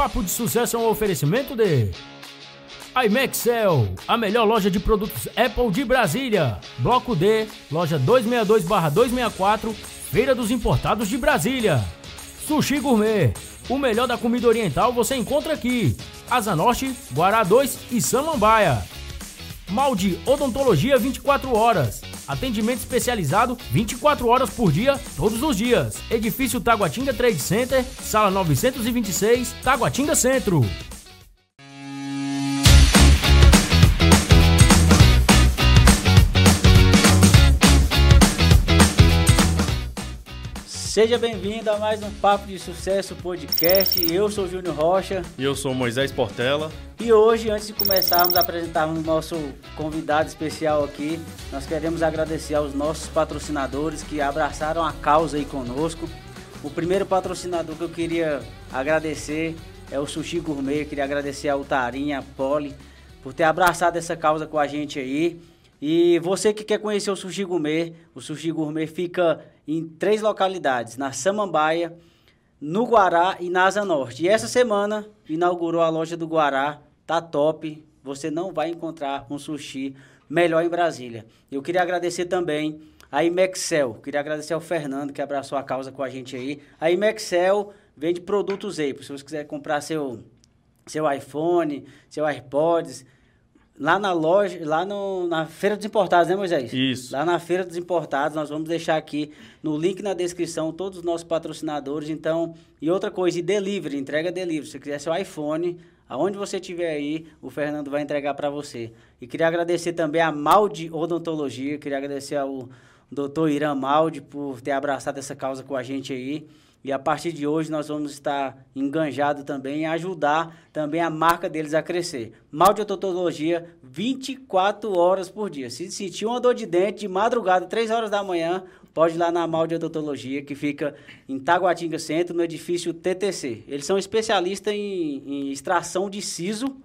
Papo de Sucesso é um oferecimento de iMaxel, a melhor loja de produtos Apple de Brasília. Bloco D, loja 262-264, Feira dos Importados de Brasília. Sushi Gourmet, o melhor da comida oriental você encontra aqui. Asa Norte, Guará 2 e Samambaia. Malde Odontologia 24 horas. Atendimento especializado 24 horas por dia, todos os dias. Edifício Taguatinga Trade Center, sala 926, Taguatinga Centro. Seja bem-vindo a mais um Papo de Sucesso podcast. Eu sou Júnior Rocha. E eu sou Moisés Portela. E hoje, antes de começarmos a apresentarmos o nosso convidado especial aqui, nós queremos agradecer aos nossos patrocinadores que abraçaram a causa aí conosco. O primeiro patrocinador que eu queria agradecer é o Sushi Gourmet. Eu queria agradecer ao Tarinha, a Poli, por ter abraçado essa causa com a gente aí. E você que quer conhecer o Sushi Gourmet, o Sushi Gourmet fica em três localidades, na Samambaia, no Guará e na Asa Norte. E essa semana inaugurou a loja do Guará, tá top. Você não vai encontrar um sushi melhor em Brasília. Eu queria agradecer também a Imexcel, queria agradecer ao Fernando que abraçou a causa com a gente aí. A Imexcel vende produtos Apple. Se você quiser comprar seu seu iPhone, seu AirPods, lá na loja, lá no, na Feira dos Importados, né, Moisés? Isso. Lá na Feira dos Importados, nós vamos deixar aqui no link na descrição todos os nossos patrocinadores. Então, e outra coisa, e delivery, entrega delivery. Se você quiser seu iPhone, aonde você estiver aí, o Fernando vai entregar para você. E queria agradecer também a Malde Odontologia, queria agradecer ao doutor Irã Malde por ter abraçado essa causa com a gente aí. E a partir de hoje nós vamos estar enganjados também em ajudar também a marca deles a crescer. Mal de odontologia, 24 horas por dia. Se sentir uma dor de dente de madrugada, 3 horas da manhã, pode ir lá na Mal de Odontologia, que fica em Taguatinga Centro, no edifício TTC. Eles são especialistas em, em extração de siso,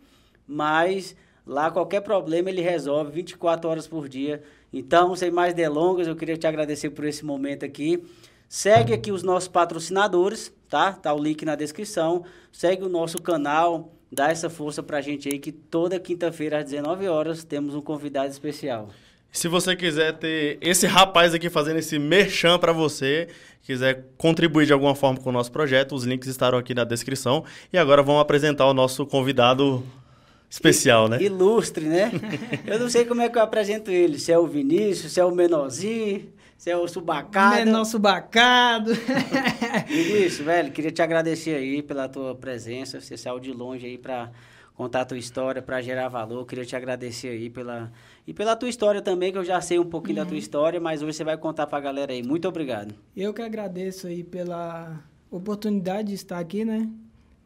mas lá qualquer problema ele resolve 24 horas por dia. Então, sem mais delongas, eu queria te agradecer por esse momento aqui. Segue aqui os nossos patrocinadores, tá? Tá o link na descrição. Segue o nosso canal, dá essa força pra gente aí que toda quinta-feira às 19 horas temos um convidado especial. Se você quiser ter esse rapaz aqui fazendo esse merchan para você, quiser contribuir de alguma forma com o nosso projeto, os links estarão aqui na descrição. E agora vamos apresentar o nosso convidado especial, né? Ilustre, né? eu não sei como é que eu apresento ele, se é o Vinícius, se é o Menorzinho. Você é o subacado. Menor subacado. Isso, velho, queria te agradecer aí pela tua presença. Você saiu de longe aí para contar a tua história, para gerar valor. Queria te agradecer aí pela e pela tua história também, que eu já sei um pouquinho uhum. da tua história, mas hoje você vai contar para a galera aí. Muito obrigado. Eu que agradeço aí pela oportunidade de estar aqui, né?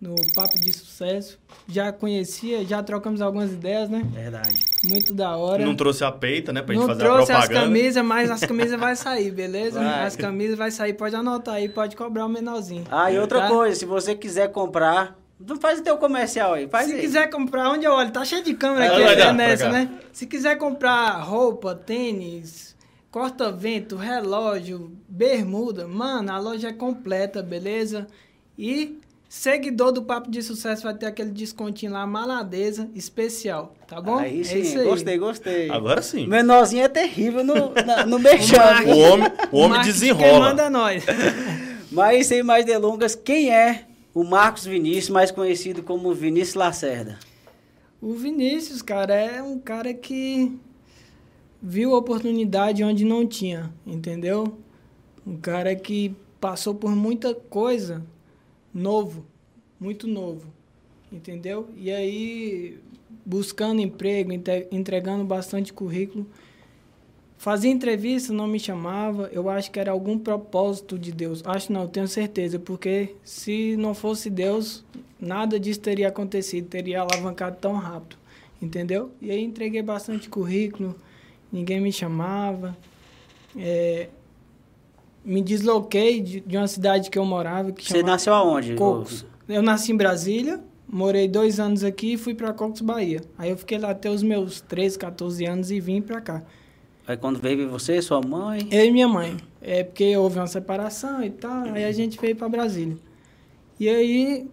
No Papo de Sucesso. Já conhecia, já trocamos algumas ideias, né? Verdade. Muito da hora. Não trouxe a peita, né? Pra gente Não fazer a propaganda. Não trouxe as camisas, mas as camisas vai sair, beleza? Vai. As camisas vai sair, pode anotar aí, pode cobrar o menorzinho. Ah, e outra tá? coisa, se você quiser comprar, não faz o teu comercial aí, faz Se aí. quiser comprar, onde eu olho, tá cheio de câmera é, aqui, é nessa, né? Se quiser comprar roupa, tênis, corta-vento, relógio, bermuda, mano, a loja é completa, beleza? E Seguidor do Papo de Sucesso vai ter aquele descontinho lá, maladeza especial, tá bom? Aí é sim, é isso aí. gostei, gostei. Agora sim. Menorzinho é terrível no, na, no merchan. o, homem, o homem desenrola. manda nós. Mas sem mais delongas, quem é o Marcos Vinícius, mais conhecido como Vinícius Lacerda? O Vinícius, cara, é um cara que viu oportunidade onde não tinha, entendeu? Um cara que passou por muita coisa novo, muito novo, entendeu? E aí, buscando emprego, entregando bastante currículo, fazia entrevista, não me chamava, eu acho que era algum propósito de Deus. Acho não, tenho certeza, porque se não fosse Deus, nada disso teria acontecido, teria alavancado tão rápido, entendeu? E aí entreguei bastante currículo, ninguém me chamava. É, me desloquei de, de uma cidade que eu morava. Que Você nasceu aonde? Cocos. Eu nasci em Brasília, morei dois anos aqui e fui para Cocos, Bahia. Aí eu fiquei lá até os meus 13, 14 anos e vim para cá. Aí quando veio você, sua mãe? Eu e minha mãe. É porque houve uma separação e tal, aí a gente veio para Brasília. E aí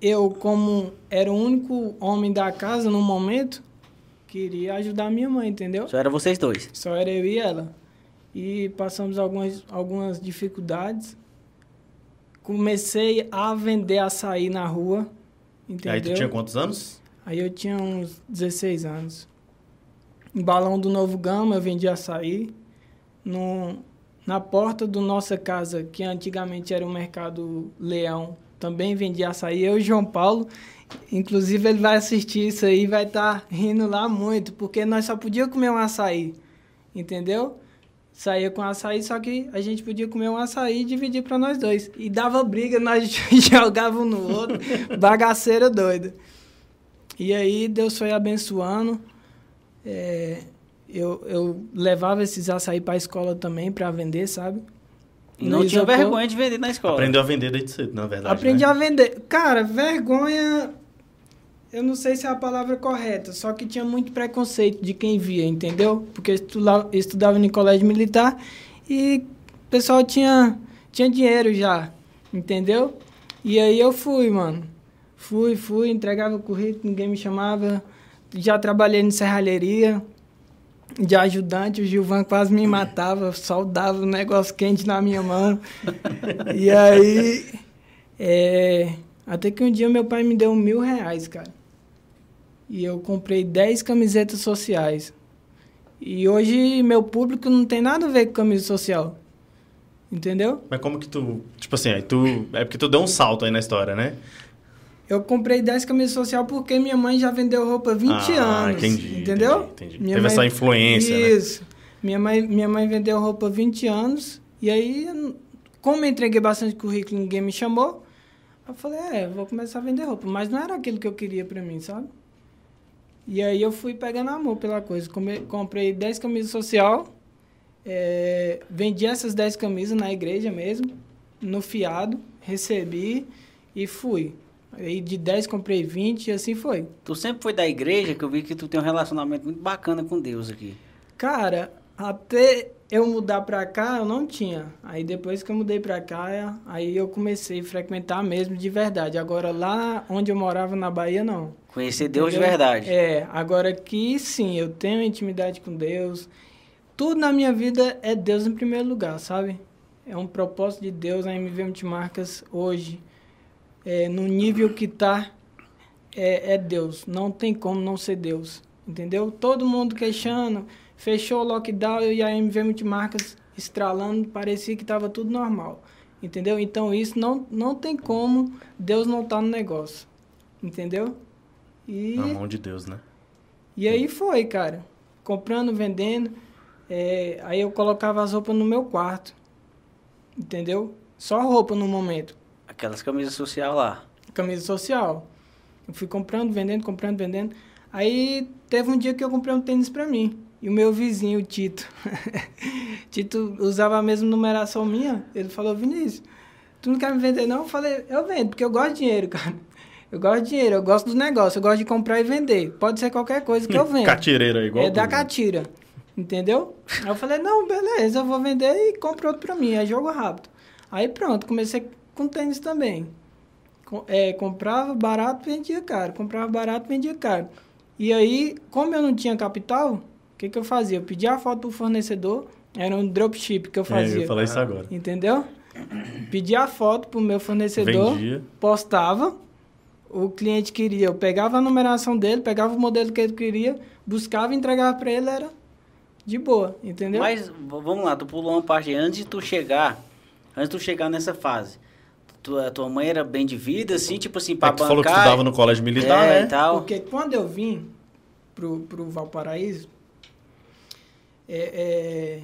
eu, como era o único homem da casa no momento, queria ajudar minha mãe, entendeu? Só era vocês dois. Só era eu e ela. E passamos algumas, algumas dificuldades. Comecei a vender açaí na rua, entendeu? Aí tu tinha quantos anos? Aí eu tinha uns 16 anos. Em Balão do Novo Gama eu vendia açaí. No, na porta da nossa casa, que antigamente era o Mercado Leão, também vendia açaí. Eu e João Paulo, inclusive ele vai assistir isso aí, vai estar tá rindo lá muito, porque nós só podíamos comer um açaí, entendeu? Saía com açaí, só que a gente podia comer um açaí e dividir para nós dois. E dava briga, nós jogávamos um no outro, bagaceira doida. E aí Deus foi abençoando. É, eu, eu levava esses açaí para a escola também para vender, sabe? E não tinha vergonha de vender na escola. Aprendeu a vender desde cedo, na verdade. Aprendi né? a vender. Cara, vergonha. Eu não sei se é a palavra correta, só que tinha muito preconceito de quem via, entendeu? Porque eu estudava, estudava em colégio militar e o pessoal tinha, tinha dinheiro já, entendeu? E aí eu fui, mano. Fui, fui, entregava currículo, ninguém me chamava. Já trabalhei em serralheria, de ajudante, o Gilvan quase me matava, soldava um negócio quente na minha mão. e aí, é, até que um dia meu pai me deu mil reais, cara. E eu comprei dez camisetas sociais. E hoje meu público não tem nada a ver com camisa social. Entendeu? Mas como que tu. Tipo assim, aí tu. É porque tu deu um salto aí na história, né? Eu comprei 10 camisas social porque minha mãe já vendeu roupa há 20 ah, anos. Entendi. Entendeu? Entendi. entendi. Teve mãe... essa influência, né? Isso. Né? Minha mãe, minha mãe vendeu roupa há 20 anos. E aí, como eu entreguei bastante currículo ninguém me chamou, eu falei, é, vou começar a vender roupa. Mas não era aquilo que eu queria pra mim, sabe? E aí eu fui pegando amor pela coisa. Comprei 10 camisas social. É, vendi essas 10 camisas na igreja mesmo, no fiado, recebi e fui. Aí de 10 comprei 20 e assim foi. Tu sempre foi da igreja, que eu vi que tu tem um relacionamento muito bacana com Deus aqui. Cara, até eu mudar pra cá, eu não tinha. Aí depois que eu mudei pra cá, aí eu comecei a frequentar mesmo de verdade. Agora lá onde eu morava na Bahia, não. Conhecer Deus Entendeu? de verdade. É, agora aqui sim, eu tenho intimidade com Deus. Tudo na minha vida é Deus em primeiro lugar, sabe? É um propósito de Deus, a MV Multimarcas hoje é, no nível que está, é, é, Deus. Não tem como não ser Deus. Entendeu? Todo mundo queixando, fechou o lockdown e a MV Multimarcas estralando, parecia que estava tudo normal. Entendeu? Então isso não, não tem como Deus não estar tá no negócio. Entendeu? E, Na mão de Deus, né? E aí foi, cara. Comprando, vendendo. É, aí eu colocava as roupas no meu quarto. Entendeu? Só roupa no momento. Aquelas camisas social lá. Camisa social. Eu fui comprando, vendendo, comprando, vendendo. Aí teve um dia que eu comprei um tênis para mim. E o meu vizinho, o Tito. Tito usava a mesma numeração minha. Ele falou, Vinícius, tu não quer me vender não? Eu falei, eu vendo, porque eu gosto de dinheiro, cara. Eu gosto de dinheiro, eu gosto do negócio, eu gosto de comprar e vender. Pode ser qualquer coisa que eu vendo. Catireira igual. É da catira. Entendeu? Aí eu falei, não, beleza, eu vou vender e compro outro pra mim. É jogo rápido. Aí pronto, comecei com tênis também. É, comprava barato, vendia caro. Comprava barato, vendia caro. E aí, como eu não tinha capital, o que, que eu fazia? Eu pedia a foto do fornecedor, era um dropship que eu fazia. É, eu falei isso agora. Entendeu? Pedia a foto pro meu fornecedor, Vendia. postava, o cliente queria, eu pegava a numeração dele, pegava o modelo que ele queria, buscava e entregava para ele, era de boa, entendeu? Mas, vamos lá, tu pulou uma parte antes de tu chegar, antes de tu chegar nessa fase tua, tua mãe era bem de vida, assim, tipo assim, pra é tu bancar... falou que estudava no colégio militar, é, né? E tal. Porque quando eu vim pro, pro Valparaíso, é, é,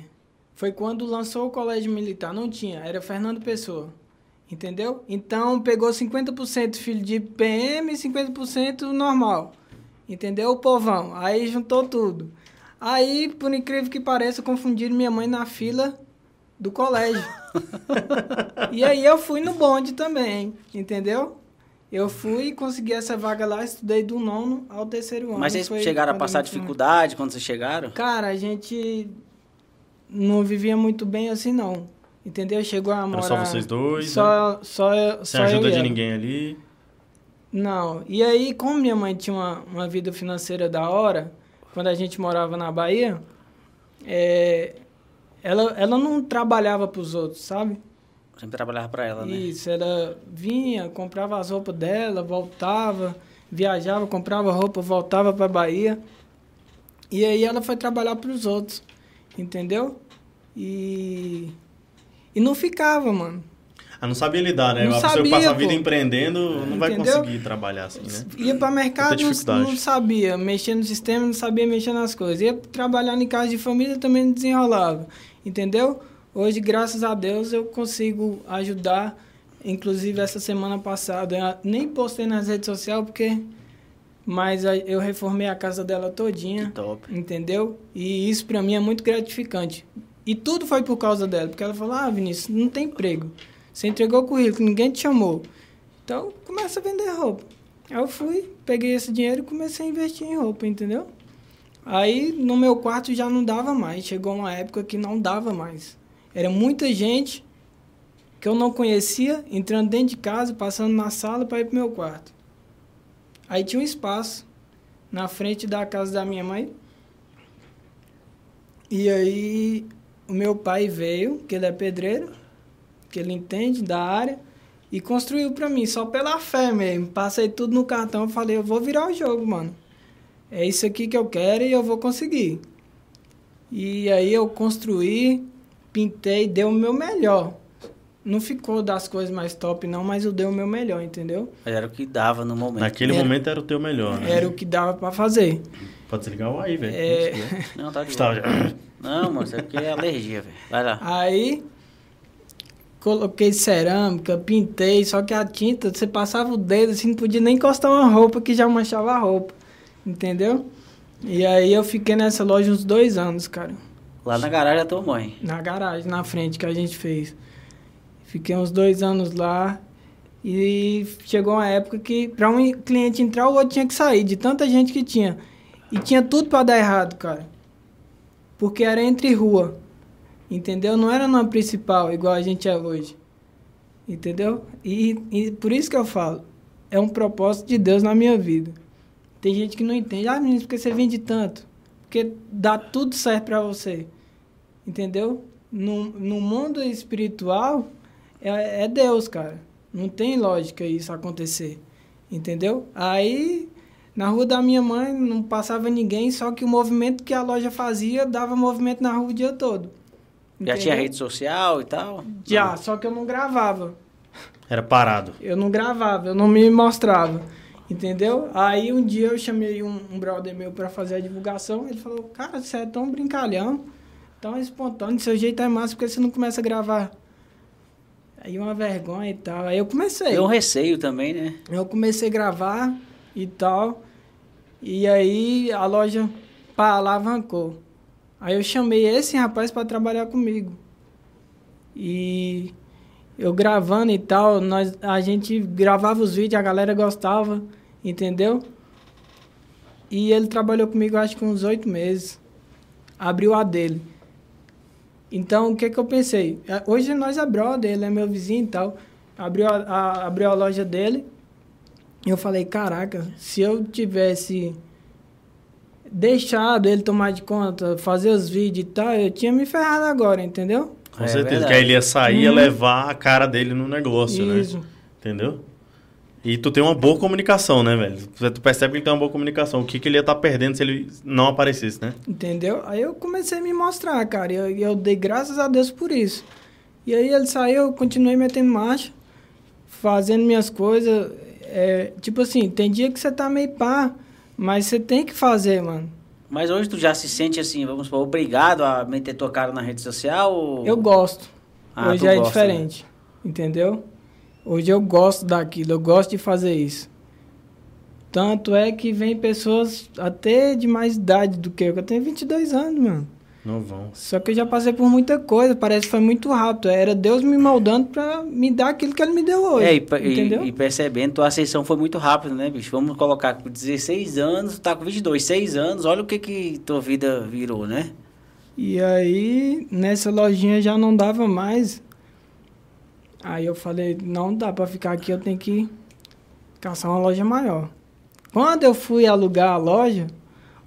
foi quando lançou o colégio militar. Não tinha, era Fernando Pessoa. Entendeu? Então, pegou 50% filho de PM e 50% normal. Entendeu? O povão. Aí juntou tudo. Aí, por incrível que pareça, confundiram minha mãe na fila do colégio. e aí eu fui no bonde também, entendeu? Eu fui e consegui essa vaga lá, estudei do nono ao terceiro ano. Mas vocês chegaram a passar dificuldade quando vocês chegaram? Cara, a gente não vivia muito bem assim, não. Entendeu? Chegou a morar... Era só vocês dois? Só, né? só, Sem ajuda de ninguém ali? Não. E aí, como minha mãe tinha uma, uma vida financeira da hora, quando a gente morava na Bahia, é, ela, ela não trabalhava para os outros, sabe? Sempre trabalhava para ela, né? Isso, ela vinha, comprava as roupas dela, voltava, viajava, comprava roupa, voltava para Bahia. E aí ela foi trabalhar para os outros, entendeu? E e não ficava, mano. Ah, não sabia lidar, né? Não a pessoa que passa a vida empreendendo não vai Entendeu? conseguir trabalhar assim, né? Ia para mercado, não, não sabia mexer no sistema, não sabia mexer nas coisas. Ia trabalhar em casa de família, também não desenrolava, entendeu? Hoje, graças a Deus, eu consigo ajudar. Inclusive, essa semana passada, eu nem postei nas redes sociais, porque... Mas eu reformei a casa dela todinha. Que top. Entendeu? E isso pra mim é muito gratificante. E tudo foi por causa dela, porque ela falou: "Ah, Vinícius, não tem emprego. Você entregou o currículo, ninguém te chamou. Então, começa a vender roupa". Aí eu fui, peguei esse dinheiro e comecei a investir em roupa, entendeu? Aí no meu quarto já não dava mais, chegou uma época que não dava mais. Era muita gente que eu não conhecia entrando dentro de casa, passando na sala para ir pro meu quarto. Aí tinha um espaço na frente da casa da minha mãe. E aí o meu pai veio, que ele é pedreiro, que ele entende da área, e construiu para mim, só pela fé mesmo. Passei tudo no cartão, falei, eu vou virar o jogo, mano. É isso aqui que eu quero e eu vou conseguir. E aí eu construí, pintei, dei o meu melhor. Não ficou das coisas mais top não, mas eu dei o meu melhor, entendeu? Mas era o que dava no momento. Naquele Era- momento era o teu melhor, né? Era o que dava para fazer. Pode desligar o aí, velho. É. Não, tá de já- Não, mano, isso aqui é alergia, velho. Vai lá. Aí coloquei cerâmica, pintei, só que a tinta, você passava o dedo assim, não podia nem encostar uma roupa que já manchava a roupa. Entendeu? E aí eu fiquei nessa loja uns dois anos, cara. Lá na garagem da tua mãe. Na garagem, na frente que a gente fez. Fiquei uns dois anos lá. E chegou uma época que para um cliente entrar, o outro tinha que sair, de tanta gente que tinha. E tinha tudo para dar errado, cara. Porque era entre rua. Entendeu? Não era numa principal, igual a gente é hoje. Entendeu? E, e por isso que eu falo, é um propósito de Deus na minha vida. Tem gente que não entende. Ah, menino, por que você vende tanto? Porque dá tudo certo para você. Entendeu? No, no mundo espiritual, é, é Deus, cara. Não tem lógica isso acontecer. Entendeu? Aí, na rua da minha mãe, não passava ninguém, só que o movimento que a loja fazia dava movimento na rua o dia todo. Já tinha Entendeu? rede social e tal? Já, só que eu não gravava. Era parado. Eu não gravava, eu não me mostrava. Entendeu? Aí um dia eu chamei um, um brother meu pra fazer a divulgação. Ele falou: Cara, você é tão brincalhão, tão espontâneo, seu jeito é massa, porque você não começa a gravar? Aí uma vergonha e tal. Aí eu comecei. Deu um receio também, né? Eu comecei a gravar e tal. E aí a loja pá, alavancou. Aí eu chamei esse rapaz para trabalhar comigo. E eu gravando e tal, nós, a gente gravava os vídeos, a galera gostava, entendeu? E ele trabalhou comigo acho que uns oito meses. Abriu a dele. Então, o que que eu pensei? Eh, Hoje nós é brother, ele é meu vizinho e tal. Abriu a, a- abriu a loja dele. E eu falei, caraca, se eu tivesse deixado ele tomar de conta, fazer os vídeos e tal, eu tinha me ferrado agora, entendeu? Com É certeza. verdade. Que aí ele ia sair e ia Hum. levar a cara dele no negócio, Isso. né? Entendeu? E tu tem uma boa comunicação, né, velho? Tu- percebe que ele tem uma boa comunicação. O que, que ele ia estar perdendo se ele não aparecesse, né? Entendeu? Aí eu comecei a me mostrar, cara. E eu, e eu dei graças a Deus por isso. E aí ele saiu, eu continuei metendo marcha, fazendo minhas coisas. É, tipo assim, tem dia que você tá meio pá, mas você tem que fazer, mano. Mas hoje tu já se sente assim, vamos supor, obrigado a meter tua cara na rede social? Ou... Eu gosto. Ah, Hoje é gosta, diferente. Entendeu? Hoje eu gosto daquilo, eu gosto de fazer isso. Tanto é que vem pessoas até de mais idade do que eu, que eu tenho 22 anos, mano. Não vão. Só que eu já passei por muita coisa, parece que foi muito rápido. Era Deus me moldando pra me dar aquilo que ele me deu hoje. É, e, pe- e- entendeu? e percebendo, tua ascensão foi muito rápida, né, bicho? Vamos colocar com 16 anos, tu tá com 22, 6 anos, olha o que que tua vida virou, né? E aí, nessa lojinha já não dava mais. Aí eu falei, não dá pra ficar aqui, eu tenho que caçar uma loja maior. Quando eu fui alugar a loja,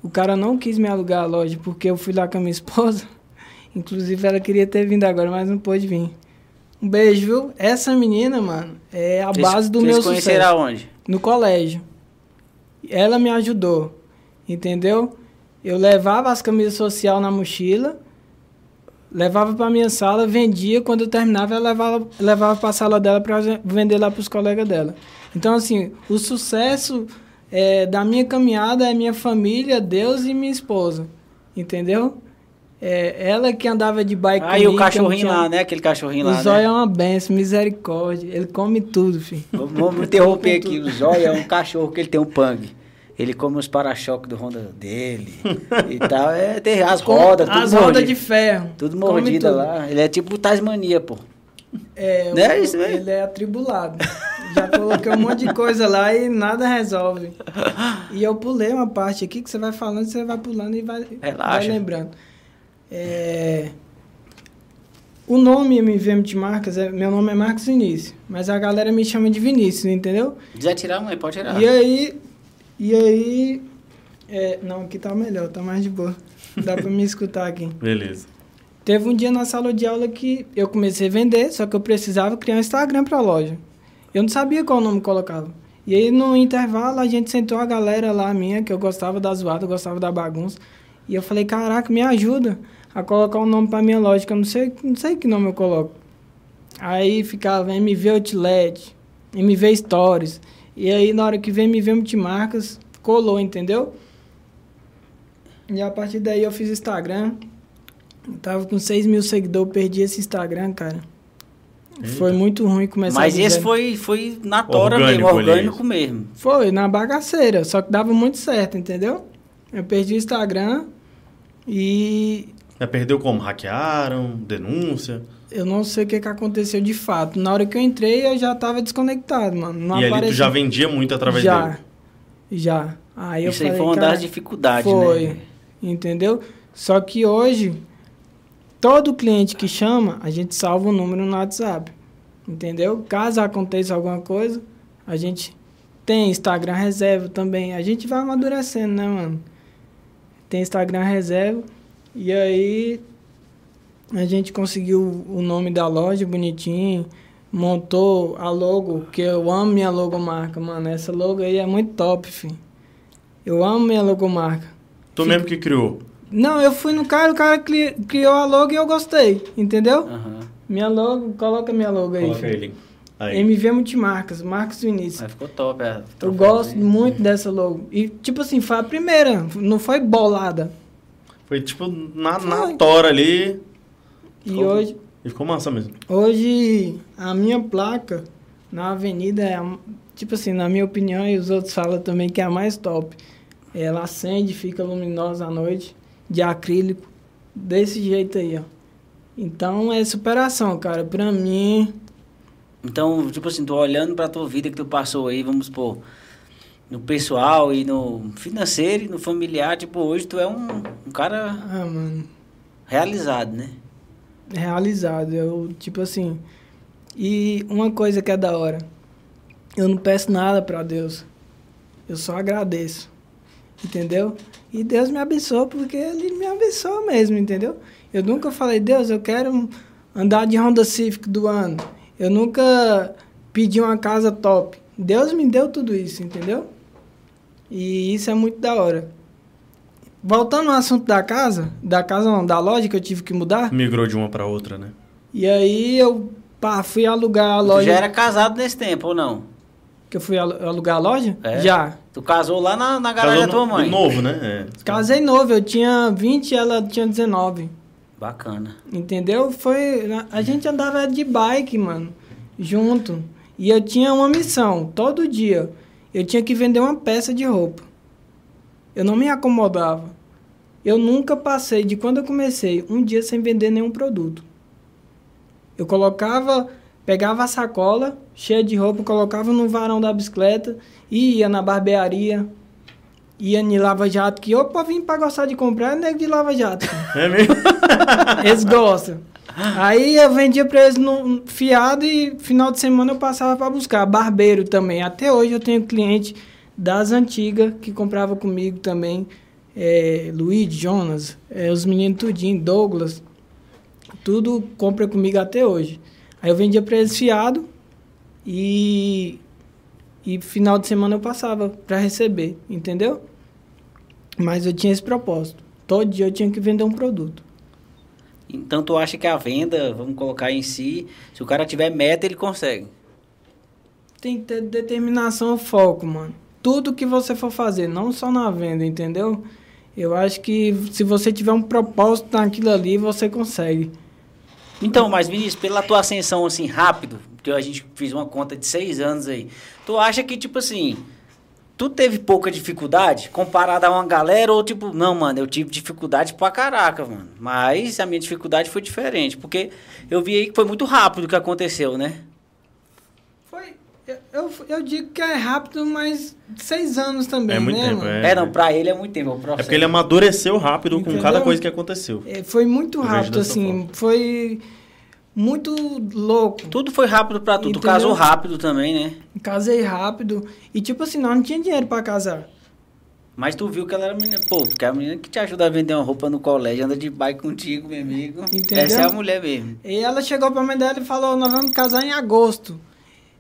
o cara não quis me alugar a loja porque eu fui lá com a minha esposa. Inclusive ela queria ter vindo agora, mas não pôde vir. Um beijo, viu? Essa menina, mano, é a base do Vocês meu conheceram sucesso. aonde? No colégio. Ela me ajudou, entendeu? Eu levava as camisas social na mochila, levava para minha sala, vendia, quando eu terminava, ela levava, levava para a sala dela para vender lá para os colegas dela. Então, assim, o sucesso é, da minha caminhada é minha família, Deus e minha esposa, entendeu? É, ela que andava de bike Aí comigo, o cachorrinho tinha- lá, né? Aquele cachorrinho O lá, zóio né? é uma benção, misericórdia. Ele come tudo, filho. Vamos- interromper aqui. O Zóio é um cachorro que ele tem um pang. Ele come os para-choques do Honda dele e tal. É, tem as rodas, tudo As rodas de ferro. Tudo mordida tudo. lá. Ele é tipo Tasmania, pô. É, Não é o- isso ele é atribulado. Já coloquei um monte de coisa lá e nada resolve. E eu pulei uma parte aqui que você vai falando, você vai pulando e vai, vai lembrando. É, o nome MV Multimarcas, é, meu nome é Marcos Vinícius, mas a galera me chama de Vinícius, entendeu? quiser tirar, mãe, pode tirar. E aí, e aí, é, não, aqui tá melhor, tá mais de boa. Dá pra me escutar aqui. Beleza. Teve um dia na sala de aula que eu comecei a vender, só que eu precisava criar um Instagram para a loja. Eu não sabia qual nome colocava. E aí, no intervalo, a gente sentou a galera lá minha, que eu gostava da zoada, eu gostava da bagunça. E eu falei, caraca, me ajuda a colocar um nome para minha que eu não sei, não sei que nome eu coloco. Aí ficava MV Outlet, MV Stories. E aí, na hora que veio MV Multimarcas, colou, entendeu? E a partir daí eu fiz Instagram. Eu tava com 6 mil seguidores, perdi esse Instagram, cara. Foi muito ruim começar Mas esse foi, foi na tora Orgânico mesmo, ali. orgânico mesmo. Foi, na bagaceira. Só que dava muito certo, entendeu? Eu perdi o Instagram e Já perdeu como? Hackearam? Denúncia? eu não sei o que, que aconteceu de fato. Na hora que eu entrei, eu já tava desconectado, mano. Não e ali tu já vendia muito através já, dele? Já. Aí eu Isso aí falei, foi uma das dificuldades, Foi, né? entendeu? Só que hoje, todo cliente que chama, a gente salva o número no WhatsApp, entendeu? Caso aconteça alguma coisa, a gente tem Instagram reserva também. A gente vai amadurecendo, né, mano? Tem Instagram reserva. E aí, a gente conseguiu o nome da loja bonitinho, montou a logo, que eu amo minha logomarca, mano. Essa logo aí é muito top, filho. Eu amo minha logomarca. Tu mesmo que criou? Não, eu fui no cara, o cara cri- criou a logo e eu gostei, entendeu? Aham. Minha logo, coloca minha logo aí. Coloca filho. ele. Aí. MV Multimarcas, Marcos Vinícius. Mas ficou top, é. Eu gosto né? muito dessa logo. E, tipo assim, foi a primeira, não foi bolada. Foi tipo na, na tora ali. E Ficou- hoje, E ficou massa mesmo. hoje, a minha placa na avenida é, a- tipo assim, na minha opinião, e os outros falam também que é a mais top. Ela acende, fica luminosa à noite, de acrílico, desse jeito aí, ó. Então é superação, cara. Pra mim, Então, tipo assim, tô olhando pra tua vida que tu passou aí, vamos supor, no pessoal e no financeiro e no familiar, tipo, hoje tu é um, um cara ah, mano, realizado, né? realizado. Eu, tipo assim. E uma coisa que é da hora. Eu não peço nada pra Deus. Eu só agradeço. Entendeu? E Deus me abençoa porque Ele me abençoa mesmo, entendeu? Eu nunca falei, Deus, eu quero andar de Honda Civic do ano. Eu nunca pedi uma casa top. Deus me deu tudo isso, entendeu? E isso é muito da hora. Voltando ao assunto da casa, da casa não, da loja que eu tive que mudar. Migrou de uma pra outra, né? E aí eu pá, fui alugar a Tu loja. já era casado nesse tempo, ou não? Que eu fui alu- alugar a loja? É? Já. Tu casou lá na, na garagem da tua no- mãe. Novo, né? É. Casei novo, eu tinha 20 e ela tinha 19. Bacana. Entendeu? Foi. A gente andava de bike, mano, junto. E eu tinha uma missão, todo dia. Eu tinha que vender uma peça de roupa. Eu não me acomodava. Eu nunca passei, de quando eu comecei, um dia sem vender nenhum produto. Eu colocava, pegava a sacola cheia de roupa, colocava no varão da bicicleta ia na barbearia, ia em Lava Jato, que opa, vim pra gostar de comprar, é nego de Lava Jato. É mesmo? Eles gostam. Aí eu vendia pra eles no fiado e final de semana eu passava pra buscar. Barbeiro também. Até hoje eu tenho cliente das antigas que comprava comigo também. É, Luiz, Jonas, é, os meninos tudinho, Douglas. Tudo compra comigo até hoje. Aí eu vendia pra eles fiado e, e final de semana eu passava pra receber, entendeu? Mas eu tinha esse propósito. Todo dia eu tinha que vender um produto. Então tu acha que a venda, vamos colocar em si, se o cara tiver meta, ele consegue. Tem que ter determinação e foco, mano. Tudo que você for fazer, não só na venda, entendeu? Eu acho que se você tiver um propósito naquilo ali, você consegue. Então, mas Vinícius, pela tua ascensão assim rápido, que a gente fez uma conta de seis anos aí, tu acha que tipo assim, tu teve pouca dificuldade comparado a uma galera ou tipo, não, mano, eu tive dificuldade pra caraca, mano. Mas a minha dificuldade foi diferente, porque eu vi aí que foi muito rápido o que aconteceu, né? Foi. Eu, eu, eu digo que é rápido, mas seis anos também, É muito né, tempo, mano? É. É, não, pra ele é muito tempo, é o É porque ele amadureceu rápido com Entendeu? cada coisa que aconteceu. É, foi muito rápido, assim. Foi muito louco. Tudo foi rápido pra tu, tu Entendeu? casou rápido também, né? Casei rápido. E tipo assim, nós não tinha dinheiro pra casar. Mas tu viu que ela era menina, pô, porque é a menina que te ajuda a vender uma roupa no colégio, anda de bike contigo, meu amigo. Entendeu? Essa é a mulher mesmo. E ela chegou pra mãe dela e falou, nós vamos casar em agosto.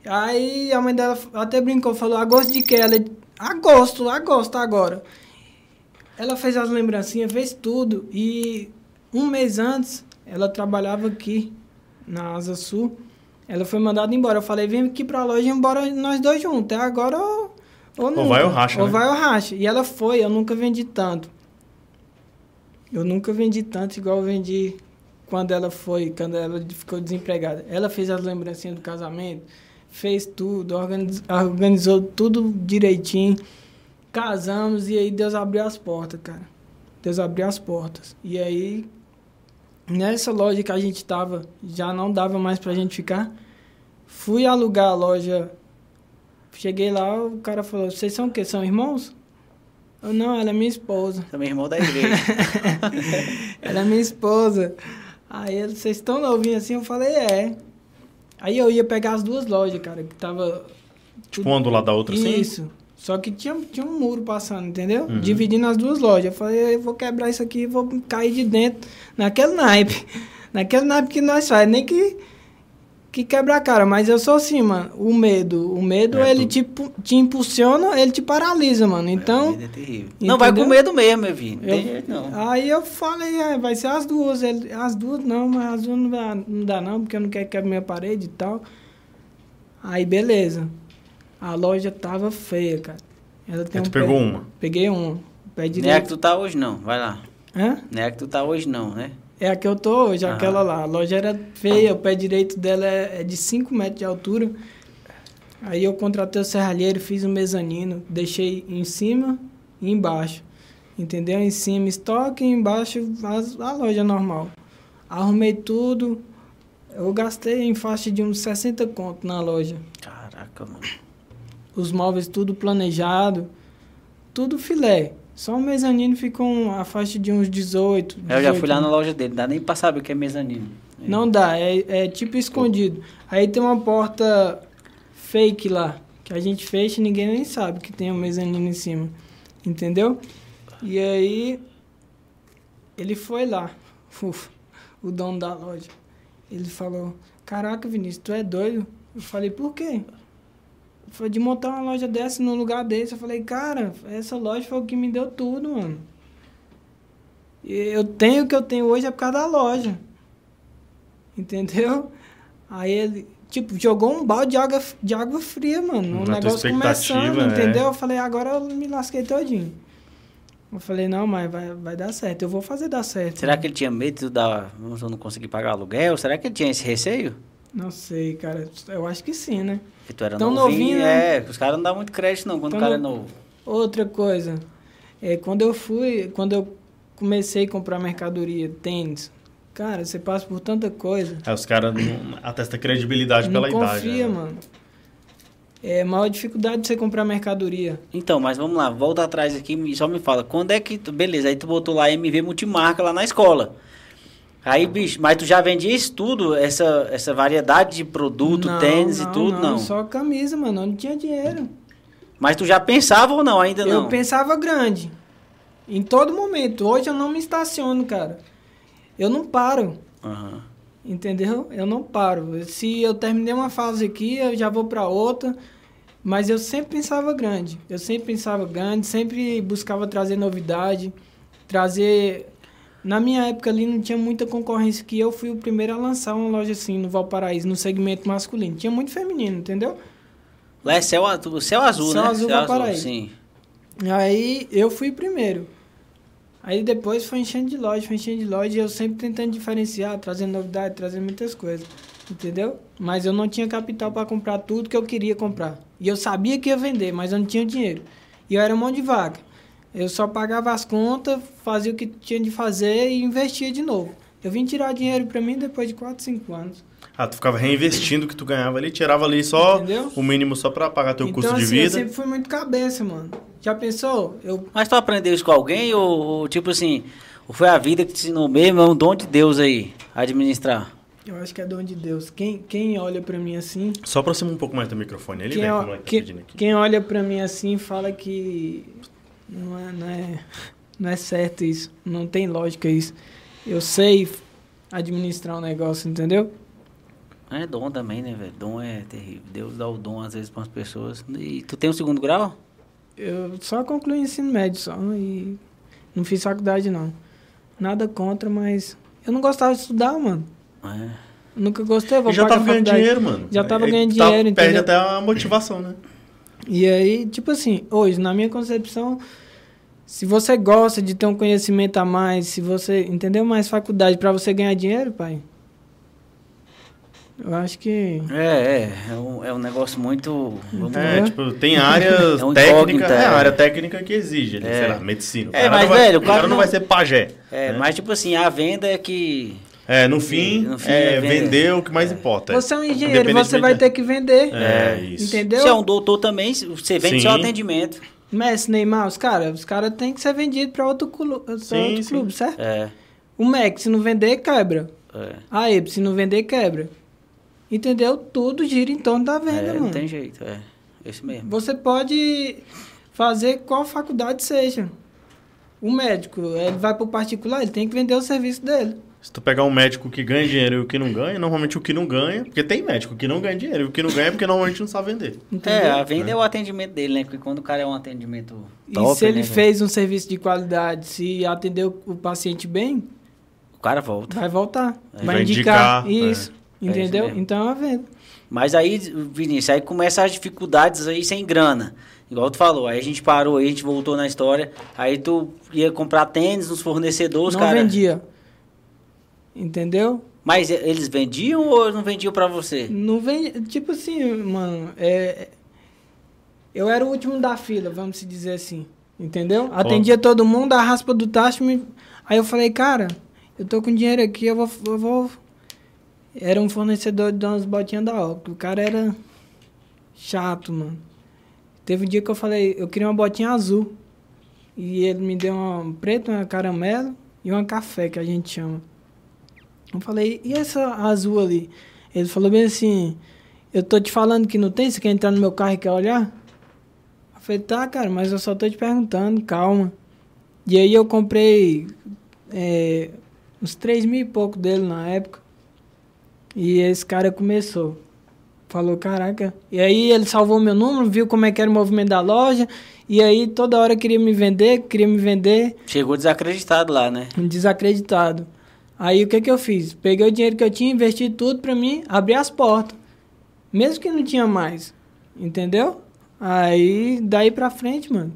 Aí a mãe dela até brincou, falou, agosto de quê? Ela, agosto, agosto agora. Ela fez as lembrancinhas, fez tudo. E um mês antes, ela trabalhava aqui, na Asa Sul. Ela foi mandada embora. Eu falei, vem aqui pra loja e embora nós dois juntos. É agora ou, ou nunca. vai ou racha, Ou né? vai ou racha. E ela foi, eu nunca vendi tanto. Eu nunca vendi tanto igual eu vendi quando ela foi, quando ela ficou desempregada. Ela fez as lembrancinhas do casamento, fez tudo, organiz- organizou tudo direitinho. Casamos e aí Deus abriu as portas, cara. Deus abriu as portas. E aí, nessa loja que a gente tava, já não dava mais pra gente ficar. Fui alugar a loja. Cheguei lá, o cara falou: Vocês são o quê? São irmãos? Eu, não, ela é minha esposa. Também irmão da igreja. Ela é minha esposa. Aí ele, vocês estão novinhos assim? Eu falei, é. Aí eu ia pegar as duas lojas, cara, que tava. Tipo, uma do lado da outra, assim? Isso. Só que tinha, tinha um muro passando, entendeu? Dividindo as duas lojas. Eu falei, eu vou quebrar isso aqui e vou cair de dentro naquele naipe. Naquele naipe que nós faz. Nem que, que quebra a cara. Mas eu sou assim, mano. O medo. O medo, É, ele tu- te, te impulsiona, ele te paralisa, mano. Então. Medo é terrível. Não, vai com medo mesmo, meu filho. Não tem jeito não. Aí eu falei, é, vai ser as duas. Ele, as duas não, mas as duas não dá, não dá não, porque eu não quero quebrar minha parede e tal. Aí beleza. A loja tava feia, cara. Ela tem Aí um tu pé- pegou uma. Peguei uma. Pé Não é a que direito. tu tá hoje, não. Vai lá. Hã? Não é a que tu tá hoje, não, né? É a que eu tô hoje, Aham. aquela lá. A loja era feia, o pé direito dela é, é de 5 metros de altura. Aí eu contratei o serralheiro, fiz um mezanino, deixei em cima e embaixo. Entendeu? Em cima estoque e embaixo as- a loja normal. Arrumei tudo. Eu gastei em faixa de uns 60 conto na loja. Caraca, mano. Os móveis tudo planejado. Tudo filé. Só o mezanino ficou um- a faixa de uns 18. Eu já fui 18 lá na loja dele, dá nem pra saber o que é mezanino. Não dá, é, é tipo escondido. Aí tem uma porta fake lá, que a gente fecha e ninguém nem sabe que tem um mezanino em cima. Entendeu? E aí ele foi lá, uf, o dono da loja. Ele falou: Caraca, Vinícius, tu é doido? Eu falei: Por quê? Foi de montar uma loja dessa num lugar desse. Eu falei: Cara, essa loja foi o que me deu tudo, mano. E Eu tenho o que eu tenho hoje é por causa da loja. Entendeu? Aí ele, tipo, jogou um balde de água, de água fria, mano. Um Na tua negócio começando, é. entendeu? Eu falei, agora eu me lasquei todinho. Eu falei, não, mas vai, vai dar certo. Eu vou fazer dar certo. Será que ele tinha medo dar, vamos eu não conseguir pagar aluguel? Será que ele tinha esse receio? Não sei, cara. Eu acho que sim, né? Porque tu era Tão novinho, novinho, né? é. Os caras não dão muito crédito não, quando Tão o cara no- é novo. Outra coisa. É, quando eu fui, quando eu comecei a comprar mercadoria, tênis, cara, você passa por tanta coisa. Aí os caras não atestam credibilidade não pela idade. confia, né? mano. É a maior dificuldade de você comprar mercadoria. Então, mas vamos lá, volta atrás aqui e só me fala, quando é que tu, beleza, aí tu botou lá MV Multimarca lá na escola. Aí, bicho, mas tu já vendia isso tudo, essa, essa variedade de produto, Não, tênis não, e tudo, não. Só camisa, mano. Eu não tinha dinheiro. Mas tu já pensava ou não? Ainda Eu não? pensava grande. Em todo momento. Hoje eu não me estaciono, cara. Eu não paro. Aham. Entendeu? Eu não paro. Se eu terminei uma fase aqui, eu já vou para outra. Mas eu sempre pensava grande. Eu sempre pensava grande, sempre buscava trazer novidade, trazer. Na minha época ali não tinha muita concorrência que eu fui o primeiro a lançar uma loja assim no Valparaíso, no segmento masculino. Tinha muito feminino, entendeu? Lá é céu, azul- céu azul, Céu né? azul, Valparaíso. sim. Aí eu fui primeiro. Aí depois foi enchendo de loja, foi enchendo de loja e eu sempre tentando diferenciar, trazendo novidade, trazendo muitas coisas. Entendeu? Mas eu não tinha capital para comprar tudo que eu queria comprar. E eu sabia que ia vender, mas eu não tinha dinheiro. E eu era um monte de vaca. Eu só pagava as contas, fazia o que tinha de fazer e investia de novo. Eu vim tirar dinheiro para mim depois de 4, 5 anos. Ah, tu ficava reinvestindo o que tu ganhava ali, tirava ali só Entendeu? o mínimo só pra pagar teu então, custo de assim, eu vida. sempre fui muito cabeça, mano. Já pensou? Eu Mas tu aprendeu isso com alguém ou, ou, tipo assim, ou foi a vida que te ensinou mesmo? É um dom de Deus aí, administrar. Eu acho que é dom de Deus. Quem, quem olha pra mim assim. Só aproxima um pouco mais do microfone. Ele Quem, vem, como é que tá quem- aqui. quem olha pra mim assim fala que não é, não, é, não é certo isso. Não tem lógica isso. Eu sei administrar um negócio, entendeu? É dom também, né, velho? Dom é terrível. Deus dá o dom às vezes para as pessoas. E tu tem o segundo grau? Eu só concluí ensino médio só e não fiz faculdade não. Nada contra, mas eu não gostava de estudar, mano. É. Nunca gostei, vou E já tava ganhando dinheiro, mano. Já tava Aí ganhando tá- dinheiro, Perde entendeu? até a motivação, né? E aí, tipo assim, hoje, na minha concepção, se você gosta de ter um conhecimento a mais, se você entendeu mais faculdade pra você ganhar dinheiro, pai, eu acho que É, é. É um, é um negócio muito. Vamos É, Uhum. tipo, tem áreas É um técnicas. É, é. a área técnica que exige, ali, É. sei lá, medicina. É, mas, vai, velho, o o cara cara não não- vai ser pajé. É, né? mas tipo assim, a venda é que. É, no fim, No fim é, é vender. o que mais importa. você é um engenheiro, você vai ter que vender. É, isso. Entendeu? Se é um doutor também, você vende Sim. seu atendimento. Messi, Neymar, os caras, os caras têm que ser vendidos pra outro, clu Sim, outro sim. clube, certo? É. O Mac, se não vender, quebra. É. A Ebe, se não vender, quebra. Entendeu? Tudo gira em torno da venda, É, mano. não tem jeito, é. Esse mesmo. Você pode fazer qual faculdade seja. O médico, ele vai pro particular, ele tem que vender o serviço dele. Se tu pegar um médico que ganha dinheiro e o que não ganha, normalmente o que não ganha, porque tem médico que não ganha dinheiro, e o que não ganha é porque normalmente não sabe vender. Entendeu? É, a venda é o atendimento dele, né? Porque quando o cara é um atendimento e top, se ele né, fez um serviço de qualidade, se atendeu o paciente bem, O cara volta. vai voltar. É. vai Vai indicar. indicar, Isso. É. Entendeu? É isso mesmo. então é uma venda. Mas aí, Vinícius, aí começam as dificuldades aí sem grana. Igual tu falou, aí a gente parou, aí a gente voltou na história. Aí tu ia comprar tênis nos fornecedores, não cara. vendia. Entendeu? Mas eles vendiam ou não vendiam pra você? Não vem. Tipo assim, mano. É, eu era o último da fila, vamos se dizer assim. Entendeu? Atendia todo mundo, a raspa do tacho. Me... Aí eu falei, cara, eu tô com dinheiro aqui, eu vou. Eu vou... Era um fornecedor de umas botinhas da Opel. O cara era chato, mano. Teve um dia que eu falei, eu queria uma botinha azul. E ele me deu uma preta, uma caramelo e uma café, que a gente chama. Eu falei, e essa azul ali? Ele falou bem assim, eu tô te falando que não tem, você quer entrar no meu carro e quer olhar? Eu falei, tá, cara, mas eu só tô te perguntando, calma. E aí eu comprei é, uns 3 mil e pouco dele na época. E esse cara começou. Falou, caraca. E aí ele salvou meu número, viu como é que era o movimento da loja. E aí toda hora queria me vender, queria me vender Chegou desacreditado lá, né? desacreditado. Aí o que que eu fiz? Peguei o dinheiro que eu tinha, investi tudo pra mim, abri as portas. Mesmo que não tinha mais. Entendeu? Aí daí pra frente, mano.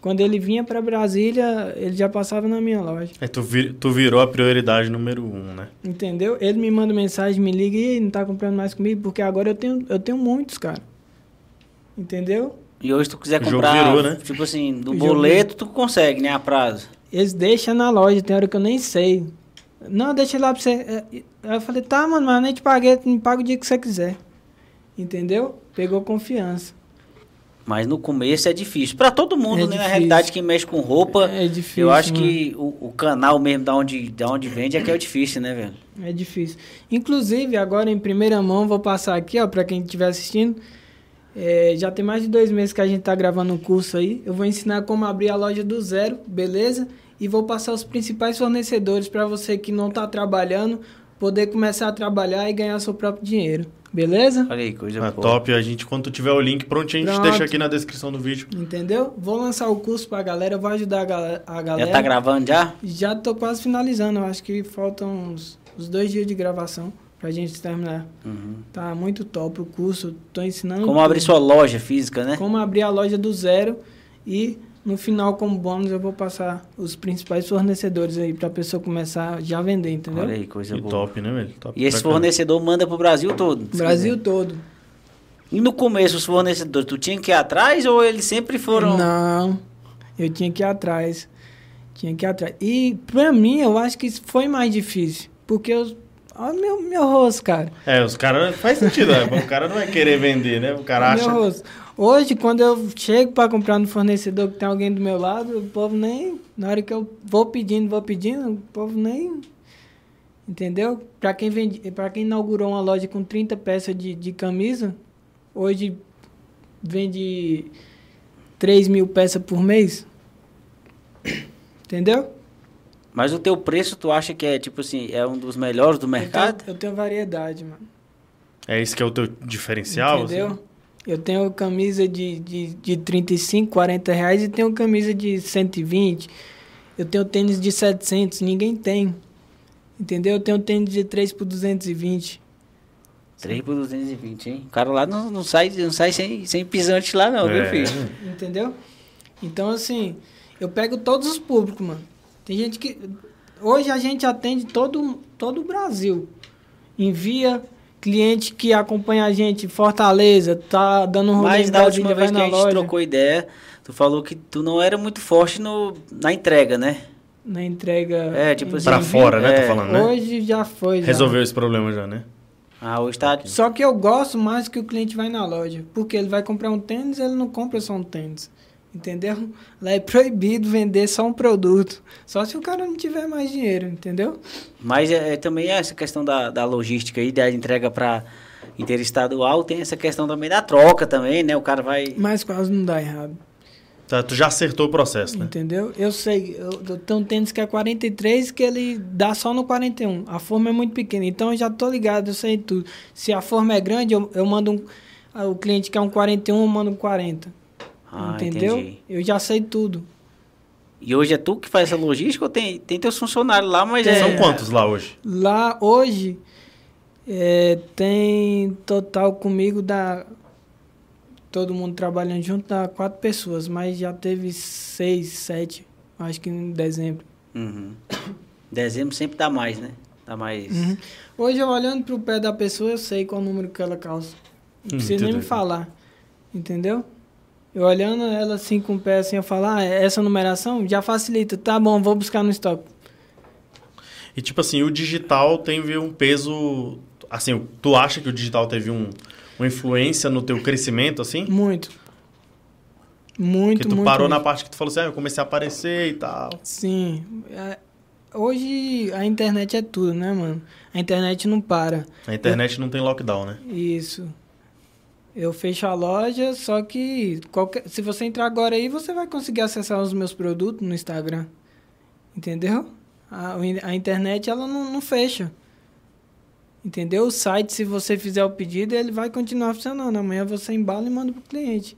Quando ele vinha pra Brasília, ele já passava na minha loja. Aí tu, vi- tu virou a prioridade número um, né? Entendeu? Ele me manda mensagem, me liga e não tá comprando mais comigo, porque agora eu tenho, eu tenho muitos, cara. Entendeu? E hoje tu quiser comprar, virou, né? tipo assim, do boleto, tu consegue, né? A prazo. Eles deixam na loja, tem hora que eu nem sei. Não, deixa lá pra você. É, Aí eu falei, tá, mano, mas eu nem te paguei, me paga o dia que você quiser. Entendeu? Pegou confiança. Mas no começo é difícil. Para todo mundo, É né? Na difícil. realidade, quem mexe com roupa, É difícil, eu acho mano. que o, o canal mesmo da onde, da onde vende é que é o difícil, né, velho? É difícil. Inclusive, agora em primeira mão, vou passar aqui, ó, pra quem estiver assistindo. É, já tem mais de dois meses que a gente tá gravando um curso aí. Eu vou ensinar como abrir a loja do zero, beleza? E vou passar os principais fornecedores para você que não tá trabalhando poder começar a trabalhar e ganhar seu próprio dinheiro, beleza? Olha aí, coisa Ah, boa. top. A gente, quando tiver o link prontinho, a gente Pronto. deixa aqui na descrição do vídeo. Entendeu? Vou lançar o curso pra galera, eu vou ajudar a gala- a galera. Já tá gravando já? Já tô quase finalizando, acho que faltam uns, uns dois dias de gravação pra gente terminar. Uhum. Tá muito top o curso, tô ensinando. Como tudo. abrir sua loja física, né? Como abrir a loja do zero e no final, como bônus, eu vou passar os principais fornecedores aí pra pessoa começar já a vender, entendeu? Olha aí, coisa E boa. top, né, velho? Top E esse fornecedor manda pro Brasil todo. Brasil quiser. todo. E no começo, os fornecedores, tu tinha que ir atrás ou eles sempre foram. Não, eu tinha que ir atrás. Tinha que ir atrás. E pra mim, eu acho que isso foi mais difícil. Porque eu. Olha meu, meu rosto, cara. É, os caras. Faz sentido, né? O cara não vai querer vender, né? O cara Meu acha. rosto. Hoje, quando eu chego para comprar no fornecedor que tem alguém do meu lado, o povo nem. Na hora que eu vou pedindo, vou pedindo, o povo nem. Entendeu? Para quem, vende, pra quem inaugurou uma loja com 30 peças de, de camisa, hoje vende 3 mil peças por mês. Entendeu? Mas o teu preço, tu acha que é, tipo assim, é um dos melhores do mercado? Eu tenho, eu tenho variedade, mano. É isso que é o teu diferencial? Entendeu? assim? Eu tenho camisa de, de, de 35, 40 reais e tenho camisa de 120. Eu tenho tênis de 700, ninguém tem. Entendeu? Eu tenho tênis de 3 por 220. 3 por 220, hein? O cara lá não, não sai, não sai sem, sem pisante lá, não, viu, É. filho? Entendeu? Então, assim, eu pego todos os públicos, mano. Tem gente que. Hoje a gente atende todo, todo o Brasil. Envia cliente que acompanha a gente em Fortaleza, tá dando um rolê Mas da última vez que a na gente loja. trocou ideia, tu falou que tu não era muito forte no, na entrega, né? Na entrega. É, tipo assim, Pra fora, né? É. Tô falando, né? Hoje já foi. já. Resolveu esse problema já, né? Ah, hoje tá. Só que eu gosto mais que o cliente vai na loja. Porque ele vai comprar um tênis, ele não compra só um tênis. Entendeu? Lá é proibido vender só um produto. Só se o cara não tiver mais dinheiro, entendeu? Mas é, é também essa questão da, da logística aí, da entrega pra interestadual, tem essa questão também da troca também, né? O cara vai. Mas quase não dá errado. Tá, tu já acertou o processo, né? Entendeu? Eu sei, eu, eu tenho um tênis que é 43 que ele dá só no 41. A forma é muito pequena, então eu já tô ligado, eu sei tudo. Se a forma é grande, eu, eu mando um. O cliente quer um 41, eu mando um 40. Ah, entendeu? entendi. Eu já sei tudo. E hoje é tu que faz essa logística ou tem, tem teus funcionários lá, mas é. São quantos lá hoje? Lá hoje é, tem total comigo da todo mundo trabalhando junto dá quatro pessoas, mas já teve seis, sete, acho que em dezembro. Uhum. Dezembro sempre dá mais, né? Dá mais. Uhum. Hoje eu olhando pro pé da pessoa, eu sei qual número que ela calça. Não Hum, precisa nem me falar. Entendeu? Eu olhando ela assim com o pé assim, eu falo, ah, essa numeração já facilita. Tá bom, vou buscar no estoque. E tipo assim, o digital teve um peso. Assim, tu acha que o digital teve um, uma influência no teu crescimento, assim? Muito. Muito, Porque tu muito. parou na mesmo. parte que tu falou assim, ah, eu comecei a aparecer e tal. Sim. É, Hoje a internet é tudo, né, mano? A internet não para. A internet não tem lockdown, né? Isso. Eu fecho a loja, só que qualquer, se você entrar agora aí, você vai conseguir acessar os meus produtos no Instagram. Entendeu? A, o a internet, ela não, não fecha. Entendeu? O site, se você fizer o pedido, ele vai continuar funcionando. Amanhã você embala e manda pro cliente.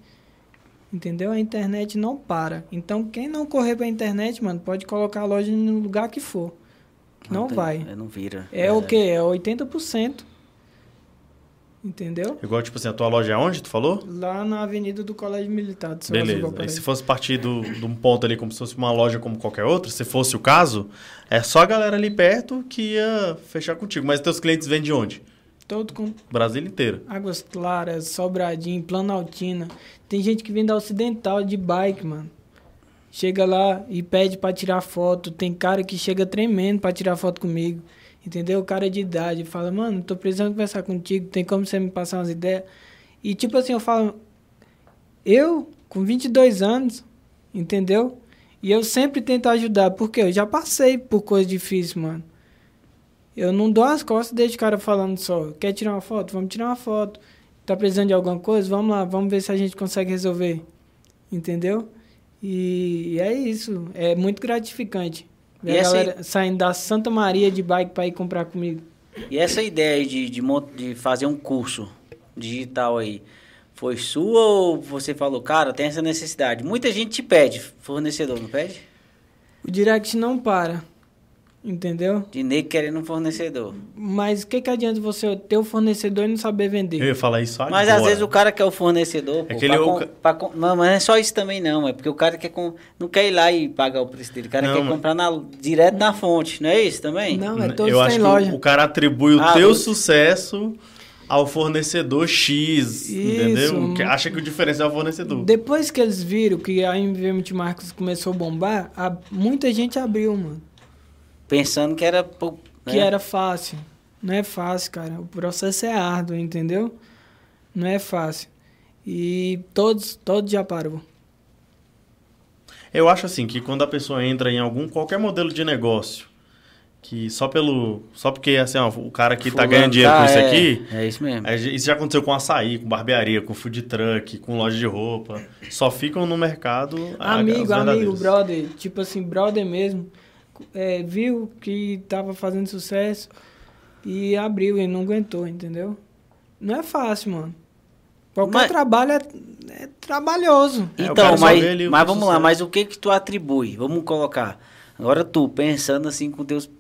Entendeu? A internet não para. Então, quem não correr pra internet, mano, pode colocar a loja no lugar que for. Que não, tem- vai. é, Não vira. É o quê? É 80%. Entendeu? Igual, tipo assim, a tua loja é onde, tu falou? Lá na Avenida do Colégio Militar de São Paulo, Beleza. Parece. se fosse partir do, de um ponto ali como se fosse uma loja como qualquer outra, se fosse o caso, é só a galera ali perto que ia fechar contigo. Mas teus clientes vêm de onde? Todo com Brasil inteiro. Águas Claras, Sobradinho, Planaltina. Tem gente que vem da Ocidental de bike, mano. Chega lá e pede pra tirar foto. Tem cara que chega tremendo pra tirar foto comigo. Entendeu? O cara de idade fala, mano, tô precisando conversar contigo. Tem como você me passar umas ideias? E tipo assim, eu falo. Eu, com 22 anos, entendeu? E eu sempre tento ajudar, porque eu já passei por coisas difíceis, mano. Eu não dou as costas desde o cara falando só, quer tirar uma foto? Vamos tirar uma foto. Tá precisando de alguma coisa? Vamos lá, vamos ver se a gente consegue resolver. Entendeu? E, e é isso. É muito gratificante. Ver E a galera saindo da Santa Maria de bike para ir comprar comigo. E essa ideia de, de, de fazer um curso digital aí, foi sua ou você falou, cara, tem essa necessidade? Muita gente te pede, fornecedor, não pede? O direct não para. Entendeu? De nego querendo um fornecedor. Mas o que, que adianta você ter o fornecedor e não saber vender? Eu ia falar isso agora. Mas às vezes o cara quer o fornecedor, pô, É que ele- pra o com- pra com- não, mas não é só isso também não, é porque o cara quer com, não quer ir lá e pagar o preço dele, o cara Não, quer mas- comprar na, direto na fonte, não é isso também? Não, é todos Eu acho têm que loja. o, o cara atribui o Ah, teu o- sucesso ao fornecedor X, Isso. entendeu? Que acha que o diferencial é o fornecedor. Depois que eles viram que a MV Multimarcas começou a bombar, a- muita gente abriu, mano. Pensando que era... pô, Que né? era fácil. Não é fácil, cara. O processo é árduo, entendeu? Não é fácil. E todos, todos já parou. Eu acho assim que quando a pessoa entra em algum qualquer modelo de negócio, que só pelo só porque assim, ó, o cara que tá Fulano, ganhando dinheiro com tá, isso é, aqui, É isso mesmo. é, isso já aconteceu com açaí, com barbearia, com food truck, com loja de roupa, só ficam no mercado a- amigo, os amigo, brother. Tipo assim, brother mesmo. É, viu que tava fazendo sucesso e abriu e não aguentou, entendeu? Não é fácil, mano. Qualquer Mas- trabalho é, é trabalhoso. É, o Então, mas, o mas vamos lá, mas o que que tu atribui? Vamos colocar. Agora tu, pensando assim com teus,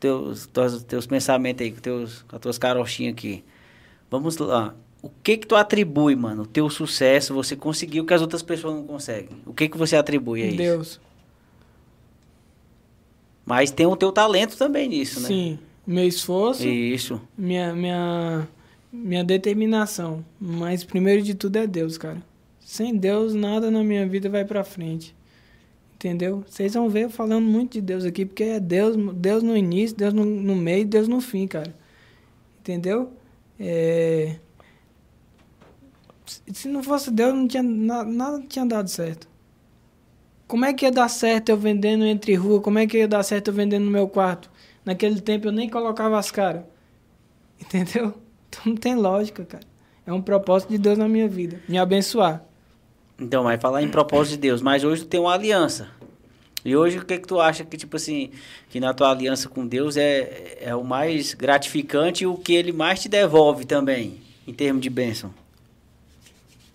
teus, teus, teus pensamentos aí, com, teus, com as tuas carochinhas aqui. Vamos lá. O que que tu atribui, mano? O teu sucesso, você conseguiu que as outras pessoas não conseguem. O que que você atribui a isso? Deus. Mas tem o teu talento também nisso, né? Sim. Meu esforço. Isso. minha, minha, minha determinação. Mas primeiro de tudo é Deus, cara. Sem Deus, nada na minha vida vai pra frente. Entendeu? Vocês vão ver eu falando muito de Deus aqui, porque é Deus, Deus no início, Deus no, no meio, Deus no fim, cara. Entendeu? É... Se- não fosse Deus, não tinha, na- nada tinha dado certo. Como é que ia dar certo eu vendendo entre rua? Como é que ia dar certo eu vendendo no meu quarto? Naquele tempo eu nem colocava as caras. Entendeu? Então não tem lógica, cara. É um propósito de Deus na minha vida. Me abençoar. Então, vai falar em propósito de Deus, mas hoje tu tem uma aliança. E hoje o que que tu acha que, tipo assim, que na tua aliança com Deus é, é o mais gratificante e o que ele mais te devolve também, em termos de bênção?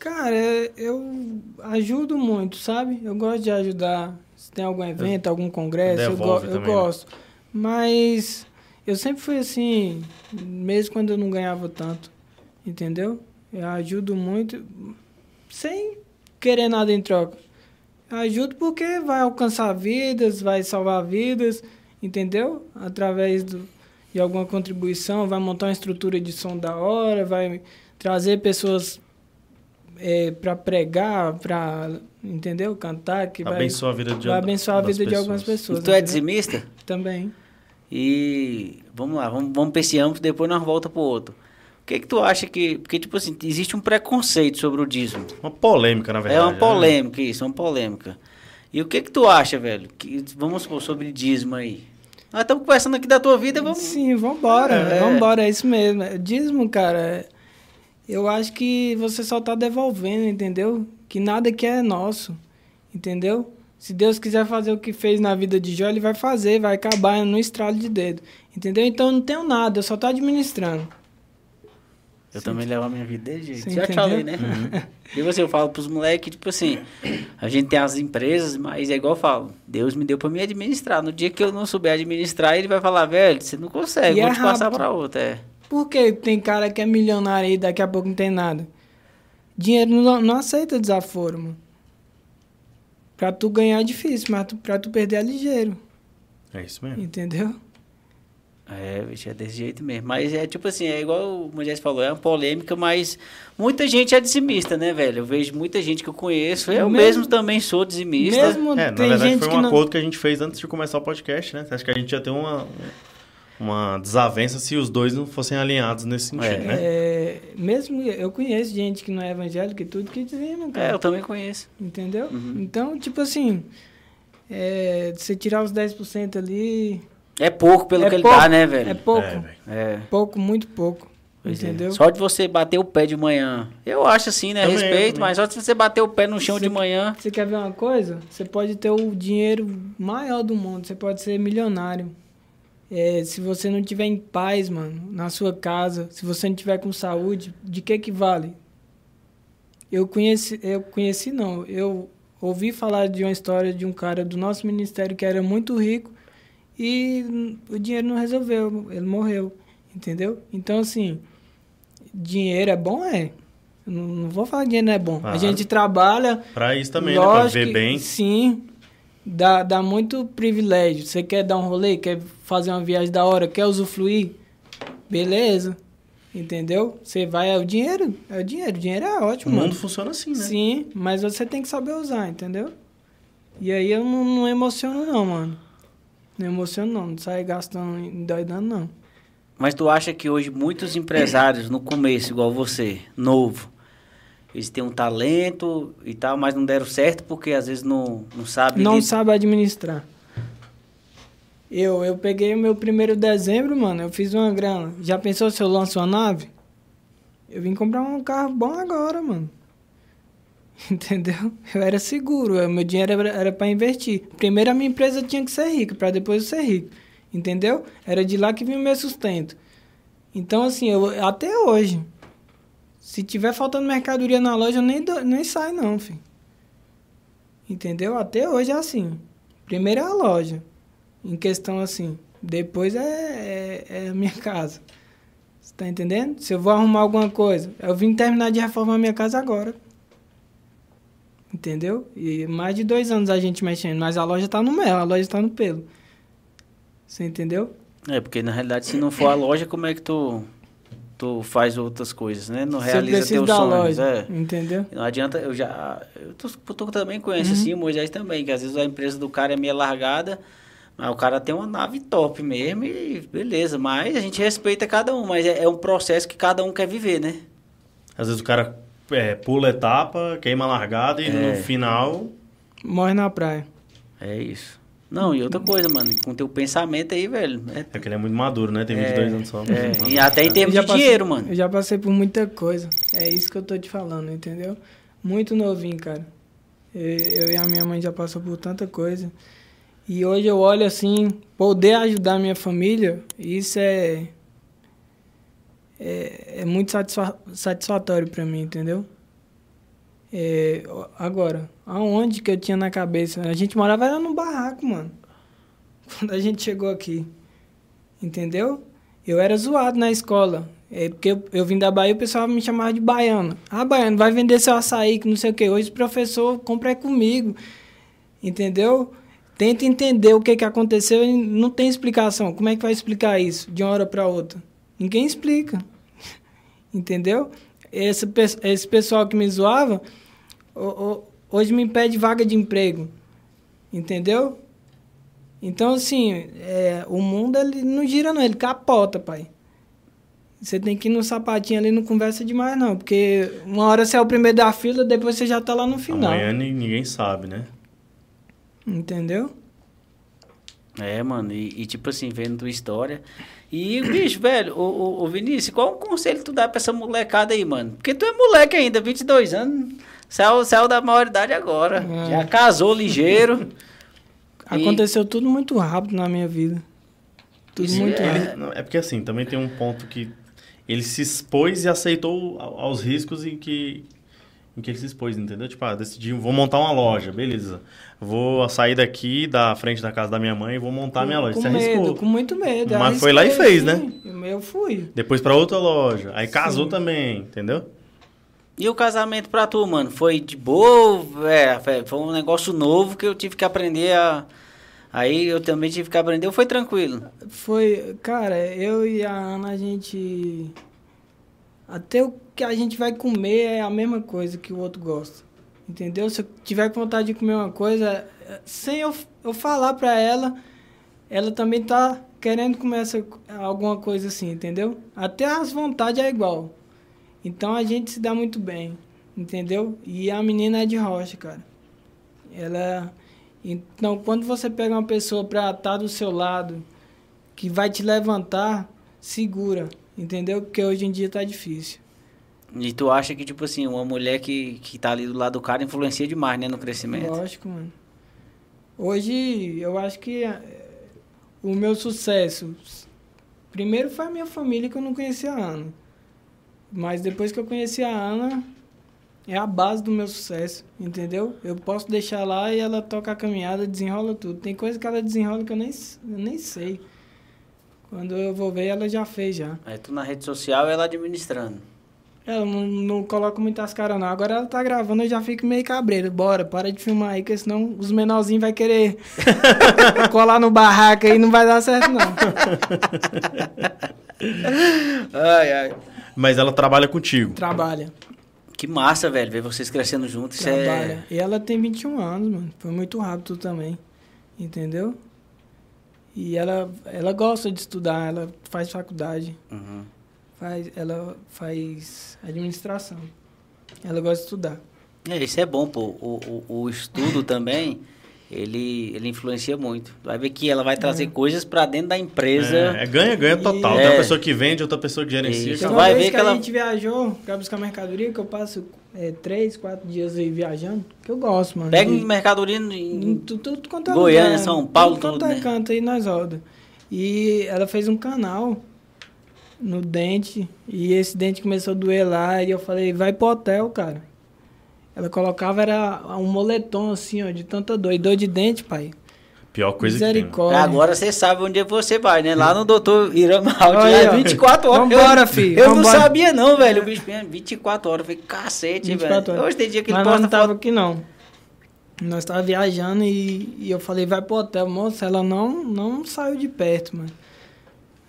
Cara, eu ajudo muito, sabe? Eu gosto de ajudar. Se tem algum evento, algum congresso, eu, go Devolve eu também, né? gosto. Mas eu sempre fui assim, mesmo quando eu não ganhava tanto. Entendeu? Eu ajudo muito, sem querer nada em troca. Eu ajudo porque vai alcançar vidas, vai salvar vidas, entendeu? Através do, de alguma contribuição, vai montar uma estrutura de som da hora, vai trazer pessoas é, para pregar, para entendeu? Cantar, que vai, Abençoa a vida de vai abençoar a vida de algumas pessoas. tu é dizimista? Também. E vamos lá, vamos, vamos pra esse âmbito, depois nós volta pro outro. O que que tu acha que... Porque, tipo assim, existe um preconceito sobre o dízimo. Uma polêmica, na verdade. é uma né? polêmica isso, é uma polêmica. E o que que tu acha, velho? Que, vamos supor, sobre dízimo aí. Nós estamos conversando aqui da tua vida, vamos... Sim, vambora, É. vambora, é isso mesmo. É Dízimo, cara, é- eu acho que você só tá devolvendo, entendeu? Que nada aqui é nosso, entendeu? Se Deus quiser fazer o que fez na vida de Jó, ele vai fazer, vai acabar no estralo de dedo, entendeu? Então eu não tenho nada, eu só tô administrando. Eu também levo a minha vida desse jeito. Você Já te falei, né? E você, eu falo pros moleques, tipo assim, a gente tem as empresas, mas é igual eu falo, Deus me deu pra me administrar. No dia que eu não souber administrar, ele vai falar, velho, você não consegue, E vou é te passar rápido. pra outra. É. Porque tem cara que é milionário aí e daqui a pouco não tem nada. Dinheiro não, não aceita desaforo, mano. Pra tu ganhar é difícil, mas tu, pra tu perder é ligeiro, É isso mesmo. entendeu? É, bicho, é desse jeito mesmo. Mas é tipo assim, é igual o Moisés falou, é uma polêmica, mas muita gente é dizimista, né, velho? Eu vejo muita gente que eu conheço, eu Mesmo- mesmo, também sou dizimista. Mesmo É, na tem verdade gente foi que um não... acordo que a gente fez antes de começar o podcast, né? Acho que a gente ia ter uma, uma desavença se os dois não fossem alinhados nesse sentido, É. né? É, mesmo eu conheço gente que não é evangélica e tudo que dizima, É, cara. eu também conheço. Entendeu? Uhum. Então, tipo assim, é, você tirar os 10% ali. É pouco pelo É que ele pouco, dá, né, velho? É pouco. É, velho. É. pouco, muito pouco. Pois é. entendeu? Só de você bater o pé de manhã. Eu acho assim, né? Também, Respeito, também. mas só de você bater o pé no chão Você- de manhã. Você quer ver uma coisa? Você pode ter o dinheiro maior do mundo, você pode ser milionário. É, se você não tiver em paz, mano, na sua casa, se você não tiver com saúde, de que que vale? Eu conheci, eu conheci não, eu ouvi falar de uma história de um cara do nosso ministério que era muito rico e o dinheiro não resolveu, ele morreu, entendeu? Então assim, dinheiro é bom, é. Não, não vou falar que dinheiro não é bom. Claro. A gente trabalha Pra isso também, né? Pra Lógico viver bem. Sim, dá, dá muito privilégio. Você quer dar um rolê, quer fazer uma viagem da hora, quer usufruir? Beleza. Entendeu? Você vai, é o dinheiro. É o dinheiro. O dinheiro é O ótimo, mundo mano. funciona assim, né? Sim, mas você tem que saber usar, entendeu? E aí eu não, não emociono, não, mano. Não emociono, não. Não sai gastando, endoidando, não. Mas tu acha que hoje muitos empresários, no começo, igual você, novo, eles têm um talento e tal, mas não deram certo porque às vezes não, não sabem. Não lidar- sabe administrar. Eu, eu peguei o meu primeiro dezembro, mano, eu fiz uma grana. Já pensou se eu lanço uma nave? Eu vim comprar um carro bom agora, mano. Entendeu? Eu era seguro, o meu dinheiro era, era para investir. Primeiro a minha empresa tinha que ser rica, para depois eu ser rico. Entendeu? Era de lá que vinha o meu sustento. Então, assim, eu, até hoje, se tiver faltando mercadoria na loja, nem, dou- nem saio, não, filho. Entendeu? Até hoje é assim. Primeiro é a loja. Em questão assim. Depois é, é, é a minha casa. Você tá entendendo? Se eu vou arrumar alguma coisa. Eu vim terminar de reformar minha casa agora. Entendeu? E mais de dois anos a gente mexendo. Mas a loja tá no mel, a loja tá no pelo. Você entendeu? É, porque na realidade, se não for a loja, como é que tu, tu faz outras coisas, né? Não Você realiza teus sonhos. loja. É. Entendeu? Não adianta, eu já. Eu tô, tu também conhece Uhum. assim, o Moisés também, que às vezes a empresa do cara é meio largada, mas o cara tem uma nave top mesmo e beleza. Mas a gente respeita cada um, mas é, é um processo que cada um quer viver, né? Às vezes o cara é, pula etapa, queima a largada e É. no final. Morre na praia. É isso. Não, e outra coisa, mano, com teu pensamento aí, velho. É, É que ele é muito maduro, né? Tem 22 anos só. é, e até em termos Eu de passei- dinheiro, mano. Eu já passei por muita coisa. É isso que eu tô te falando, entendeu? Muito novinho, cara. Eu e a minha mãe já passou por tanta coisa. E hoje eu olho assim, poder ajudar a minha família, isso é. É, é muito satisfa satisfatório pra mim, entendeu? É, agora, aonde que eu tinha na cabeça? A gente morava era num barraco, mano. Quando a gente chegou aqui. Entendeu? Eu era zoado na escola. É porque eu, eu vim da Bahia o pessoal me chamava de baiano. Ah, baiano, vai vender seu açaí, que não sei o quê. Hoje o professor compra é comigo. Entendeu? Tenta entender o que, que aconteceu e não tem explicação. Como é que vai explicar isso de uma hora para outra? Ninguém explica. Entendeu? Esse, esse pessoal que me zoava, hoje me impede vaga de emprego. Entendeu? Então, assim, é, o mundo ele não gira, não, ele capota, pai. Você tem que ir no sapatinho ali, não conversa demais, não. Porque uma hora você é o primeiro da fila, depois você já tá lá no final. Amanhã ni- ninguém sabe, né? Entendeu? É, mano, e, e tipo assim, vendo tua história. E, bicho, velho, ô, ô, ô Vinícius, qual o conselho tu dá pra essa molecada aí, mano? Porque tu é moleque ainda, 22 anos, saiu, saiu da maioridade agora. É. Já casou ligeiro. E- Aconteceu tudo muito rápido na minha vida. Tudo Isso muito é- rápido. Ele- não, é porque assim, também tem um ponto que ele se expôs e aceitou aos riscos em que, em que ele se expôs, entendeu? Tipo, ah, decidi, vou montar uma loja, beleza. Vou sair daqui da frente da casa da minha mãe e vou montar a minha loja. com Você medo, arriscou. com muito medo. Mas foi lá e fez, sim. Eu fui. Depois pra outra loja. Aí casou Sim. também, entendeu? E o casamento pra tu, mano? Foi de boa? É, foi- foi um negócio novo que eu tive que aprender a. Aí eu também tive que aprender, ou foi tranquilo? Foi, cara, eu e a Ana, a gente. Até o que a gente vai comer é a mesma coisa que o outro gosta. Entendeu? Se eu tiver vontade de comer uma coisa, sem eu, eu falar pra ela, ela também tá querendo começar alguma coisa assim, entendeu? Até as vontades é igual. Então a gente se dá muito bem, entendeu? E a menina é de rocha, cara. Ela. Então, quando você pega uma pessoa pra estar do seu lado, que vai te levantar, segura, entendeu? Porque hoje em dia tá difícil. E tu acha que, tipo assim, uma mulher que, que tá ali do lado do cara influencia demais, né, no crescimento? Lógico, mano. Hoje, eu acho que eh, o meu sucesso. Primeiro foi a minha família que eu não conhecia a Ana. Mas depois que eu conheci a Ana, é a base do meu sucesso, entendeu? Eu posso deixar lá e ela toca a caminhada, desenrola tudo. Tem coisa que ela desenrola que eu nem, eu nem sei. Quando eu vou ver, ela já fez já. Aí tu na rede social ela administrando. Ela não, não coloca muitas caras não. Agora ela tá gravando, eu já fico meio cabreiro. Bora, para de filmar aí, porque senão os menorzinhos vai querer colar no barraco aí, não vai dar certo não. ai, ai. Mas ela trabalha contigo. Trabalha. Que massa, velho, ver vocês crescendo juntos. Isso Trabalha. é... E ela tem 21 anos, mano. Foi muito rápido também. Entendeu? E ela, ela gosta de estudar, ela faz faculdade. Uhum. Faz, ela faz administração. Ela gosta de estudar. É, isso é bom, pô. O, o, o estudo também, ele, ele influencia muito. Vai ver que ela vai trazer coisas pra dentro da empresa. É, é ganha-ganha total. É. Tem uma pessoa que vende, outra pessoa que gerencia. Isso. Uma vai ver que, que ela- a gente viajou pra buscar mercadoria, que eu passo é, três, quatro dias aí viajando, que eu gosto, mano. Pega de- mercadoria em, em tu- tudo quanto é Goiânia, lugar, São Paulo, tudo quanto tudo, é né? canto aí nós roda. E ela fez um canal no dente, e esse dente começou a doer lá, e eu falei, vai pro hotel, cara. Ela colocava, era um moletom assim, ó, de tanta dor. E dor de dente, pai. Pior coisa que tem. Misericórdia. Agora você sabe onde você vai, né? Lá no doutor Iramaldi, Olha lá aí, ó. 24 horas. Vambora, eu, filho, Eu não vambora. sabia não, velho. O bicho tinha 24 horas. Eu falei, cacete, 24 velho. horas. Hoje tem dia que ele Mas nós posta não tava foto. aqui, não. Nós tava viajando e, e eu falei, vai pro hotel. Moça, ela não, não saiu de perto, mano.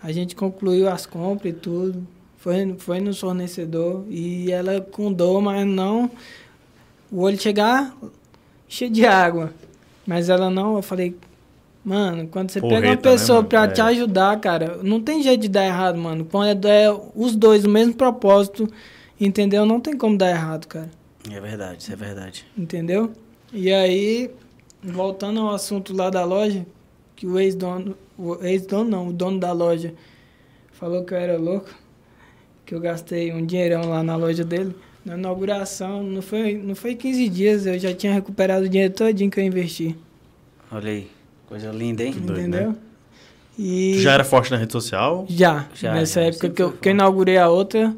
A gente concluiu as compras e tudo. Foi, foi no fornecedor. E ela com dor, mas não... O olho chegar cheio de água. Mas ela não, eu falei... Mano, quando você pega uma Porreta, né, pessoa mano? pra É. te ajudar, cara, não tem jeito de dar errado, mano. Quando é, é os dois, o mesmo propósito, entendeu? Não tem como dar errado, cara. É verdade, isso é verdade. Entendeu? E aí, voltando ao assunto lá da loja, que o ex-dono, o ex-dono não, o dono da loja falou que eu era louco, que eu gastei um dinheirão lá na loja dele. Na inauguração, não foi, não foi 15 dias, eu já tinha recuperado o dinheiro todinho que eu investi. Olha aí. Coisa linda, hein? doido, entendeu? né? E Tu já era forte na rede social? já, Já, nessa já, época que eu, que eu inaugurei a outra,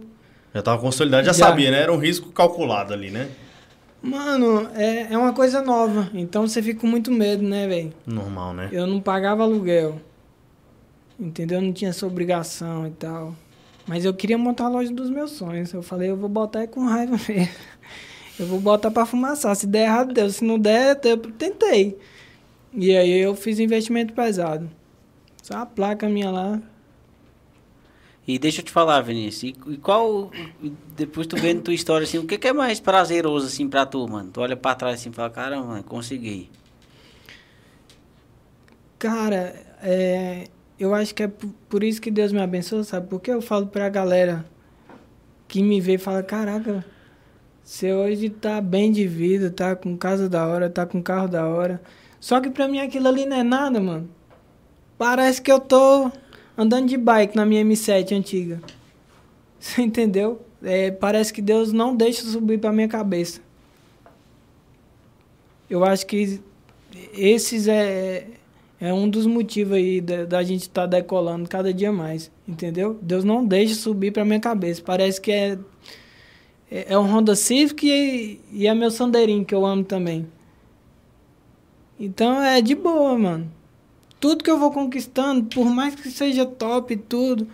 Já tava consolidado, já, Já. sabia, né? Era um risco calculado ali, né? Mano, é, é uma coisa nova. Então você fica com muito medo, né, velho? Normal, né? Eu não pagava aluguel. Entendeu? Eu não tinha essa obrigação e tal. Mas eu queria montar a loja dos meus sonhos. Eu falei, eu vou botar é com raiva mesmo. Eu vou botar pra fumaçar. Se der errado, deu. Se não der, eu tentei. E aí eu fiz investimento pesado. Só a placa minha lá. E deixa eu te falar, Vinícius, e, qual, depois tu vendo tua história assim, o que, que é mais prazeroso assim pra tu, mano? Tu olha pra trás assim e fala, caramba, mano, consegui. Cara, é, eu acho que é por, isso que Deus me abençoa, sabe? Porque eu falo pra galera que me vê e fala, caraca, você hoje tá bem de vida, tá com casa da hora, tá com carro da hora. Só que pra mim aquilo ali não é nada, mano. Parece que eu tô andando de bike na minha M7 antiga. Você entendeu? É, parece que Deus não deixa subir pra minha cabeça. Eu acho que esses é, é um dos motivos aí da, da gente estar decolando cada dia mais, entendeu? Deus não deixa subir pra minha cabeça. Parece que é é, é um Honda Civic e, e é meu Sandeirinho que eu amo também. Então é de boa, mano. Tudo que eu vou conquistando, por mais que seja top e tudo,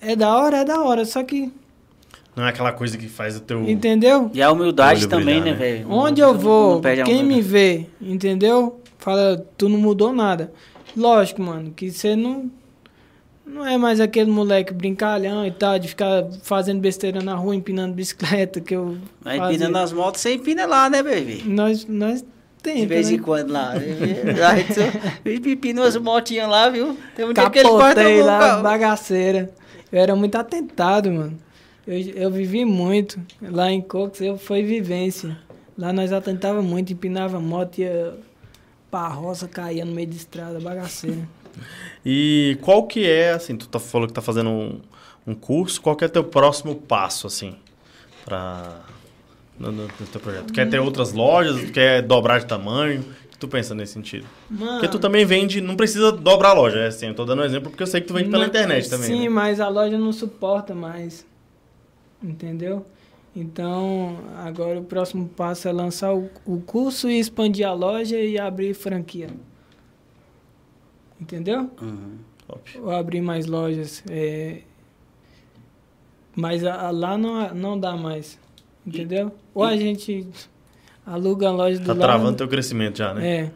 é da hora, é da hora. Só que, Não é aquela coisa que faz o teu. entendeu? E a humildade também, brilhar, né, né? velho? Onde eu vou, quem me vê, entendeu? Fala, tu não mudou nada. Lógico, mano, que você não. Não é mais aquele moleque brincalhão e tal, de ficar fazendo besteira na rua, empinando bicicleta, que eu. Mas fazia. empina nas motos, você empina lá, né, baby? Nós, nós tenta, De vez né? em quando lá. Pepino umas motinhas lá, viu? Tem um dia que ele Capotei lá, carro. bagaceira. Eu era muito atentado, mano. Eu, eu vivi muito. Lá em Cox, eu foi vivência. Lá nós atentava muito, empinava moto, ia pra roça, caía no meio de estrada, bagaceira. E qual que é, assim, tu tá, falou que tá fazendo um, um curso, qual que é teu próximo passo, assim, pra... No, no- no teu projeto? Quer ter outras lojas? Quer dobrar de tamanho? O que tu pensa nesse sentido? Mano, Porque tu também vende, não precisa dobrar a loja, é assim, eu tô dando um exemplo porque eu sei que tu vende pela internet também. Sim, né? mas a loja não suporta mais. Entendeu? Então, agora o próximo passo é lançar o, o curso e expandir a loja e abrir franquia. Entendeu? Uhum. Ou abrir mais lojas. é, Mas a- a- lá não, não dá mais. Entendeu? Ou a gente aluga a loja do Tá lado. travando teu crescimento já, né? É.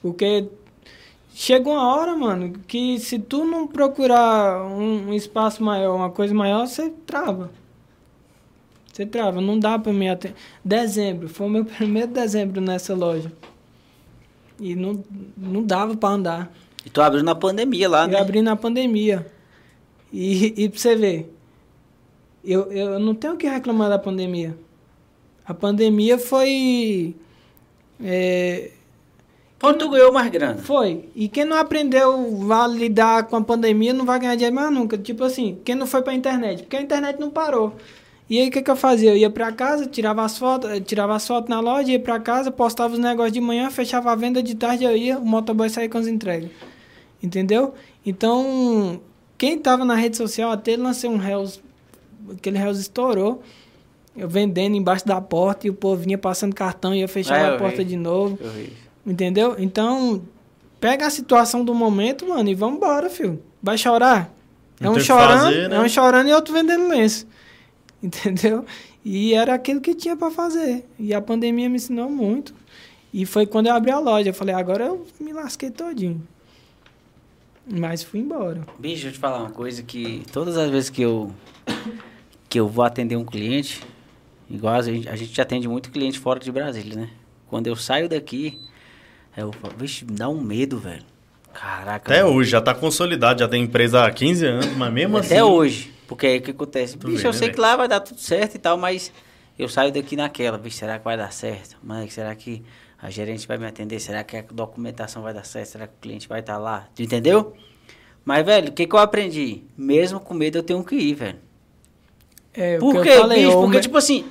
Porque chega uma hora, mano, que se tu não procurar um, um espaço maior, uma coisa maior, você trava. Você trava. Não dá pra mim até. Dezembro. Foi o meu primeiro dezembro nessa loja. E não, não dava pra andar. E tu abriu na pandemia lá, né? Eu abri na pandemia. E, e pra você ver, eu, eu não tenho o que reclamar da pandemia. A pandemia foi. é, Quando tu ganhou mais grana? foi. E quem não aprendeu a lidar com a pandemia não vai ganhar dinheiro mais nunca. Tipo assim, quem não foi pra internet? Porque a internet não parou. E aí o que, que eu fazia? Eu ia pra casa, tirava as fotos, eh, tirava as fotos na loja, ia pra casa, postava os negócios de manhã, fechava a venda de tarde, eu ia, o motoboy saía com as entregas. Entendeu? Então, quem tava na rede social, até ele lancei um Reels, aquele Reels estourou. Eu vendendo embaixo da porta e o povo vinha passando cartão e eu fechava Ah, eu a porta vi. de novo. Entendeu? Então, pega a situação do momento, mano, e vambora, filho. Vai chorar? É um chorando, fazer, né? é um chorando e outro vendendo lenço. Entendeu? E era aquilo que tinha pra fazer. E a pandemia me ensinou muito. E foi quando eu abri a loja. Eu falei, agora eu me lasquei todinho. Mas fui embora. Bicho, deixa eu te falar uma coisa que todas as vezes que eu que eu vou atender um cliente, igual a gente, a gente atende muito cliente fora de Brasília, né? Quando eu saio daqui, eu falo, vixe, me dá um medo, velho. Caraca. Até hoje, já tá consolidado, já tem empresa há 15 anos, mas mesmo assim... Até hoje. Porque aí o que acontece? Tu Bicho, vê, eu né, sei velho? que lá vai dar tudo certo e tal, mas eu saio daqui naquela. Bicho, será que vai dar certo? Mano, será que a gerente vai me atender? Será que a documentação vai dar certo? Será que o cliente vai estar lá? Tu entendeu? Mas, velho, o que, que eu aprendi? Mesmo com medo, eu tenho que ir, velho. É, Por quê, bicho? Porque, tipo assim,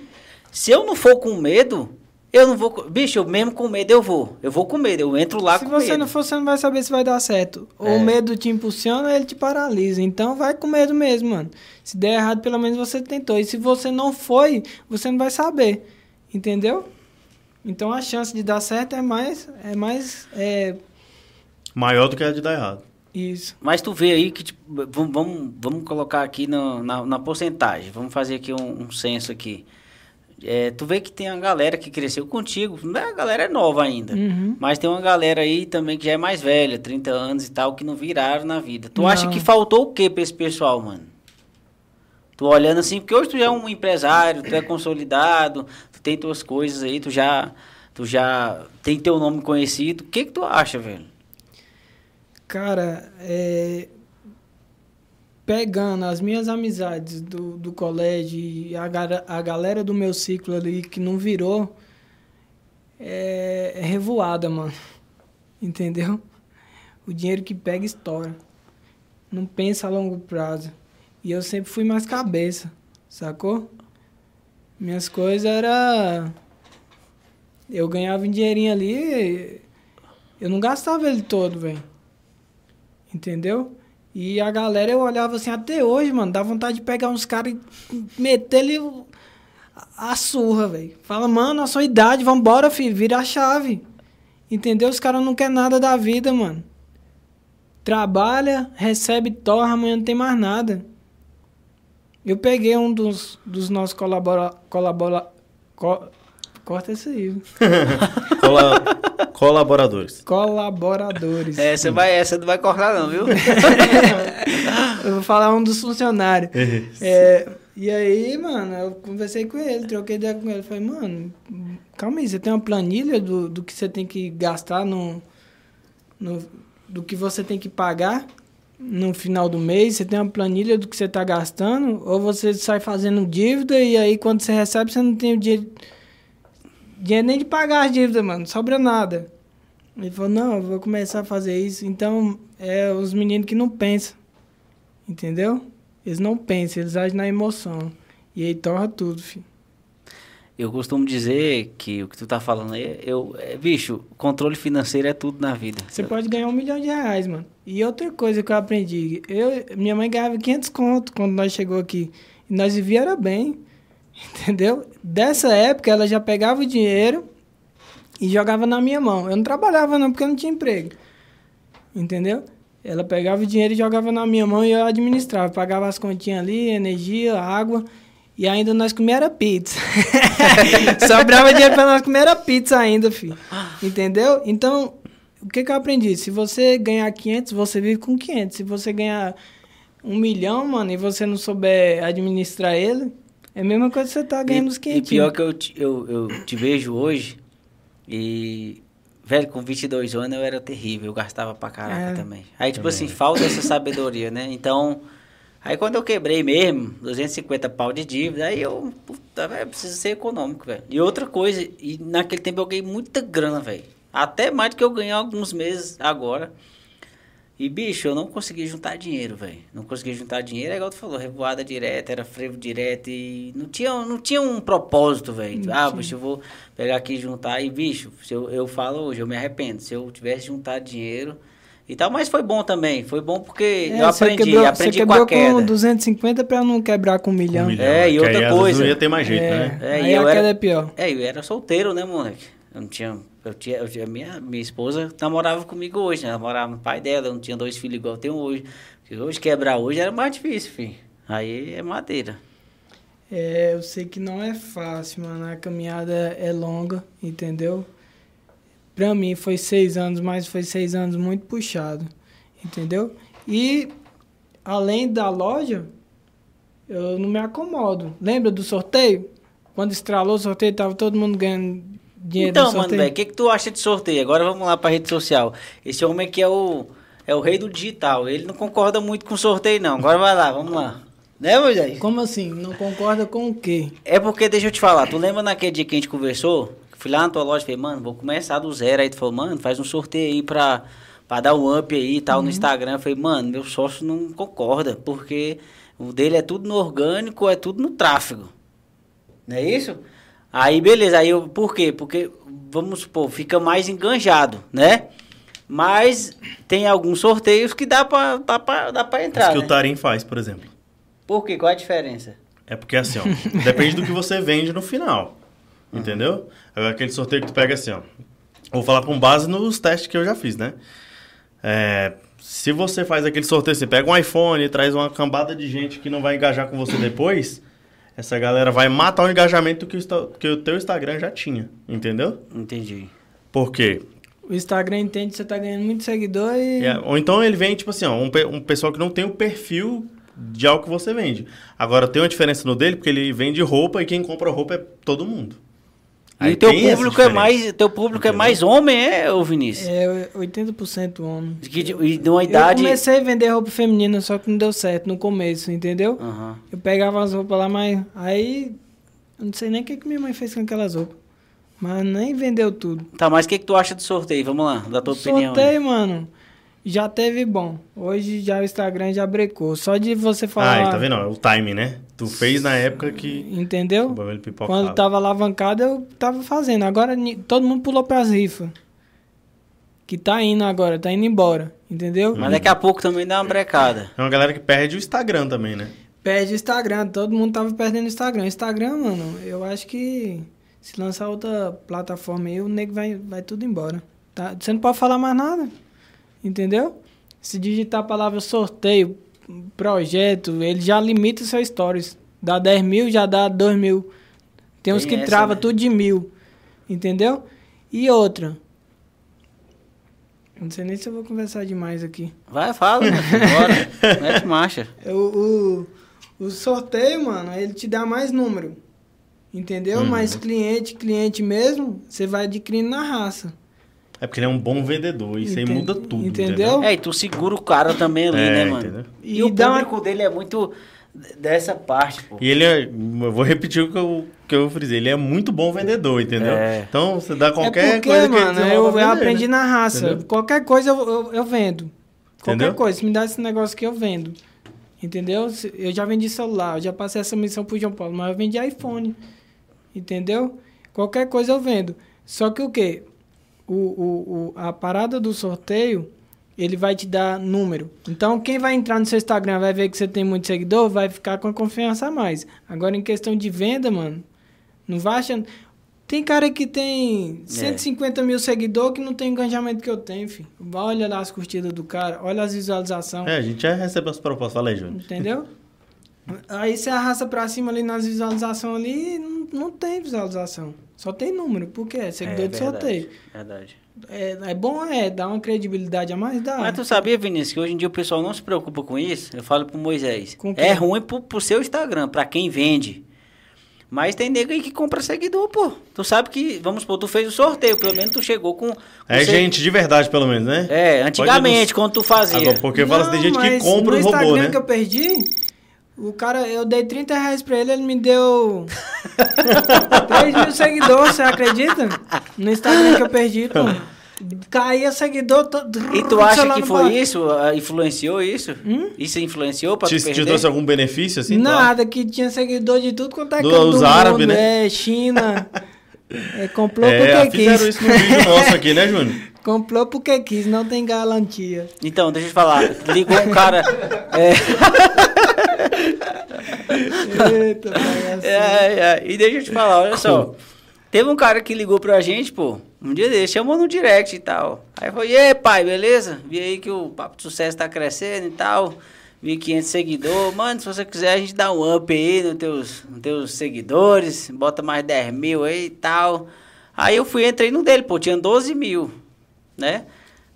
se eu não for com medo, eu não vou. Bicho, eu mesmo com medo eu vou. Eu vou com medo, eu entro lá se com você medo. não for, você não vai saber se vai dar certo. É. O medo te impulsiona, ele te paralisa. Então vai com medo mesmo, mano. Se der errado, pelo menos você tentou. E se você não foi, você não vai saber. Entendeu? Então a chance de dar certo é mais. É mais. É Maior do que a de dar errado. isso. Mas tu vê aí que, tipo, vamos, vamos, vamos colocar aqui no- na, na porcentagem. Vamos fazer aqui um, um censo aqui. É, tu vê que tem uma galera que cresceu contigo. É- A galera é nova ainda. Uhum. Mas tem uma galera aí também que já é mais velha, 30 anos e tal, que não viraram na vida. Tu Não. acha que faltou o que pra esse pessoal, mano? Tu olhando assim, porque hoje tu já é um empresário, tu é consolidado, tu tem tuas coisas aí, tu já, tu já tem teu nome conhecido. O que que tu acha, velho? Cara, é, pegando as minhas amizades do, do colégio e a, a galera do meu ciclo ali que não virou, é, é revoada, mano. Entendeu? O dinheiro que pega estoura. Não pensa a longo prazo. E eu sempre fui mais cabeça, sacou? Minhas coisas era Eu ganhava um dinheirinho ali, eu não gastava ele todo, velho. Entendeu? E a galera eu olhava assim, até hoje, mano, dá vontade de pegar uns caras e meter a a surra, velho. Fala, mano, a sua idade, vambora, filho, vira a chave. Entendeu? Os caras não querem nada da vida, mano. Trabalha, recebe, torra, amanhã não tem mais nada. Eu peguei um dos, dos nossos colabora, colabora, co- corta isso aí. Cola- colaboradores. Colaboradores. Essa, vai, essa não vai cortar não, viu? Eu vou falar um dos funcionários. É, e aí, mano, eu conversei com ele, troquei ideia com ele. Falei, mano, calma aí, você tem uma planilha do, do que você tem que gastar no, no. do que você tem que pagar no final do mês? Você tem uma planilha do que você está gastando? Ou você sai fazendo dívida e aí quando você recebe você não tem o dinheiro. Dinheiro nem de pagar as dívidas, mano. Não sobra nada. Ele falou, não, eu vou começar a fazer isso. Então, é os meninos que não pensam. Entendeu? Eles não pensam, eles agem na emoção. E aí torra tudo, filho. Eu costumo dizer que o que tu tá falando aí, eu, é, bicho, controle financeiro é tudo na vida. Você pode ganhar um milhão de reais, mano. E outra coisa que eu aprendi, eu, minha mãe ganhava 500 conto quando nós chegou aqui. E nós vivíamos bem, entendeu? Dessa época, ela já pegava o dinheiro e jogava na minha mão. Eu não trabalhava não, porque eu não tinha emprego. Entendeu? Ela pegava o dinheiro e jogava na minha mão e eu administrava. Pagava as continhas ali, energia, água. E ainda nós comíamos pizza. Sobrava dinheiro para nós comer pizza ainda, filho. Entendeu? Então, o que, que eu aprendi? Se você ganhar 500, você vive com 500. Se você ganhar um milhão, mano, e você não souber administrar ele, é a mesma coisa que você tá ganhando e, os 500. E pior que eu te, eu, eu te vejo hoje, e, velho, com 22 anos eu era terrível, eu gastava pra caraca é. também. Aí, tipo também. assim, falta essa sabedoria, né? Então, aí quando eu quebrei mesmo, 250 pau de dívida, aí eu, puta, velho, preciso ser econômico, velho. E outra coisa, e naquele tempo eu ganhei muita grana, velho. Até mais do que eu ganhei alguns meses agora. E, bicho, eu não consegui juntar dinheiro, velho. Não consegui juntar dinheiro, é igual tu falou, revoada direta, era frevo direto e não tinha, não tinha um propósito, velho. Ah, bicho, eu vou pegar aqui e juntar. E, bicho, se eu, eu falo hoje, eu me arrependo. Se eu tivesse juntado dinheiro e tal, mas foi bom também. Foi bom porque é, eu aprendi, quebrou, aprendi você com a queda. com 250 pra não quebrar com um milhão. Um milhão é, e outra aí, coisa. Não ia ter mais jeito, é, né? É, aí a queda é pior. É, eu era solteiro, né, moleque? Eu não tinha eu tinha, eu tinha minha, minha esposa namorava comigo hoje, né? Morava no pai dela, eu não tinha dois filhos igual eu tenho hoje. Porque hoje quebrar hoje era mais difícil, filho. Aí é madeira. É, eu sei que não é fácil, mano. A caminhada é longa, entendeu? Pra mim foi seis anos, mas foi seis anos muito puxado, entendeu? E além da loja, eu não me acomodo. Lembra do sorteio? Quando estralou o sorteio, tava todo mundo ganhando dinheiro Então, mano, velho, o que, que tu acha de sorteio? Agora vamos lá pra rede social. Esse homem aqui é o, é o rei do digital. Ele não concorda muito com sorteio, não. Agora vai lá, vamos lá. Né, Moisés? Como assim? Não concorda com o quê? É porque, deixa eu te falar, tu lembra naquele dia que a gente conversou? Fui lá na tua loja e falei, mano, vou começar do zero. Aí tu falou, mano, faz um sorteio aí pra, pra dar um up aí e tal uhum. no Instagram. Eu falei, mano, meu sócio não concorda, porque o dele é tudo no orgânico, é tudo no tráfego. Não é isso? Aí, beleza. Aí, eu, por quê? Porque, vamos supor, fica mais enganjado, né? Mas tem alguns sorteios que dá pra, dá pra, dá pra entrar. Isso que né? o Tarim faz, por exemplo. Por quê? Qual a diferença? É porque assim, ó, depende do que você vende no final. Uhum. Entendeu? Aquele sorteio que tu pega assim, ó. Vou falar com base nos testes que eu já fiz, né? É, se você faz aquele sorteio, você pega um iPhone e traz uma cambada de gente que não vai engajar com você depois, essa galera vai matar o engajamento que o, que o teu Instagram já tinha, entendeu? Entendi. Por quê? O Instagram entende que você tá ganhando muito seguidor e... É, ou então ele vem, tipo assim, ó, um, um pessoal que não tem o perfil de algo que você vende. Agora, tem uma diferença no dele, porque ele vende roupa e quem compra roupa é todo mundo. Aí e teu público é mais, teu público Entendeu? é mais homem, é, ô Vinícius? É, 80% homem. Que, e de uma idade... Eu comecei a vender roupa feminina, só que não deu certo no começo, entendeu? Uhum. Eu pegava as roupas lá, mas aí... Eu não sei nem o que, que minha mãe fez com aquelas roupas. Mas nem vendeu tudo. Tá, mas o que, que tu acha do sorteio? Vamos lá, da tua sorteio, opinião. Sorteio, mano já teve bom. Hoje já o Instagram já brecou. Só de você falar. Ah, tá vendo? O time, né? Tu fez na época que. Entendeu? Quando tava alavancado, eu tava fazendo. Agora todo mundo pulou pras rifas. Que tá indo agora, tá indo embora. Entendeu? Mas daqui a pouco também dá uma brecada. É uma galera que perde o Instagram também, né? Perde o Instagram. Todo mundo tava perdendo o Instagram. Instagram, mano, eu acho que se lançar outra plataforma aí, o nego vai, vai tudo embora. Tá? Você não pode falar mais nada. Entendeu? Se digitar a palavra sorteio, projeto, ele já limita seus stories. Dá 10 mil, já dá 2 mil. Tem uns Tem que essa, trava né? tudo de mil. Entendeu? E outra. Não sei nem se eu vou conversar demais aqui. Vai, fala, bora. Mete marcha. O, o, o sorteio, mano, ele te dá mais número. Entendeu? Uhum. Mas cliente, cliente mesmo, você vai adquirindo na raça. É porque ele é um bom vendedor. Isso aí muda tudo. entendeu? Entendeu? É, e tu segura o cara também ali, É, né, mano? entendeu? E, E o dá uma- público dele é muito dessa parte, pô. E ele é. Eu vou repetir o que eu, que eu frisei. Ele é muito bom vendedor, entendeu? É. Então, você dá qualquer é porque, coisa que mano, ele eu, eu vender, né? aprendi na raça. Entendeu? Qualquer coisa eu, eu, eu vendo. Qualquer Entendeu? coisa, se me dá esse negócio que eu vendo. Entendeu? Eu já vendi celular, eu já passei essa missão pro João Paulo, mas eu vendi iPhone. Entendeu? Qualquer coisa eu vendo. Só que o quê? O, o, o, a parada do sorteio, ele vai te dar número. Então, quem vai entrar no seu Instagram vai ver que você tem muito seguidor, vai ficar com a confiança a mais. Agora, em questão de venda, mano, não vai achando. Tem cara que tem 150 mil seguidores que não tem engajamento que eu tenho, filho. Olha lá as curtidas do cara, olha as visualizações. É, a gente já recebeu as propostas. Fala aí, Júnior. Entendeu? Aí você arrasta pra cima ali nas visualizações ali não, não tem visualização. Só tem número. Por quê? É seguidor de verdade, sorteio. Verdade. É, é bom, é, dá uma credibilidade a mais, dá. Mas tu sabia, Vinícius, que hoje em dia o pessoal não se preocupa com isso? Eu falo pro Moisés. É ruim pro, pro seu Instagram, pra quem vende. Mas tem nego aí que compra seguidor, pô. Tu sabe que, vamos supor, tu fez o sorteio, pelo menos tu chegou com... com É se- gente de verdade, pelo menos, né? É, antigamente, quando tu fazia. Agora, porque fala assim, tem gente que compra o robô, Instagram né? que eu perdi, o cara, eu dei 30 reais pra ele, ele me deu 3 mil seguidores, você acredita? No Instagram que eu perdi, pô. Caía seguidor todo. E tu acha que foi pau. isso? Ah, Influenciou isso? Hum? Isso influenciou pra Te, tu te perder? trouxe algum benefício, assim? tá? Nada, que tinha seguidor de tudo quanto é Do- canto os do árabes, mundo, né? É, China. É, comprou É, porque fizeram quis. isso no vídeo nosso aqui, né, Júnior? Comprou porque quis, não tem garantia. Então, deixa eu te falar. Ligou um cara... é, Eita, bagaceiro. É, é, e deixa eu te falar, olha só. Teve um cara que ligou pra gente, pô, um dia desse, chamou no direct e tal. Aí falou, e pai, beleza? Vi aí que o Papo de Sucesso tá crescendo e tal. Vi 500 seguidores. Mano, se você quiser, a gente dá um up aí nos teus, nos teus seguidores. Bota mais 10 mil aí e tal. Aí eu fui, entrei no dele, pô, tinha 12 mil, né?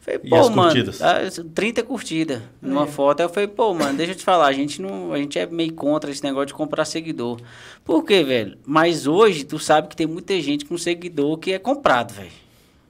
Falei, E pô, as mano, curtidas? ah, 30 curtidas numa É. foto. Aí eu falei, pô, mano, deixa eu te falar, a gente não, a gente é meio contra esse negócio de comprar seguidor. Por quê, velho? Mas hoje tu sabe que tem muita gente com seguidor que é comprado, velho.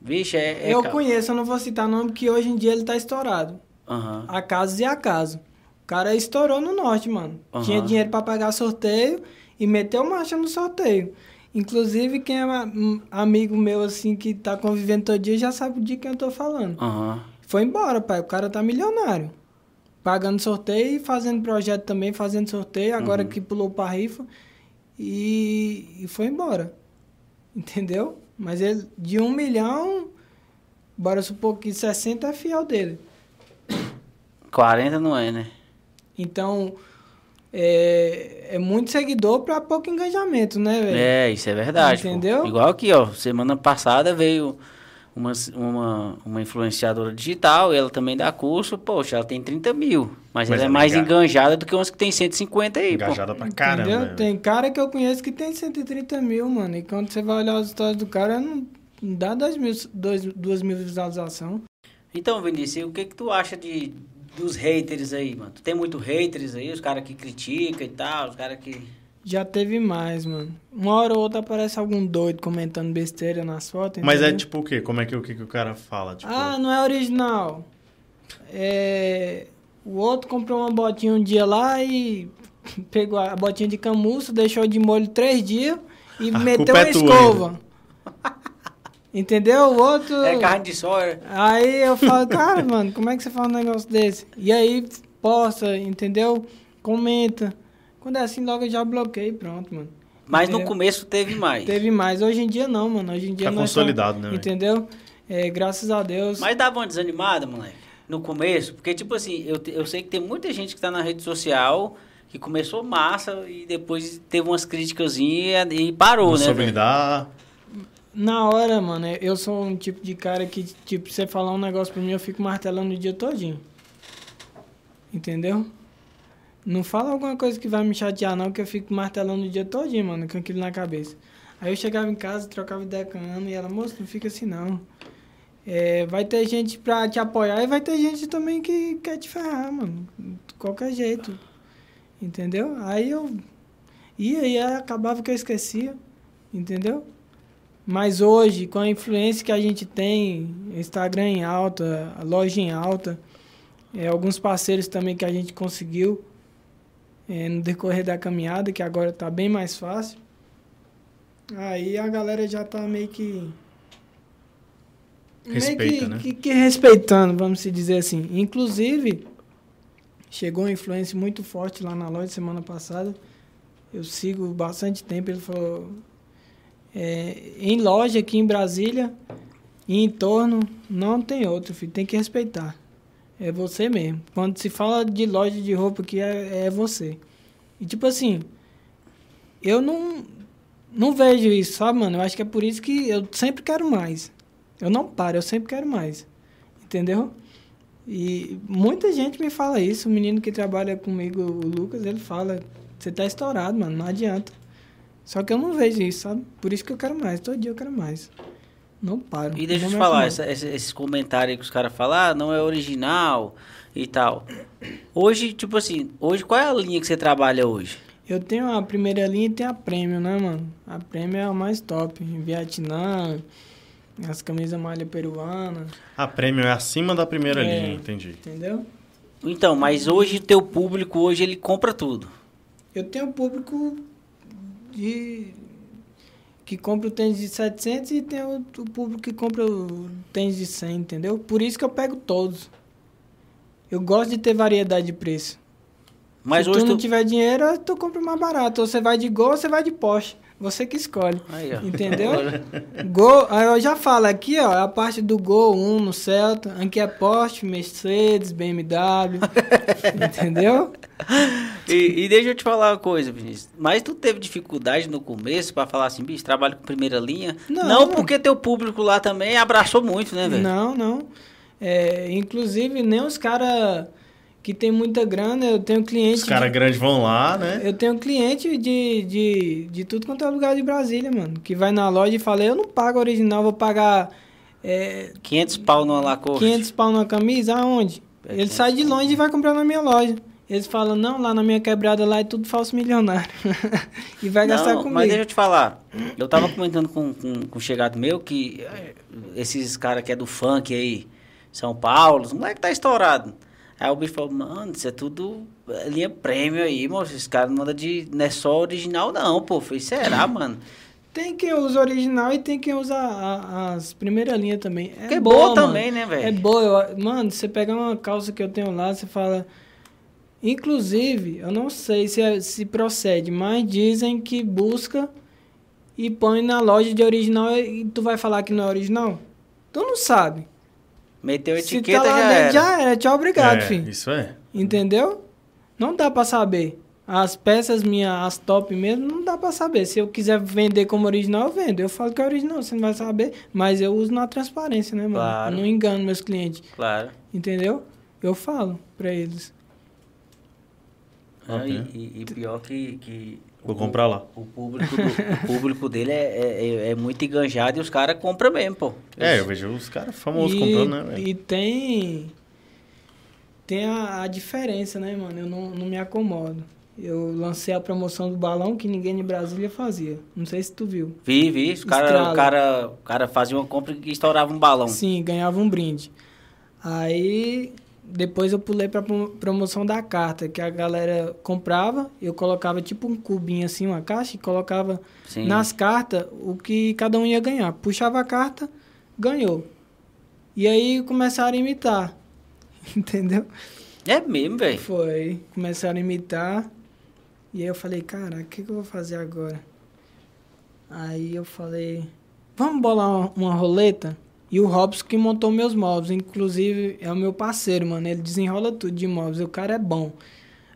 Vixe, é, é Eu conheço, eu não vou citar nome, porque hoje em dia ele tá estourado. Aham. Acasos e acaso. O cara estourou no norte, mano. Aham. Tinha dinheiro pra pagar sorteio e meteu marcha no sorteio. Inclusive, quem é um amigo meu, assim, que tá convivendo todo dia, já sabe de quem eu tô falando. Aham. Foi embora, pai. O cara tá milionário. Pagando sorteio e fazendo projeto também, fazendo sorteio. Agora que pulou pra rifa. E, e foi embora. Entendeu? Mas ele, de um milhão, bora supor que 60 é fiel dele. 40 não é, né? Então, é, é muito seguidor pra pouco engajamento, né, velho? É, isso é verdade. pô. Entendeu? Igual aqui, ó. Semana passada veio uma, uma, uma influenciadora digital, ela também dá curso. Poxa, ela tem 30 mil. Mas, Mas ela é ela mais enga- enganjada do que umas que tem 150 aí, pô. Engajada pra caramba. Entendeu? né? Tem cara que eu conheço que tem 130 mil, mano. E quando você vai olhar as histórias do cara, não, não dá 2 mil, dois, duas mil visualizações. Então, Vinícius, o que que tu acha de, dos haters aí, mano? Tu tem muito haters aí, os caras que criticam e tal, os caras que... Já teve mais, mano. Uma hora ou outra aparece algum doido comentando besteira nas fotos. Mas é tipo o quê? Como é que, o que, que o cara fala? Tipo, Ah, não é original. É... O outro comprou uma botinha um dia lá e pegou a botinha de camuço, deixou de molho três dias e A meteu uma é tua escova. Entendeu? O outro. É carne de soja. Aí eu falo, cara, mano, como é que você faz um negócio desse? E aí posta, entendeu? Comenta. Quando é assim, logo eu já bloqueei, pronto, mano. Mas no Entendeu? começo teve mais. Teve mais. Hoje em dia não, mano. Hoje em dia Tá consolidado, né? Entendeu? É, graças a Deus. Mas dava uma desanimada, moleque, no começo. Porque, tipo assim, eu, eu sei que tem muita gente que tá na rede social que começou massa e depois teve umas críticas e, parou, não né? soube lidar. Na hora, mano, eu sou um tipo de cara que, tipo, você falar um negócio pra mim, eu fico martelando o dia todinho. Entendeu? Não fala alguma coisa que vai me chatear, não, que eu fico martelando o dia todinho, mano, com aquilo na cabeça. Aí eu chegava em casa, trocava ideia com a Ana e ela, moço, não fica assim, não. É, vai ter gente pra te apoiar e vai ter gente também que quer te ferrar, mano. De qualquer jeito. Entendeu? Aí eu. E aí acabava que eu esquecia. Entendeu? Mas hoje, com a influência que a gente tem, Instagram em alta, a loja em alta, é, alguns parceiros também que a gente conseguiu é, no decorrer da caminhada, que agora está bem mais fácil. Aí a galera já tá meio que. Respeita, meio que, né? que, que respeitando, vamos se dizer assim. Inclusive, chegou uma influência muito forte lá na loja semana passada. Eu sigo bastante tempo. Ele falou: é, em loja aqui em Brasília e em torno, não tem outro, filho. Tem que respeitar. É você mesmo. Quando se fala de loja de roupa aqui, é, é você. E tipo assim, eu não, não vejo isso, sabe, mano? Eu acho que é por isso que eu sempre quero mais. Eu não paro, eu sempre quero mais. Entendeu? E muita gente me fala isso. O menino que trabalha comigo, o Lucas, ele fala: Você tá estourado, mano, não adianta. Só que eu não vejo isso, sabe? Por isso que eu quero mais. Todo dia eu quero mais. Não paro. E deixa eu te falar, essa- essa- esses comentários que os caras falam, ah, não é original e tal. Hoje, tipo assim, hoje qual é a linha que você trabalha hoje? Eu tenho a primeira linha e tenho a Premium, né, mano? A Premium é a mais top. Vietnã, as camisas malha peruana, A prêmio é acima da primeira É. linha, entendi. entendeu? Então, mas hoje teu público, hoje ele compra tudo. Eu tenho público de que compra o tênis de 700 e tem o, o público que compra o tênis de 100, entendeu? Por isso que eu pego todos. Eu gosto de ter variedade de preço. Mas Se tu não tu... tiver dinheiro, tu compra mais barato. Ou você vai de Gol ou você vai de Porsche. Você que escolhe. Aí. Entendeu? Gol, aí eu já falo aqui, ó, a parte do Gol 1 no Celta, aqui é Porsche, Mercedes, BMW, entendeu? E, e deixa eu te falar uma coisa, Vinícius. Mas tu teve dificuldade no começo pra falar assim, bicho, trabalho com primeira linha? Não. Não, porque teu público lá também abraçou muito, né, velho? Não, não. É, inclusive, nem os caras que tem muita grana, eu tenho cliente. Os caras de- grandes vão lá, né? Eu tenho cliente de, de, de tudo quanto é lugar de Brasília, mano. Que vai na loja e fala, eu não pago original, vou pagar é, 500 pau numa Lacoste. 500 pau numa camisa, aonde? É, Ele 500 sai de longe e vai comprar na minha loja. Eles falam, não, lá na minha quebrada lá é tudo falso milionário. e vai gastar Não, comigo. mas deixa eu te falar. Eu tava comentando com, com, com um chegado meu que eh, esses caras que é do funk aí, São Paulo, os moleque tá estourado. Aí o bicho falou, mano, isso é tudo eh, linha prêmio aí, moço. Esses caras não mandam de. Não é só original, não, pô. Falei, será, mano? Tem quem usa original e tem quem usa a- as primeiras linhas também. É Que é boa, boa mano. também, né, velho? É boa. eu- mano, você pega uma calça que eu tenho lá, você fala... Inclusive, eu não sei se, é- se procede, mas dizem que busca e põe na loja de original e tu vai falar que não é original? Tu não sabe. Meteu a Se etiqueta tá lá já dentro, era. já era. Tchau, obrigado, é, filho. Isso é. Entendeu? Não dá pra saber. As peças minhas, as top mesmo, não dá pra saber. Se eu quiser vender como original, eu vendo. Eu falo que é original, você não vai saber. Mas eu uso na transparência, né, mano? Claro. Eu não engano meus clientes. Claro. Entendeu? Eu falo pra eles. Ah, e, e- e pior que. que Vou comprar lá. O público, do- o público dele é, é, é- é muito enganjado e os caras compram mesmo, pô. É, eu vejo os caras famosos e, comprando, né, velho? E tem. Tem a, a diferença, né, mano? Eu não, não me acomodo. Eu lancei a promoção do balão que ninguém em Brasília fazia. Não sei se tu viu. Vi, vi. Os cara, o, cara, o cara fazia uma compra e estourava um balão. Sim, ganhava um brinde. Aí depois eu pulei prom- promoção da carta, que a galera comprava, eu colocava tipo um cubinho assim, uma caixa, e colocava Sim. nas cartas o que cada um ia ganhar. Puxava a carta, ganhou. E aí começaram a imitar. Entendeu? É mesmo, velho. Foi. Começaram a imitar. E aí eu falei, cara, o que, que eu vou fazer agora? Aí eu falei, vamos bolar uma, uma roleta? E o Robson que montou meus móveis, inclusive é o meu parceiro, mano. Ele desenrola tudo de móveis, o cara é bom.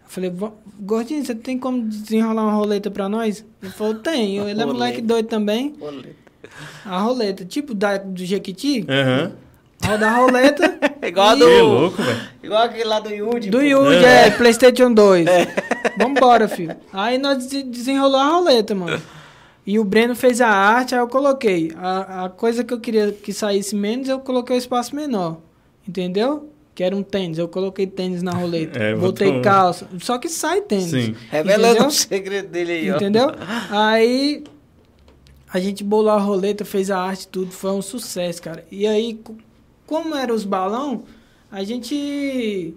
Eu falei, "Va- Gordinho, você tem como desenrolar uma roleta pra nós? Ele falou, tem. Ele é Roleta. moleque doido também. A roleta, tipo da, do Jequiti, Aham. roda a roleta. É igual a E- do. Que louco, velho. Igual aquele lá do Yudi. Do pô. Yuji, é, Playstation 2. Vambora, filho. Aí nós des- desenrolou a roleta, mano. E o Breno fez a arte, aí eu coloquei. A, a coisa que eu queria que saísse menos, eu coloquei o espaço menor. Entendeu? Que era um tênis. Eu coloquei tênis na roleta. É, Botei botou- calça. Só que sai tênis. Sim. Revelando o segredo dele aí, ó. Entendeu? Aí A gente bolou a roleta, fez a arte, tudo, foi um sucesso, cara. E aí, co- como eram os balão, a gente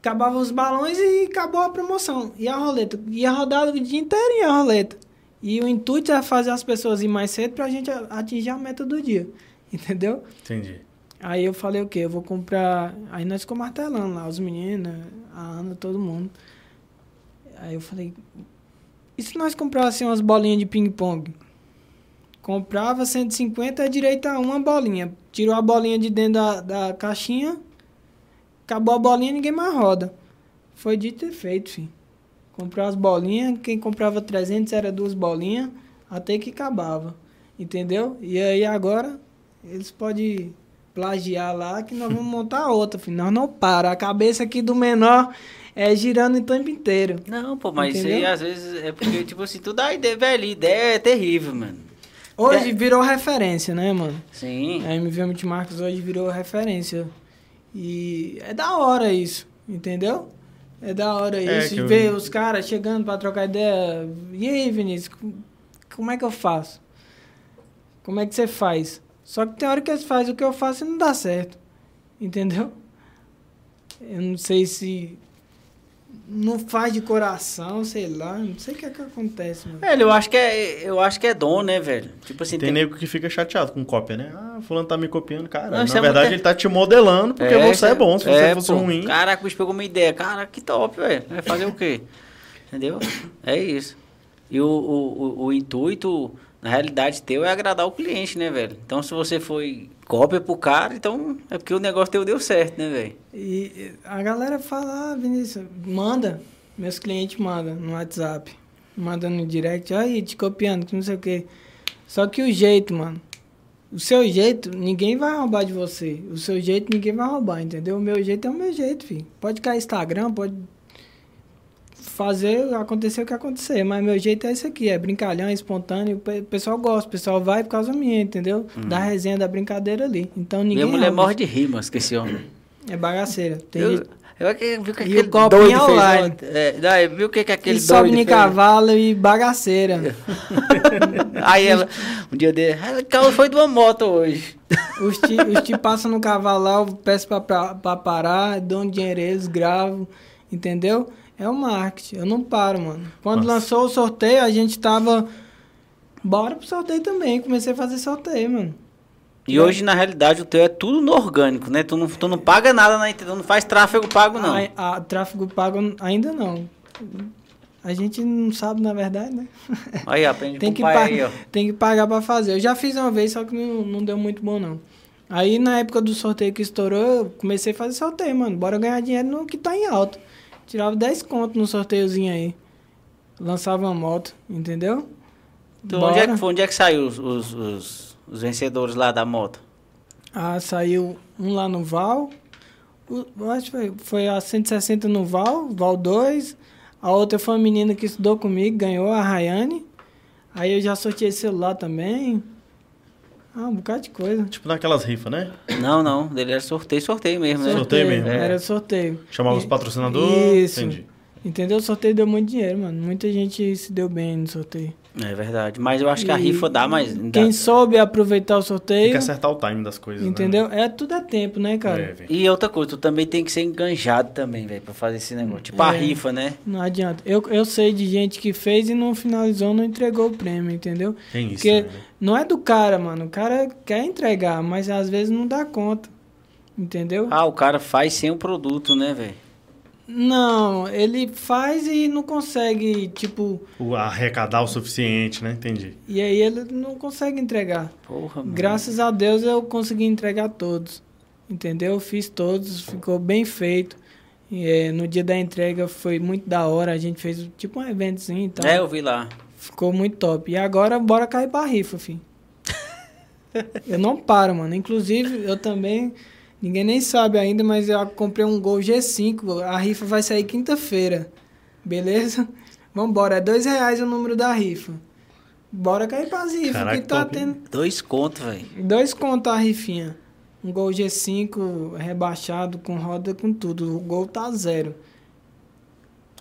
acabava os balões e acabou a promoção. E a roleta? Ia rodar o dia inteiro a roleta. E o intuito era fazer as pessoas ir mais cedo pra gente a- atingir a meta do dia. Entendeu? Entendi. Aí eu falei o quê? Eu vou comprar. Aí nós ficamos martelando lá, os meninos, a Ana, todo mundo. Aí eu falei, e se nós comprássemos umas bolinhas de ping-pong? Comprava 150 é direito a uma bolinha. Tirou a bolinha de dentro da, da caixinha, acabou a bolinha ninguém mais roda. Foi dito e feito, filho. Comprou as bolinhas, quem comprava 300 era duas bolinhas, até que acabava. Entendeu? E aí agora eles podem plagiar lá que nós vamos montar outra, filho. Nós não para. A cabeça aqui do menor é girando o tempo inteiro. Não, pô, mas isso aí Entendeu? às vezes é porque, tipo assim, tu dá ideia, velho, ideia é terrível, mano. Hoje É. virou referência, né, mano? Sim. A MV Multimarcas hoje virou referência. E é da hora isso, entendeu? É da hora É, isso. eu- ver os caras chegando pra trocar ideia. E aí, Vinícius, com- como é que eu faço? Como é que você faz? Só que tem hora que eles fazem o que eu faço e não dá certo. Entendeu? Eu não sei se. Não faz de coração, sei lá. Não sei o que é que acontece, mano. Velho, eu acho que é, eu acho que é dom, né, velho? Tipo assim, Tem nego que fica chateado com cópia, né? Ah, fulano tá me copiando. Cara, Não, na é verdade muito- ele tá te modelando porque você é bom. Se você é, fosse pô. ruim... Caraca, o bicho pegou uma ideia. Cara, que top, velho. Vai fazer o quê? Entendeu? É isso. E o, o, o, o intuito, na realidade, teu é agradar o cliente, né, velho? Então, se você foi cópia pro cara, então é porque o negócio teu deu certo, né, velho? E a galera fala, ah, Vinícius, manda. Meus clientes mandam no WhatsApp. Manda no direct, aí, te copiando, que não sei o quê. Só que o jeito, mano. O seu jeito, ninguém vai roubar de você. O seu jeito, ninguém vai roubar, entendeu? O meu jeito é o meu jeito, filho. Pode cair Instagram, pode fazer acontecer o que acontecer. Mas meu jeito é esse aqui, é brincalhão, é espontâneo. O pe- o pessoal gosta, o pessoal vai por causa minha, entendeu? Da resenha, da brincadeira ali. Então ninguém Minha mulher rouba. morre de rimas com esse homem. É bagaceira. Tem Eu, eu que- vi o que E o aquele copinho fez online. É, daí, viu o que, que aquele e sobe fez? cavalo e bagaceira. Aí ela, um dia dele, "Ah, o carro foi de uma moto hoje. Os ti, os ti passam no cavalo lá, eu peço pra, pra, pra parar, dou um dinheiro eles, gravo, entendeu? É o marketing, eu não paro, mano. Quando Nossa. lançou o sorteio, a gente tava. Bora pro sorteio também, comecei a fazer sorteio, mano. E hoje, na realidade, o teu é tudo no orgânico, né? Tu não, tu não paga nada na internet, tu não faz tráfego pago, não. A, a- tráfego pago ainda não. A gente não sabe, na verdade, né? Aí, aprende tem com que, o pai pa- aí, ó. tem que pagar pra fazer. Eu já fiz uma vez, só que não, não deu muito bom, não. Aí, na época do sorteio que estourou, eu comecei a fazer sorteio, mano. Bora ganhar dinheiro no que tá em alta. Tirava 10 conto no sorteiozinho aí. Lançava uma moto, entendeu? Então, onde é, que, foi- onde é que saiu os, os, os, os vencedores lá da moto? Ah, saiu um lá no Val. O- acho que foi, foi a 160 no Val, Val 2. A outra foi uma menina que estudou comigo, ganhou, a Rayane. Aí eu já sorteei celular também. Ah, um bocado de coisa. Tipo naquelas rifas, né? Não, não, dele era sorteio, sorteio mesmo, né? Sorteio mesmo. É. Era sorteio. Chamava os E- patrocinadores. Isso. Entendi. Entendeu? O sorteio deu muito dinheiro, mano. Muita gente se deu bem no sorteio. É verdade. Mas eu acho que a E rifa dá mais. dá. Quem soube aproveitar o Tem sorteio, que acertar o time das coisas, entendeu? né? É tudo é tempo, né, cara? É. E outra coisa, tu também tem que ser enganjado também, velho, pra fazer esse negócio. Tipo a É. rifa, né? Não adianta. Eu, eu sei de gente que fez e não finalizou, não entregou o prêmio, entendeu? Tem isso. Porque né? não é do cara, mano. O cara quer entregar, mas às vezes não dá conta. Entendeu? Ah, o cara faz sem o produto, né, velho? Não, ele faz e não consegue, tipo. O arrecadar o suficiente, né? Entendi. E aí ele não consegue entregar. Porra, mano. Graças a Deus eu consegui entregar todos. Entendeu? Eu fiz todos, ficou bem feito. E, eh, no dia da entrega foi muito da hora. A gente fez tipo um eventozinho e tal. É, eu vi lá. Ficou muito top. E agora bora cair pra rifa, filho. eu não paro, mano. Inclusive, eu também. Ninguém nem sabe ainda, mas eu comprei um Gol G5. A rifa vai sair quinta-feira. Beleza? Vambora. É dois reais o número da rifa. Bora cair pras rifas. Caraca, que tá tendo. Dois contos, velho. Dois contos a rifinha. Um Gol G5 rebaixado, com roda, com tudo. O Gol tá zero.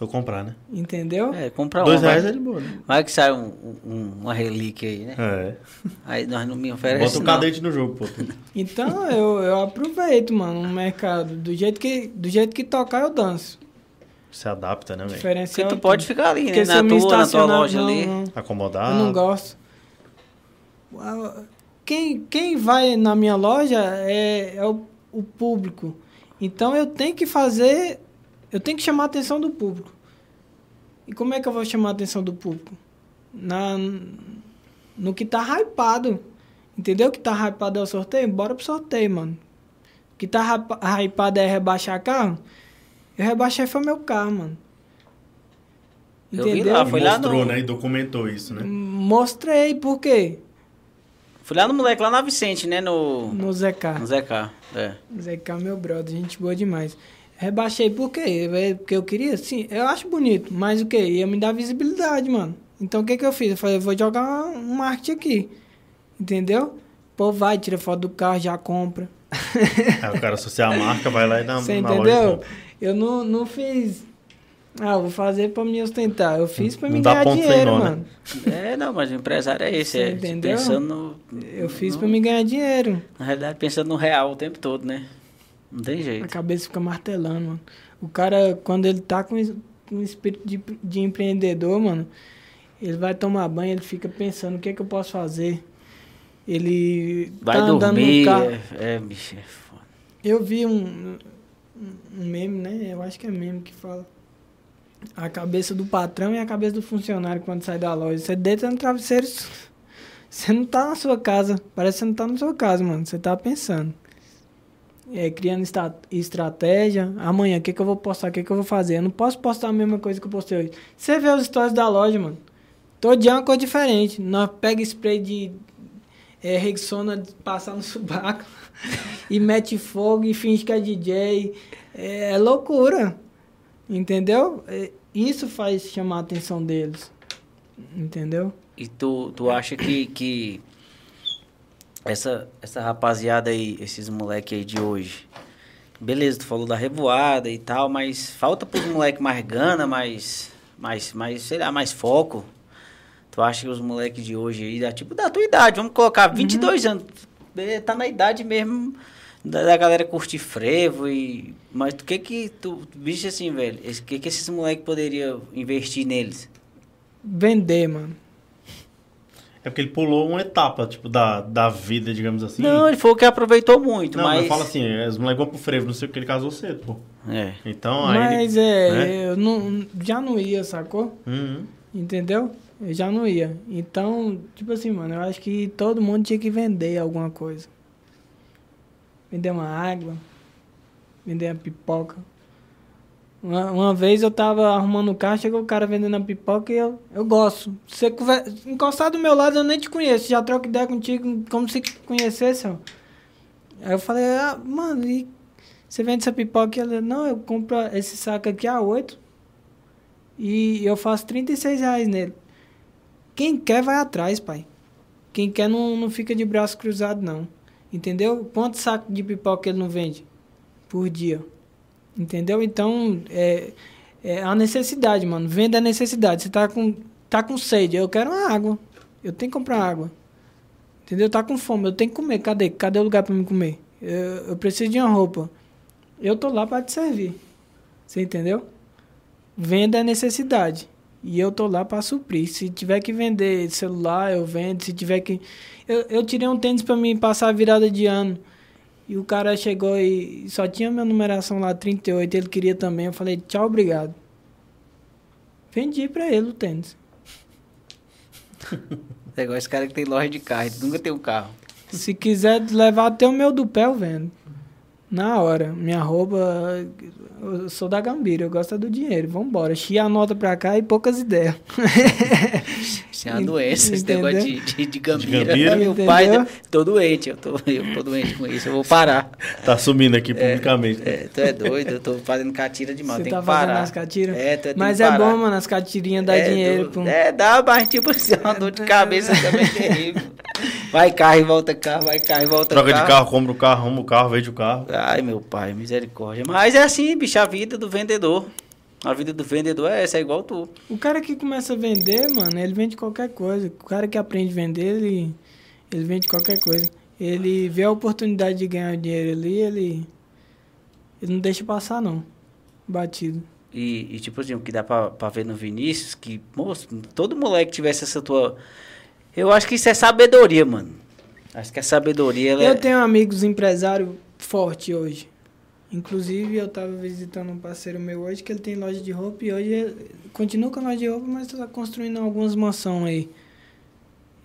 Eu comprar, né? Entendeu? É, compra Dois uma. reais vai, é de boa, né? vai que sai um- um- uma relíquia aí, né? É. Aí nós não me oferecemos. Bota o cadete no jogo, pô. Então eu, eu aproveito, mano, o mercado. Do jeito que, do jeito que tocar, eu danço. Se adapta, né, velho? Porque Diferencial. tu pode ficar ali, né? Na tua, na tua loja não, ali. não. Acomodar. Eu não gosto. Quem, quem vai na minha loja é, é o, o público. Então eu tenho que fazer. Eu tenho que chamar a atenção do público. E como é que eu vou chamar a atenção do público? Na, no que tá hypado. Entendeu? O que tá hypado é o sorteio? Bora pro sorteio, mano. O que tá hypa- hypado é rebaixar carro? Eu rebaixei foi meu carro, mano. Eu vi Entendeu? lá, foi lá Mostrou, no- né? E documentou isso, né? Mostrei, por quê? Fui lá no moleque, lá na Vicente, né? No, No ZK. no ZK. É. ZK, meu brother, gente boa demais. Rebaixei por quê? É Porque eu queria, sim, eu acho bonito, mas o quê? Ia me dar visibilidade, mano. Então o que que eu fiz? Eu falei, eu vou jogar um marketing aqui. Entendeu? Pô, vai, tira foto do carro, já compra. Aí o cara associar a marca, vai lá e dá Você na loja. entendeu? compra. Eu não, não fiz. Ah, eu vou fazer pra me ostentar. Eu fiz pra Não me dá ganhar dinheiro, né? mano. É, não, mas o empresário é esse, Você é. entendeu? Pensando no. Eu fiz no- pra me ganhar dinheiro. Na realidade, pensando no real o tempo todo, né? Não tem A jeito. cabeça fica martelando, mano. O cara, quando ele tá com um espírito de, de empreendedor, mano, ele vai tomar banho, ele fica pensando o que é que eu posso fazer. Ele Vai tá andando dormir. no carro. É, é, bicho, é foda. Eu vi um, um, um meme, né? Eu acho que é meme que fala. A cabeça do patrão e a cabeça do funcionário quando sai da loja. Você deita no travesseiro, você não tá na sua casa. Parece que você não tá na sua casa, mano. Você tá pensando. É, criando esta- estratégia. Amanhã, o que, que eu vou postar? O que, que eu vou fazer? Eu não posso postar a mesma coisa que eu postei hoje. Você vê os stories da loja, mano. Todo dia é uma coisa diferente. Nós pega spray de é, Rexona passar no subaco e mete fogo e finge que é DJ. É, é loucura. Entendeu? É, isso faz chamar a atenção deles. Entendeu? E tu, tu acha que, que essa, essa rapaziada aí, esses moleque aí de hoje, beleza, tu falou da revoada e tal, mas falta pros moleque mais gana, mais, mais, mais, sei lá, mais foco. Tu acha que os moleques de hoje aí, da, tipo, da tua idade, vamos colocar 22 anos, eh, tá na idade mesmo da, da galera curtir frevo e... Mas o que que tu, bicho assim, velho, o que que esses moleques poderiam investir neles? Vender, mano. É porque ele pulou uma etapa, tipo, da, da vida, digamos assim. Não, ele foi o que aproveitou muito, Não, mas... mas fala assim, os moleques vão pro frevo, não sei o que, ele casou cedo, pô. É. Então, aí... Mas ele- é, né? eu não, já não ia, sacou? Uhum. Entendeu? Eu já não ia. Então, tipo assim, mano, eu acho que todo mundo tinha que vender alguma coisa. Vender uma água, vender uma pipoca. Uma, uma vez eu tava arrumando o carro, chegou o cara vendendo a pipoca e eu, eu gosto. Você conver... encostar do meu lado, eu nem te conheço. Já troco ideia contigo como se conhecesse, ó. Aí eu falei, ah, mano, e você vende essa pipoca? E ela, não, eu compro esse saco aqui a 8 e eu faço 36 reais nele. Quem quer vai atrás, pai. Quem quer não, não fica de braço cruzado, não. Entendeu? Quantos sacos de pipoca ele não vende por dia? Entendeu? Então, é, é a necessidade, mano. Venda a necessidade. Você tá com, tá com sede, eu quero uma água. Eu tenho que comprar água. Entendeu? Tá com fome, eu tenho que comer. Cadê? Cadê o lugar para me comer? Eu, eu preciso de uma roupa. Eu tô lá para te servir. Você entendeu? Venda é necessidade. E eu tô lá para suprir. Se tiver que vender celular, eu vendo. Se tiver que. Eu, eu tirei um tênis para mim passar a virada de ano. E o cara chegou e só tinha minha numeração lá, 38. Ele queria também. Eu falei, tchau, obrigado. Vendi para ele o tênis. É igual esse cara que tem loja de carro, ele nunca tem um carro. Se quiser levar até o meu do pé, eu vendo. Na hora. Minha roupa. Eu sou da Gambira, eu gosto é do dinheiro. Vambora. Chia a nota pra cá e poucas ideias. Isso é uma doença, esse negócio de, de, de gambira. gambira? Meu Entendeu? pai, tô doente, eu tô, eu tô doente com isso, eu vou parar. Tá sumindo aqui publicamente. né? É, tu é doido, eu tô fazendo catira demais, Você tem tá que fazendo parar. as catiras? É, tu Mas é parar. bom, mano, as catirinhas dá é, dinheiro. do- pô. É, dá, mas tipo assim, uma dor de cabeça também terrível. Vai carro e volta carro, vai carro e volta Troca carro. de carro, compra o carro, arruma o carro, vende o carro. Ai, meu pai, misericórdia. Mas é assim, bicho, a vida do vendedor. A vida do vendedor é essa, é igual tu. O cara que começa a vender, mano, ele vende qualquer coisa. O cara que aprende a vender, ele, ele vende qualquer coisa. Ele vê a oportunidade de ganhar dinheiro ali, ele, ele não deixa passar, não. Batido. E, e, tipo assim, o que dá pra, pra ver no Vinícius, que, moço, todo moleque tivesse essa tua. Eu acho que isso é sabedoria, mano. Acho que a sabedoria. Eu é... tenho amigos empresário forte hoje. Inclusive, eu tava visitando um parceiro meu hoje que ele tem loja de roupa e hoje continua com a loja de roupa, mas tá construindo algumas mansões aí.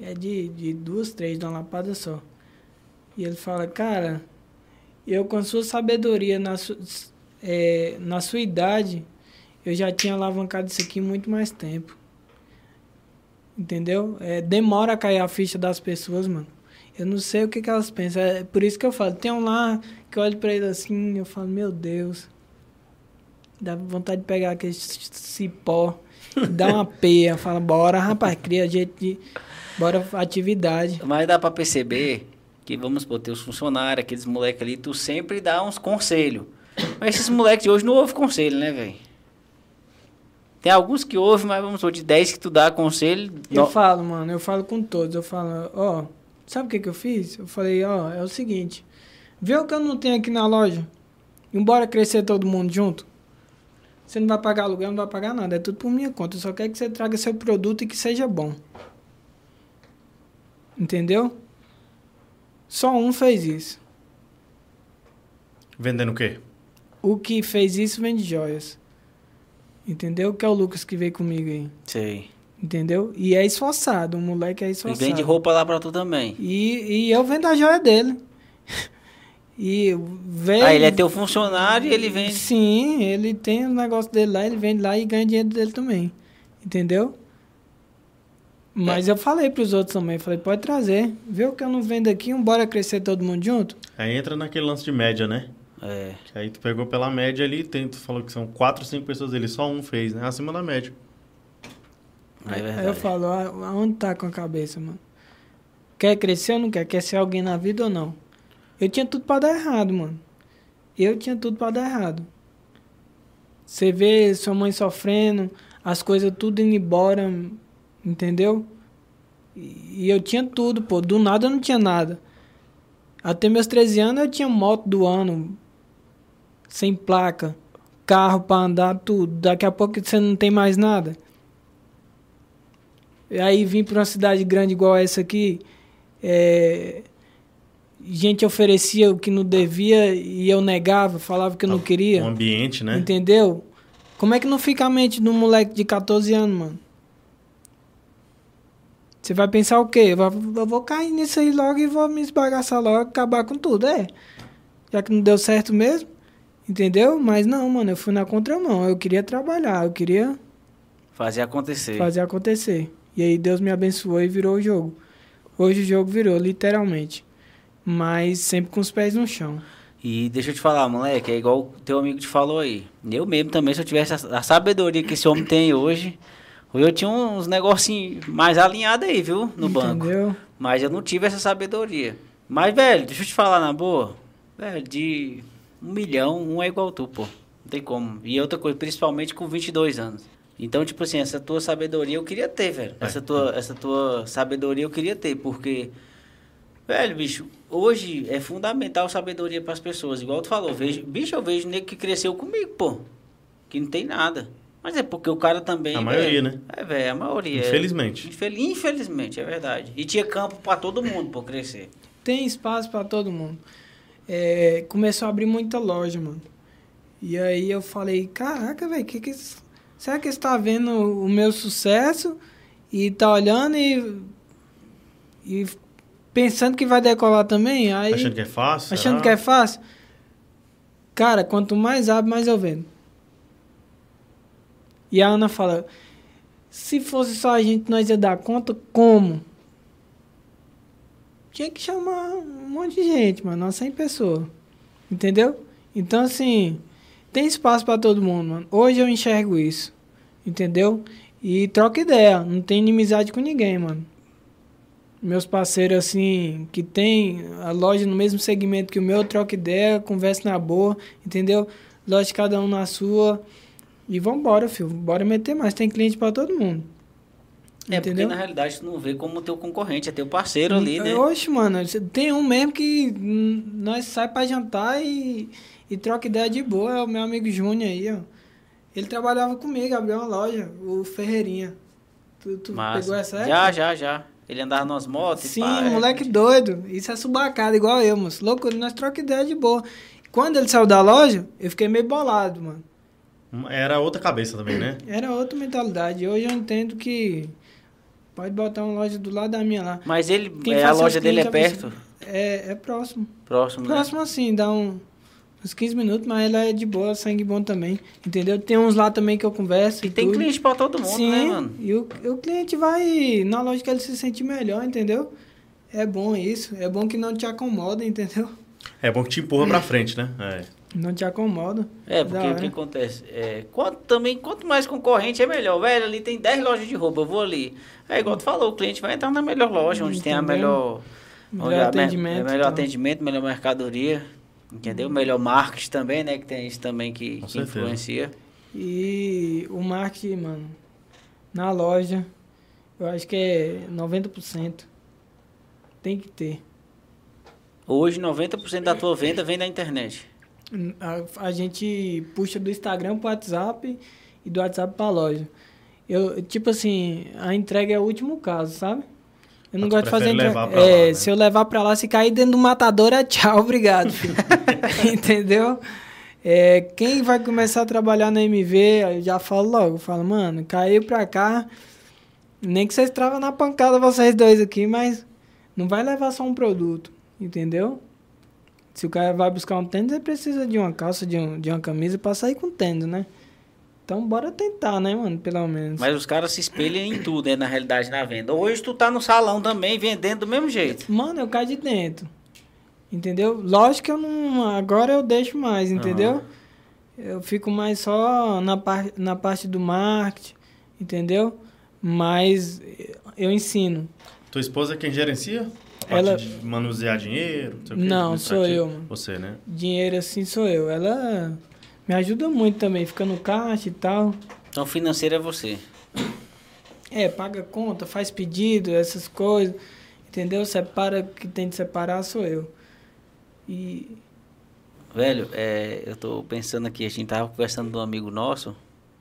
É de, de duas, três, de uma lapada só. E ele fala, cara, eu com a sua sabedoria, na, su, é, na sua idade, eu já tinha alavancado isso aqui muito mais tempo. Entendeu? É, demora a cair a ficha das pessoas, mano. Eu não sei o que, que elas pensam. É por isso que eu falo, tem um lá que eu olho pra ele assim, eu falo, meu Deus. Dá vontade de pegar aquele cipó, dar uma peia, fala, bora, rapaz, cria jeito de. Bora atividade. Mas dá pra perceber que, vamos supor, teus funcionários, aqueles moleques ali, tu sempre dá uns conselhos. Mas esses moleques de hoje não ouvem conselho, né, velho? Tem alguns que ouvem, mas vamos supor, de 10 que tu dá conselho. Eu no- falo, mano, eu falo com todos. Eu falo, ó, sabe o que que eu fiz? Eu falei, ó, é o seguinte. Vê o que eu não tenho aqui na loja. Embora crescer todo mundo junto. Você não vai pagar aluguel, não vai pagar nada. É tudo por minha conta. Eu só quero que você traga seu produto e que seja bom. Entendeu? Só um fez isso. Vendendo o quê? O que fez isso vende joias. Entendeu? Que é o Lucas que veio comigo aí. Sei. Entendeu? E é esforçado. O moleque é E esforçado. vende roupa lá pra tu também. E, e eu vendo a joia dele. E veio. Ah, ele é teu funcionário e ele vende. Sim, ele tem o negócio dele lá, ele vende lá e ganha dinheiro dele também. Entendeu? Mas eu falei pros outros também, falei, pode trazer. Vê o que eu não vendo aqui, um bora crescer todo mundo junto? Aí entra naquele lance de média, né? É. Que aí tu pegou pela média ali, tem, tu falou que são quatro, cinco pessoas ali, só um fez, né? Acima da média. É Aí eu verdade. falo, "Ah, aonde tá com a cabeça, mano? Quer crescer ou não quer? Quer ser alguém na vida ou não? Eu tinha tudo pra dar errado, mano. Eu tinha tudo pra dar errado. Você vê sua mãe sofrendo, as coisas tudo indo embora, entendeu? E e eu tinha tudo, pô. Do nada eu não tinha nada. Até meus 13 anos eu tinha moto do ano, sem placa, carro pra andar, tudo. Daqui a pouco você não tem mais nada. E aí vim para uma cidade grande igual essa aqui, é, gente oferecia o que não devia e eu negava, falava que eu não queria. Um ambiente, né? Entendeu? Como é que não fica a mente de um moleque de 14 anos, mano? Você vai pensar o quê? Eu vou cair nisso aí logo e vou me esbagaçar logo, acabar com tudo, é. Já que não deu certo mesmo, entendeu? Mas não, mano, eu fui na contramão. Eu queria trabalhar, eu queria Fazer acontecer. fazer acontecer. E aí Deus me abençoou e virou o jogo. Hoje o jogo virou, literalmente. Mas sempre com os pés no chão. E deixa eu te falar, moleque, é igual o teu amigo te falou aí. Eu mesmo também, se eu tivesse a, a sabedoria que esse homem tem hoje, hoje eu tinha uns negocinhos mais alinhados aí, viu? No banco. entendeu? Mas eu não tive essa sabedoria. Mas, velho, deixa eu te falar na boa. Velho, de um milhão, um é igual tu, pô. Não tem como. E outra coisa, principalmente com 22 anos. Então, tipo assim, essa tua sabedoria eu queria ter, velho. Essa tua, essa tua sabedoria eu queria ter, porque... Velho, bicho, hoje é fundamental sabedoria para as pessoas. Igual tu falou, vejo, bicho, eu vejo nego que cresceu comigo, pô. Que não tem nada. Mas é porque o cara também. A maioria, velho, né? É, velho, a maioria. é. Infelizmente. Infel- Infelizmente, é verdade. E tinha campo para todo mundo, por crescer. Tem espaço pra todo mundo. É, começou a abrir muita loja, mano. E aí eu falei, caraca, velho, que que será que você tá vendo o meu sucesso e tá olhando e, e pensando que vai decolar também? Aí, Achando que é fácil? achando será? que é fácil? Cara, quanto mais abre, mais eu vendo. E a Ana fala, se fosse só a gente, nós ia dar conta? Como? Tinha que chamar um monte de gente, mano, umas 100 pessoas. Entendeu? Então, assim, tem espaço pra todo mundo, mano. Hoje eu enxergo isso. Entendeu? E troca ideia. Não tem inimizade com ninguém, mano. Meus parceiros, assim, que tem a loja no mesmo segmento que o meu, troca ideia, conversa na boa, entendeu? Loja de cada um na sua. E vambora, filho. Bora meter mais. Tem cliente pra todo mundo. É, Entendeu? porque na realidade tu não vê como teu concorrente, é teu parceiro ali, né? Oxe, mano, tem um mesmo que nós sai pra jantar e, e troca ideia de boa. É o meu amigo Júnior aí, ó. Ele trabalhava comigo, abriu uma loja, o Ferreirinha. Tu, tu pegou essa época? Já, já, já. Ele andava nas motos e Sim, é. moleque doido. Isso é subacado, igual eu, moço. Loucura, nós troca ideia de boa. Quando ele saiu da loja, eu fiquei meio bolado, mano. Era outra cabeça também, né? Era outra mentalidade. Hoje eu entendo que pode botar uma loja do lado da minha lá. Mas ele, é, a loja dele é perto? É, é próximo. Próximo, né? Próximo assim, dá um, uns 15 minutos, mas ela é de boa, sangue bom também. Entendeu? Tem uns lá também que eu converso. E E tem tudo. cliente pra todo mundo, Sim, né, mano? e o, o cliente vai na loja que ele se sente melhor, entendeu? É bom isso. É bom que não te acomoda, entendeu? É bom que te empurra pra frente, né? É. Não te acomoda. É, porque o que acontece? É, quanto, também, quanto mais concorrente é melhor. Velho, ali tem 10 lojas de roupa, eu vou ali. É igual tu falou, o cliente vai entrar na melhor loja, onde tem a melhor... Melhor onde a mer- atendimento. é melhor então. atendimento, melhor mercadoria. Entendeu? Melhor marketing também, né? Que tem isso também que, que influencia. E o marketing, mano, na loja, eu acho que é 90%. Tem que ter. Hoje, 90% da tua venda vem da internet. A, a gente puxa do Instagram pro WhatsApp e do WhatsApp pra loja. Eu, tipo assim, a entrega é o último caso, sabe? Eu não Mas gosto de fazer entrega. é, lá, né? se eu levar pra lá, se cair dentro do matador, é tchau, obrigado. Entendeu? É, quem vai começar a trabalhar na MV, eu já falo logo, falo, mano, caiu pra cá, nem que vocês travam na pancada vocês dois aqui, mas não vai levar só um produto, entendeu? Se o cara vai buscar um tênis, ele precisa de uma calça, de, um, de uma camisa pra sair com tênis, né? Então bora tentar, né, mano? Pelo menos. Mas os caras se espelham em tudo, né? Na realidade, na venda. Hoje tu tá no salão também, vendendo do mesmo jeito. Mano, eu caio de dentro. Entendeu? Lógico que eu não. Agora eu deixo mais, entendeu? Eu fico mais só na, par, na parte do marketing, entendeu? Mas eu ensino. Tua esposa é quem gerencia? A Ela- parte de manusear dinheiro? sei o quê, Não, sou eu, mano. Você, né? Dinheiro assim sou eu. Ela me ajuda muito também, fica no caixa e tal. Então, financeiro é você. É, paga conta, faz pedido, essas coisas. Entendeu? Separa o que tem de separar, sou eu. E. Velho, é, eu tô pensando aqui, a gente tava conversando com um amigo nosso,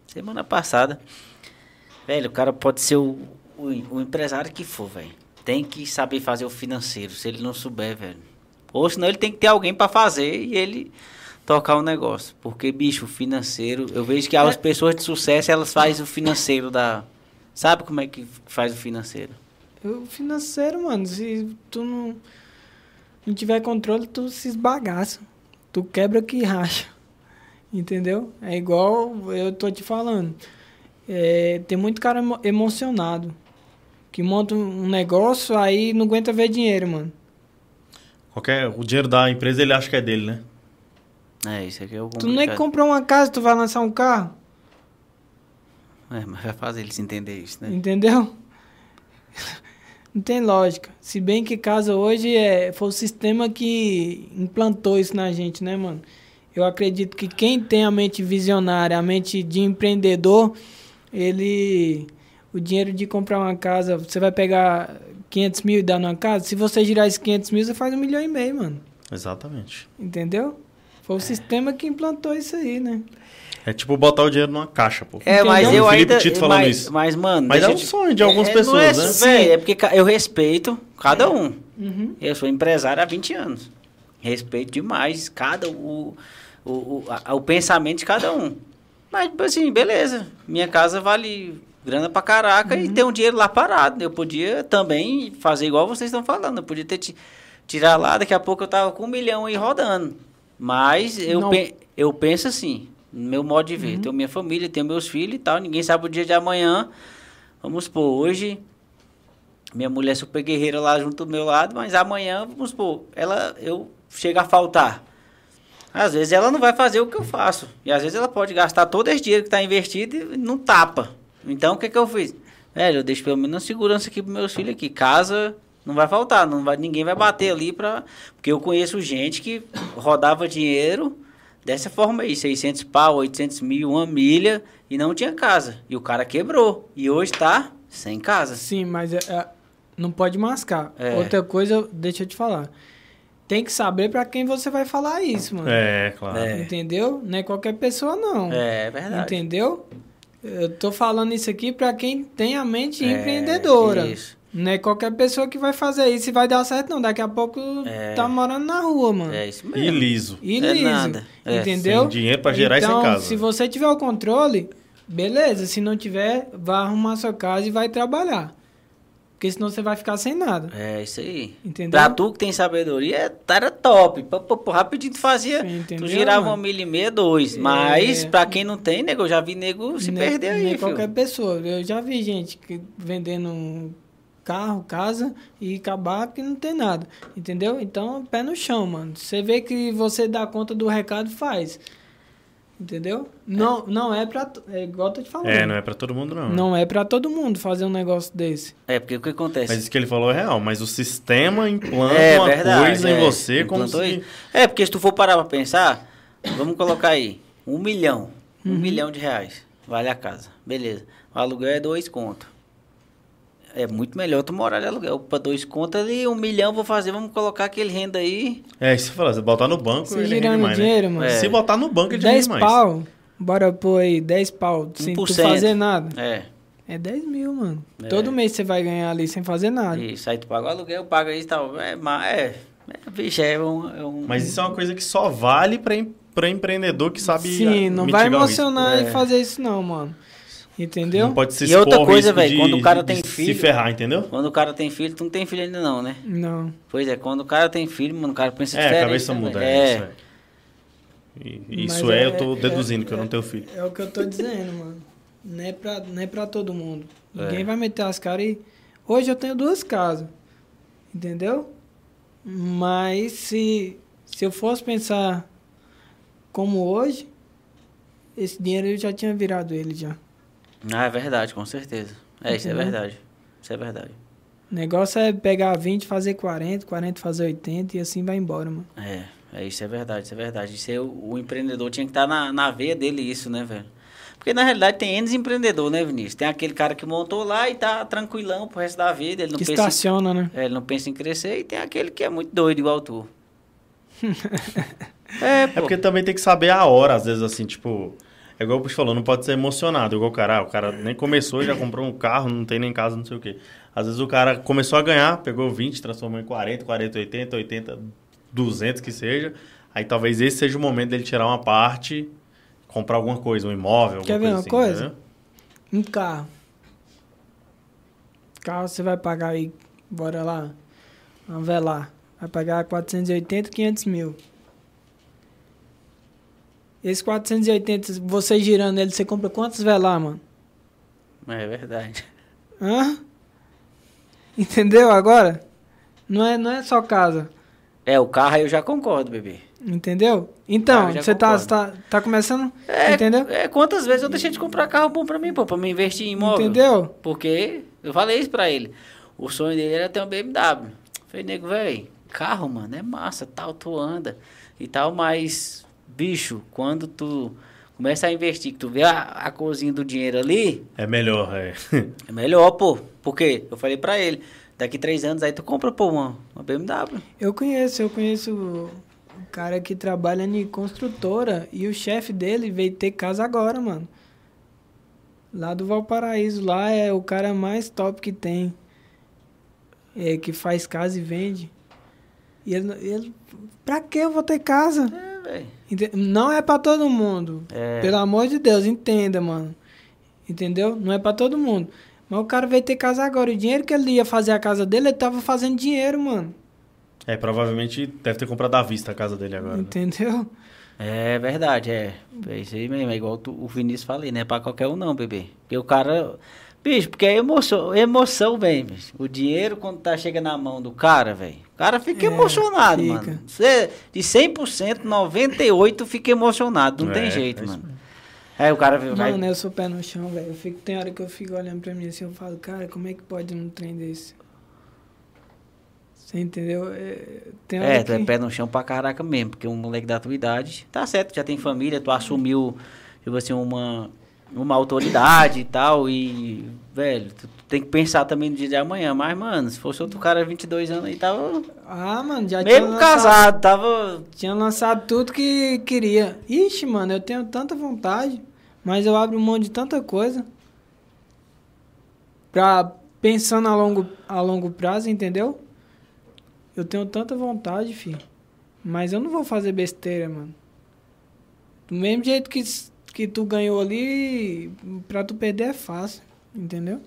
semana passada. Velho, o cara pode ser o, o, o empresário que for, velho. Tem que saber fazer o financeiro, se ele não souber, velho. Ou senão ele tem que ter alguém pra fazer e ele tocar o negócio. Porque, bicho, o financeiro, eu vejo que as É. pessoas de sucesso, elas fazem o financeiro da... Sabe como é que faz o financeiro? O financeiro, mano, se tu não, não tiver controle, tu se esbagaça. Tu quebra que racha. Entendeu? É igual eu tô te falando. É, tem muito cara emo- emocionado. Que monta um negócio, aí não aguenta ver dinheiro, mano. Qualquer, o dinheiro da empresa ele acha que é dele, né? É, isso aqui é o Tu nem complicado. comprou uma casa, tu vai lançar um carro. É, mas vai fazer eles entender isso, né? Entendeu? Não tem lógica. Se bem que casa hoje é, foi o sistema que implantou isso na gente, né, mano? Eu acredito que quem tem a mente visionária, a mente de empreendedor, ele. O dinheiro de comprar uma casa, você vai pegar 500 mil e dar numa casa. Se você girar esses 500 mil, você faz um milhão e meio, mano. Exatamente. Entendeu? Foi o sistema que implantou isso aí, né? É tipo botar o dinheiro numa caixa, pô. É, mas Entendeu? eu O Felipe ainda. Tito falando mas, isso. mas, mano. Mas é eu um te- sonho de algumas é, pessoas, não é, né? Véi, é porque eu respeito cada um. Uhum. Eu sou empresário há 20 anos. Respeito demais cada o, o, o, a- o pensamento de cada um. Mas, tipo assim, beleza. Minha casa vale grana pra caraca Uhum. e tem um dinheiro lá parado. Eu podia também fazer igual vocês estão falando. Eu podia ter ti- tirar lá, daqui a pouco eu tava com um milhão aí rodando. Mas eu, pe- eu penso assim, no meu modo de ver. Uhum. Tenho minha família, tenho meus filhos e tal. Ninguém sabe o dia de amanhã. Vamos supor, hoje minha mulher é super guerreira lá junto do meu lado, mas amanhã, vamos supor, ela, eu chego a faltar. Às vezes ela não vai fazer o que eu faço. E às vezes ela pode gastar todo esse dinheiro que está investido e não tapa. Então o que, que eu fiz? Velho, eu deixo pelo menos uma segurança aqui para meus filhos aqui. Casa não vai faltar, não vai, ninguém vai bater ali para. Porque eu conheço gente que rodava dinheiro, dessa forma aí, 600 pau, 800 mil, uma milha, e não tinha casa. E o cara quebrou. E hoje tá sem casa. Sim, mas é, é, não pode mascar. É. Outra coisa, deixa eu te falar. Tem que saber pra quem você vai falar isso, mano. É, claro. É. Entendeu? Não é qualquer pessoa, não. É verdade. Entendeu? Eu tô falando isso aqui pra quem tem a mente É, empreendedora. Isso. Não é qualquer pessoa que vai fazer isso e vai dar certo, não. Daqui a pouco É. tá morando na rua, mano. É isso E mesmo. liso. E É liso. nada. É, Entendeu? sem dinheiro pra gerar isso em então, casa. se você tiver o controle, beleza. Se não tiver, vá arrumar sua casa e vai trabalhar. Porque senão você vai ficar sem nada. É isso aí. Entendeu? Pra tu que tem sabedoria, era top. Pô, pô, pô, rapidinho tu fazia. Entendeu, tu girava uma mano? milha e meia, dois. Mas É. pra quem não tem, nego, eu já vi nego se Nem- perder aí, filho. qualquer pessoa. Eu já vi gente que vendendo um carro, casa e acabar que não tem nada. Entendeu? Então, pé no chão, mano. Você vê que você dá conta do recado, faz. Entendeu? Não, não é pra. É igual eu tô te falando. É, não é pra todo mundo, não. Não é pra todo mundo fazer um negócio desse. É, porque o que acontece? Mas isso que ele falou é real, mas o sistema implanta é uma verdade. coisa é. em você como Implantou se... aí. É, porque se tu for parar pra pensar, vamos colocar aí, um milhão. Um Uhum. milhão de reais. Vale a casa. Beleza. O aluguel é dois conto. É muito melhor tu morar de aluguel. Pra dois contos ali, um milhão vou fazer, vamos colocar aquele renda aí. É, isso que você fala, você botar no banco, Você ele rende girando mais, dinheiro, né? mano. É. Se botar no banco, ele 10 rende mais. pau. Bora pôr aí 10 pau sem tu 1%. fazer nada. É. É 10 mil, mano. É. Todo mês você vai ganhar ali sem fazer nada. Isso, aí tu paga o aluguel, paga isso e tal. É, mas é. é bicho, é um. É um Mas isso é uma coisa que só vale pra, em- pra empreendedor que sabe Sim, não vai emocionar É. e fazer isso não, mano. Entendeu? Não pode se E expor outra ao coisa, velho, quando o cara de tem Se filho- ferrar, entendeu? Quando o cara tem filho, tu não tem filho ainda não, né? Não. Pois é, quando o cara tem filho, mano, o cara pensa É, diferente. a cabeça né, muda. É. É. Isso, é. E- isso é, é- eu tô é- deduzindo que eu é- não tenho filho. É o que eu tô dizendo, mano. Não é pra, não é pra todo mundo. Ninguém É. vai meter as caras e. Hoje eu tenho duas casas. Entendeu? Mas se, se eu fosse pensar como hoje, esse dinheiro eu já tinha virado ele já. Ah, é verdade, com certeza. É, isso é verdade. Isso é verdade. O negócio é pegar 20, fazer 40, 40 fazer 80 e assim vai embora, mano. É, é isso é verdade, isso é verdade. Isso é, o, o empreendedor tinha que estar na, na veia dele isso, né, velho? Porque na realidade tem N empreendedor, né, Vinícius? Tem aquele cara que montou lá e tá tranquilão pro resto da vida, ele não que pensa em, estaciona, né? é, ele não pensa em crescer e tem aquele que é muito doido igual tu. é, pô. É porque também tem que saber a hora, às vezes, assim, tipo. É igual o Puxa falou, não pode ser emocionado. Igual o cara, ah, o cara nem começou e já comprou um carro, não tem nem casa, não sei o quê. Às vezes o cara começou a ganhar, pegou 20, transformou em 40, 40, 80, 80, 200 que seja. Aí talvez esse seja o momento dele tirar uma parte, comprar alguma coisa, um imóvel, alguma Quer ver uma assim, coisa? entendeu? Um carro. Carro você vai pagar aí, bora lá, vamos ver lá. Vai pagar 480, 500 mil. Esse 480, você girando ele, você compra quantos velar, mano? É verdade. Hã? Entendeu agora? Não é, não é só casa. É, o carro eu já concordo, bebê. Entendeu? Então, você tá, tá, tá começando. É, entendeu? É, quantas vezes eu deixei de comprar carro bom pra mim, pô, pra me investir em imóvel? Entendeu? Porque eu falei isso pra ele. O sonho dele era ter um BMW. Falei, nego, velho, carro, mano, é massa, tal, tu anda e tal, mas, bicho, quando tu começa a investir, que tu vê a, a cozinha do dinheiro ali, É melhor, é. é melhor, pô. Porque eu falei pra ele, daqui três anos aí tu compra, pô, uma, uma BMW. Eu conheço, eu conheço o o cara que trabalha em construtora e o chefe dele veio ter casa agora, mano. Lá do Valparaíso, lá é o cara mais top que tem. É, que faz casa e vende. E ele, ele pra que eu vou ter casa? É, velho. Não é pra todo mundo. É. Pelo amor de Deus, entenda, mano. Entendeu? Não é pra todo mundo. Mas o cara veio ter casa agora. O dinheiro que ele ia fazer a casa dele, ele tava fazendo dinheiro, mano. É, provavelmente deve ter comprado à vista a casa dele agora. né? Entendeu? É verdade, é. É isso aí mesmo, é igual tu- o Vinícius falei, não é pra qualquer um não, bebê. Porque o cara. Bicho, porque é emoção, emoção vem, bicho. O dinheiro, quando tá chega na mão do cara, velho, o cara fica É, emocionado, fica. mano. Cê, de 100%, 98% fica emocionado, não É, tem jeito, é mano. Aí o cara vai. Mano, eu sou pé no chão, velho. Eu fico- Tem hora que eu fico olhando pra mim assim, eu falo, cara, como é que pode um trem desse? Você entendeu? É, tem É, tu é que- pé no chão pra caraca mesmo, porque um moleque da tua idade, tá certo, já tem família, tu assumiu, tipo assim, uma, uma autoridade e tal, e, velho, tu, tem que pensar também no dia de amanhã, mas, mano, se fosse outro cara 22 anos aí, tava Ah, mano, já tinha mesmo casado, tava... tinha lançado tudo que queria. Ixi, mano, eu tenho tanta vontade, mas eu abro mão de tanta coisa. Pra, pensando a longo, a longo prazo, entendeu? Eu tenho tanta vontade, filho. Mas eu não vou fazer besteira, mano. Do mesmo jeito que, que tu ganhou ali, pra tu perder é fácil, entendeu?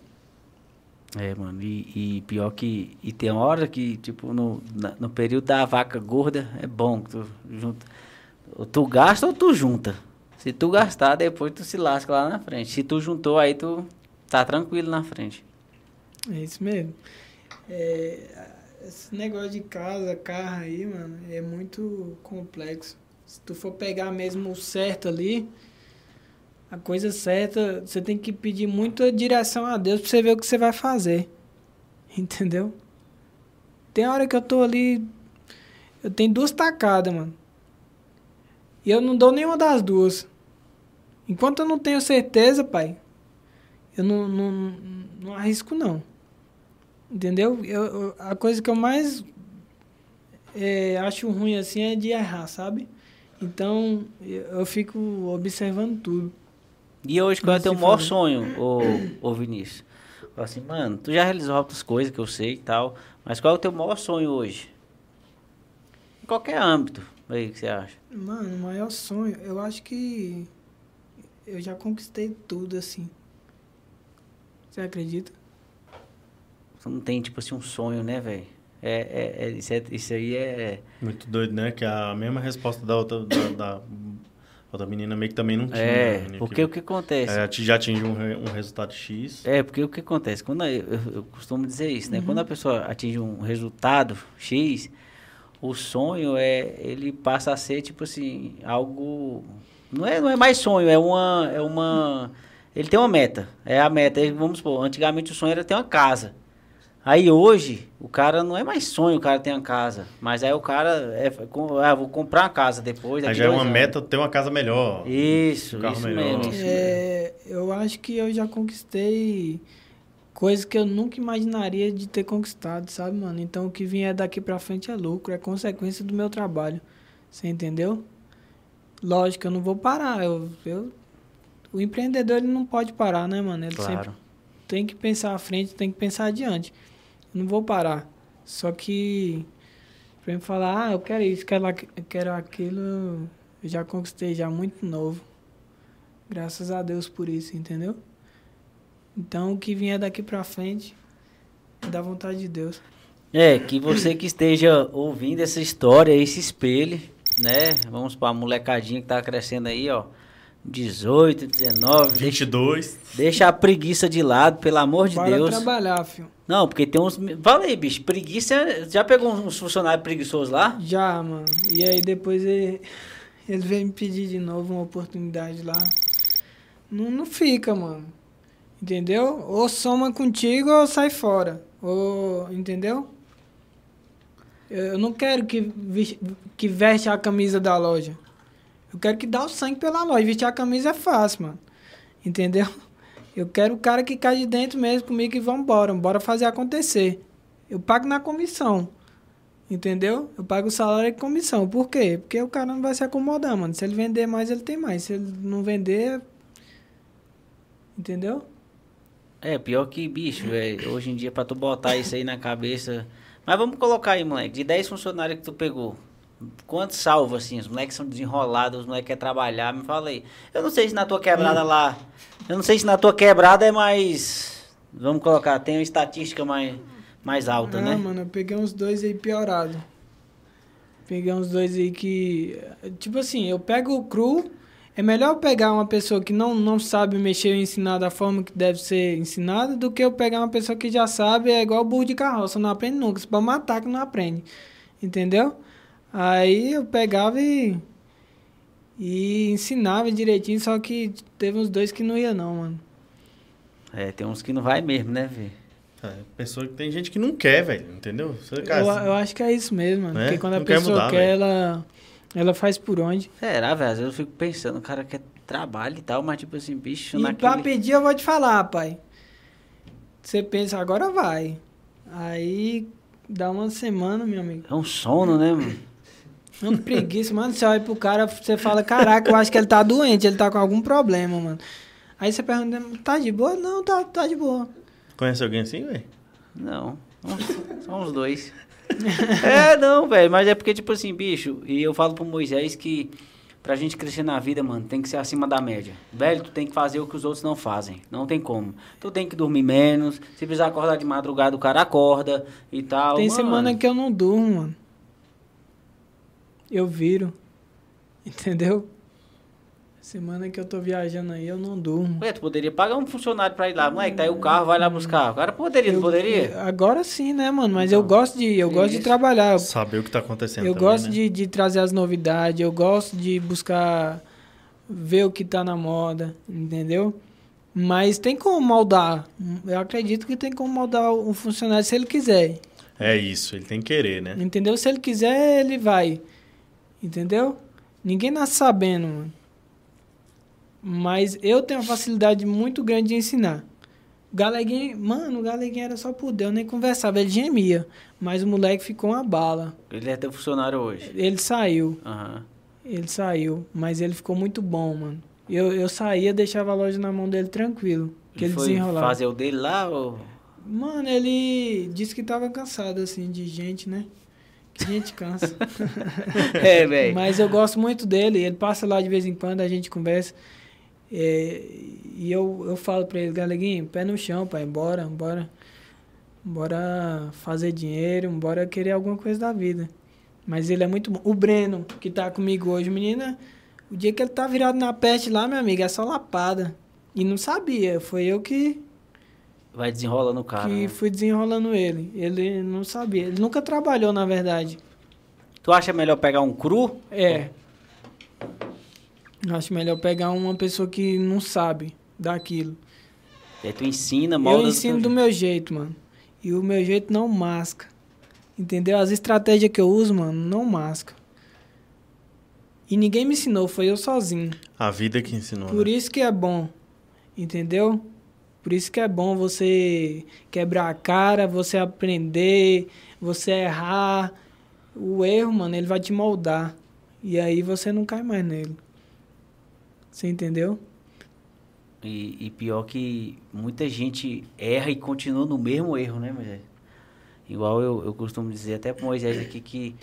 É, mano, e, e pior que, e tem hora que, tipo, no, na- no período da vaca gorda, é bom que tu junta, ou tu gasta ou tu junta. Se tu gastar, depois tu se lasca lá na frente. Se tu juntou, aí tu tá tranquilo na frente. É isso mesmo. É, esse negócio de casa, carro aí, mano, é muito complexo. Se tu for pegar mesmo o certo ali, a coisa certa, você tem que pedir muita direção a Deus pra você ver o que você vai fazer. Entendeu? Tem hora que eu tô ali. Eu tenho duas tacadas, mano. E eu não dou nenhuma das duas. Enquanto eu não tenho certeza, pai, eu não, não, não arrisco, não. Entendeu? Eu, a coisa que eu mais é, acho ruim assim é de errar, sabe? Então eu fico observando tudo. E hoje, qual é o teu maior sonho, ô, ô Vinícius? Fala assim, mano, tu já realizou outras coisas que eu sei e tal, mas qual é o teu maior sonho hoje? Em qualquer âmbito, aí, o que você acha? Mano, o maior sonho, eu acho que eu já conquistei tudo assim. Você acredita? Você não tem, tipo assim, um sonho, né, velho? É, é, é, isso, é, isso aí é... Muito doido, né? Que a mesma resposta da outra, da, da outra menina meio que também não tinha. É, menina porque que- o que acontece? É, já atingiu um, um resultado X. É, porque o que acontece? Quando a- eu, eu costumo dizer isso, né? Uhum. Quando a pessoa atinge um resultado X, o sonho é ele passa a ser tipo assim, algo não é não é mais sonho, é uma é uma ele tem uma meta. É a meta, Ele- vamos supor, antigamente o sonho era ter uma casa. Aí hoje, o cara não é mais sonho, o cara tem uma casa, mas aí o cara é com- ah, vou comprar uma casa depois, Aí já é uma anos. meta ter uma casa melhor. Isso, um carro isso melhor. mesmo. Isso mesmo. É, eu acho que eu já conquistei coisas que eu nunca imaginaria de ter conquistado, sabe, mano? Então o que vier daqui pra frente é lucro, é consequência do meu trabalho. Você entendeu? Lógico, eu não vou parar. Eu, eu, o empreendedor ele não pode parar, né, mano? Ele sempre Claro. tem que pensar à frente, tem que pensar adiante. Não vou parar. Só que pra mim falar, ah, eu quero isso, quero, quero aquilo, eu já conquistei já muito novo. Graças a Deus por isso, entendeu? Então o que vier daqui pra frente é da vontade de Deus. É, que você que esteja ouvindo essa história aí se espelhe, né? Vamos para a molecadinha que tá crescendo aí, ó. 18, 19, deixa, 22. deixa a preguiça de lado, pelo amor de Bora Deus. trabalhar, filho. Não, porque tem uns. Fala aí, bicho, preguiça. Já pegou uns funcionários preguiçosos lá? Já, mano. E aí depois ele, ele veio me pedir de novo uma oportunidade lá. Não, não fica, mano. Entendeu? Ou soma contigo ou sai fora. Ou, entendeu? Eu não quero que, que veste a camisa da loja. Eu quero que dá o sangue pela loja. Vestir a camisa é fácil, mano. Entendeu? Eu quero o cara que cai de dentro mesmo comigo e vambora. Bora fazer acontecer. Eu pago na comissão. Entendeu? Eu pago o salário e comissão. Por quê? Porque o cara não vai se acomodar, mano. Se ele vender mais, ele tem mais. Se ele não vender. Entendeu? É, pior que, bicho, velho. Hoje em dia, pra tu botar isso aí na cabeça. Mas vamos colocar aí, moleque. De 10 funcionários que tu pegou, quantos salva, assim? Os moleques são desenrolados, os moleques querem trabalhar. Me fala aí. Eu não sei se na tua quebrada lá. Eu não sei se na tua quebrada é mais. Vamos colocar, tem uma estatística mais, mais alta, ah, né? mano, eu peguei uns dois aí piorado. Peguei uns dois aí que. Tipo assim, eu pego o cru. É melhor eu pegar uma pessoa que não, não sabe mexer e ensinar da forma que deve ser ensinada do que eu pegar uma pessoa que já sabe, é igual burro de carroça, não aprende nunca. Se pra matar que não aprende. Entendeu? Aí eu pegava e. E ensinava direitinho, só que teve uns dois que não ia não, mano. É, tem uns que não vai mesmo, né, velho? É, pessoa que tem gente que não quer, velho, entendeu? Eu, eu acho que é isso mesmo, mano. Né? Porque quando a Não quer pessoa mudar, quer, ela, ela faz por onde. Será, velho? Às vezes eu fico pensando, o cara quer trabalho e tal, mas tipo assim, bicho, E naquele... pra pedir, eu vou te falar, pai. Você pensa, agora vai. Aí dá uma semana, meu amigo. É um sono, né, mano? Uma preguiça, mano. Você olha pro cara, você fala, caraca, eu acho que ele tá doente, ele tá com algum problema, mano. Aí você pergunta, tá de boa? Não, tá, tá de boa. Conhece alguém assim, velho? Não, só uns dois. é, não, velho, mas é porque, tipo assim, bicho, e eu falo pro Moisés que pra gente crescer na vida, mano, tem que ser acima da média. Velho, tu tem que fazer o que os outros não fazem. Não tem como. Tu tem que dormir menos. Se precisar acordar de madrugada, o cara acorda e tal. Tem mano. semana que eu não durmo, mano. Eu viro. Entendeu? Semana que eu tô viajando aí, eu não durmo. Ué, tu poderia pagar um funcionário pra ir lá. Moleque, tá aí o carro, vai lá buscar. Cara poderia, não Eu- poderia? Agora sim, né, mano? Mas eu gosto de, eu gosto de trabalhar. Eu Saber o que tá acontecendo Eu também, gosto né? de, de trazer as novidades, eu gosto de buscar ver o que tá na moda, entendeu? Mas tem como moldar. Eu acredito que tem como moldar um funcionário se ele quiser. É isso, ele tem que querer, né? Entendeu? Se ele quiser, ele vai. Entendeu? Ninguém nasce sabendo, mano. Mas eu tenho uma facilidade muito grande de ensinar. O Galeguinho, mano, o Galeguinho era só por Deus, nem conversava, ele gemia. Mas o moleque ficou uma bala. Ele é teu funcionário hoje. Ele saiu. Aham. Ele saiu, mas ele ficou muito bom, mano. Eu, eu saía, deixava a loja na mão dele tranquilo. Que ele, foi desenrolava. fazer o dele lá ou... Mano, ele disse que tava cansado, assim, de gente, né? Gente cansa. É, velho. mas eu gosto muito dele. Ele passa lá de vez em quando, a gente conversa. É, e eu, eu falo pra ele, Galeguinho, pé no chão, pai. Bora, bora. Bora fazer dinheiro, bora querer alguma coisa da vida. Mas ele é muito bom. O Breno, que tá comigo hoje, menina, o dia que ele tá virado na peste lá, meu amigo, é só lapada. E não sabia. Foi eu que, Vai desenrolando o cara. que né? fui desenrolando ele. Ele não sabia. Ele nunca trabalhou, na verdade. Tu acha melhor pegar um cru? É. Acho melhor pegar uma pessoa que não sabe daquilo. Aí tu ensina, molda... Eu do ensino teu do meu jeito, mano. E o meu jeito não masca. Entendeu? As estratégias que eu uso, mano, não masca. E ninguém me ensinou, foi eu sozinho. A vida que ensinou. Por né? isso que é bom. Entendeu? Por isso que é bom você quebrar a cara, você aprender, você errar. O erro, mano, ele vai te moldar. E aí você não cai mais nele. Você entendeu? E, e pior que muita gente erra e continua no mesmo erro, né, Moisés? Igual eu, eu costumo dizer até pro Moisés aqui que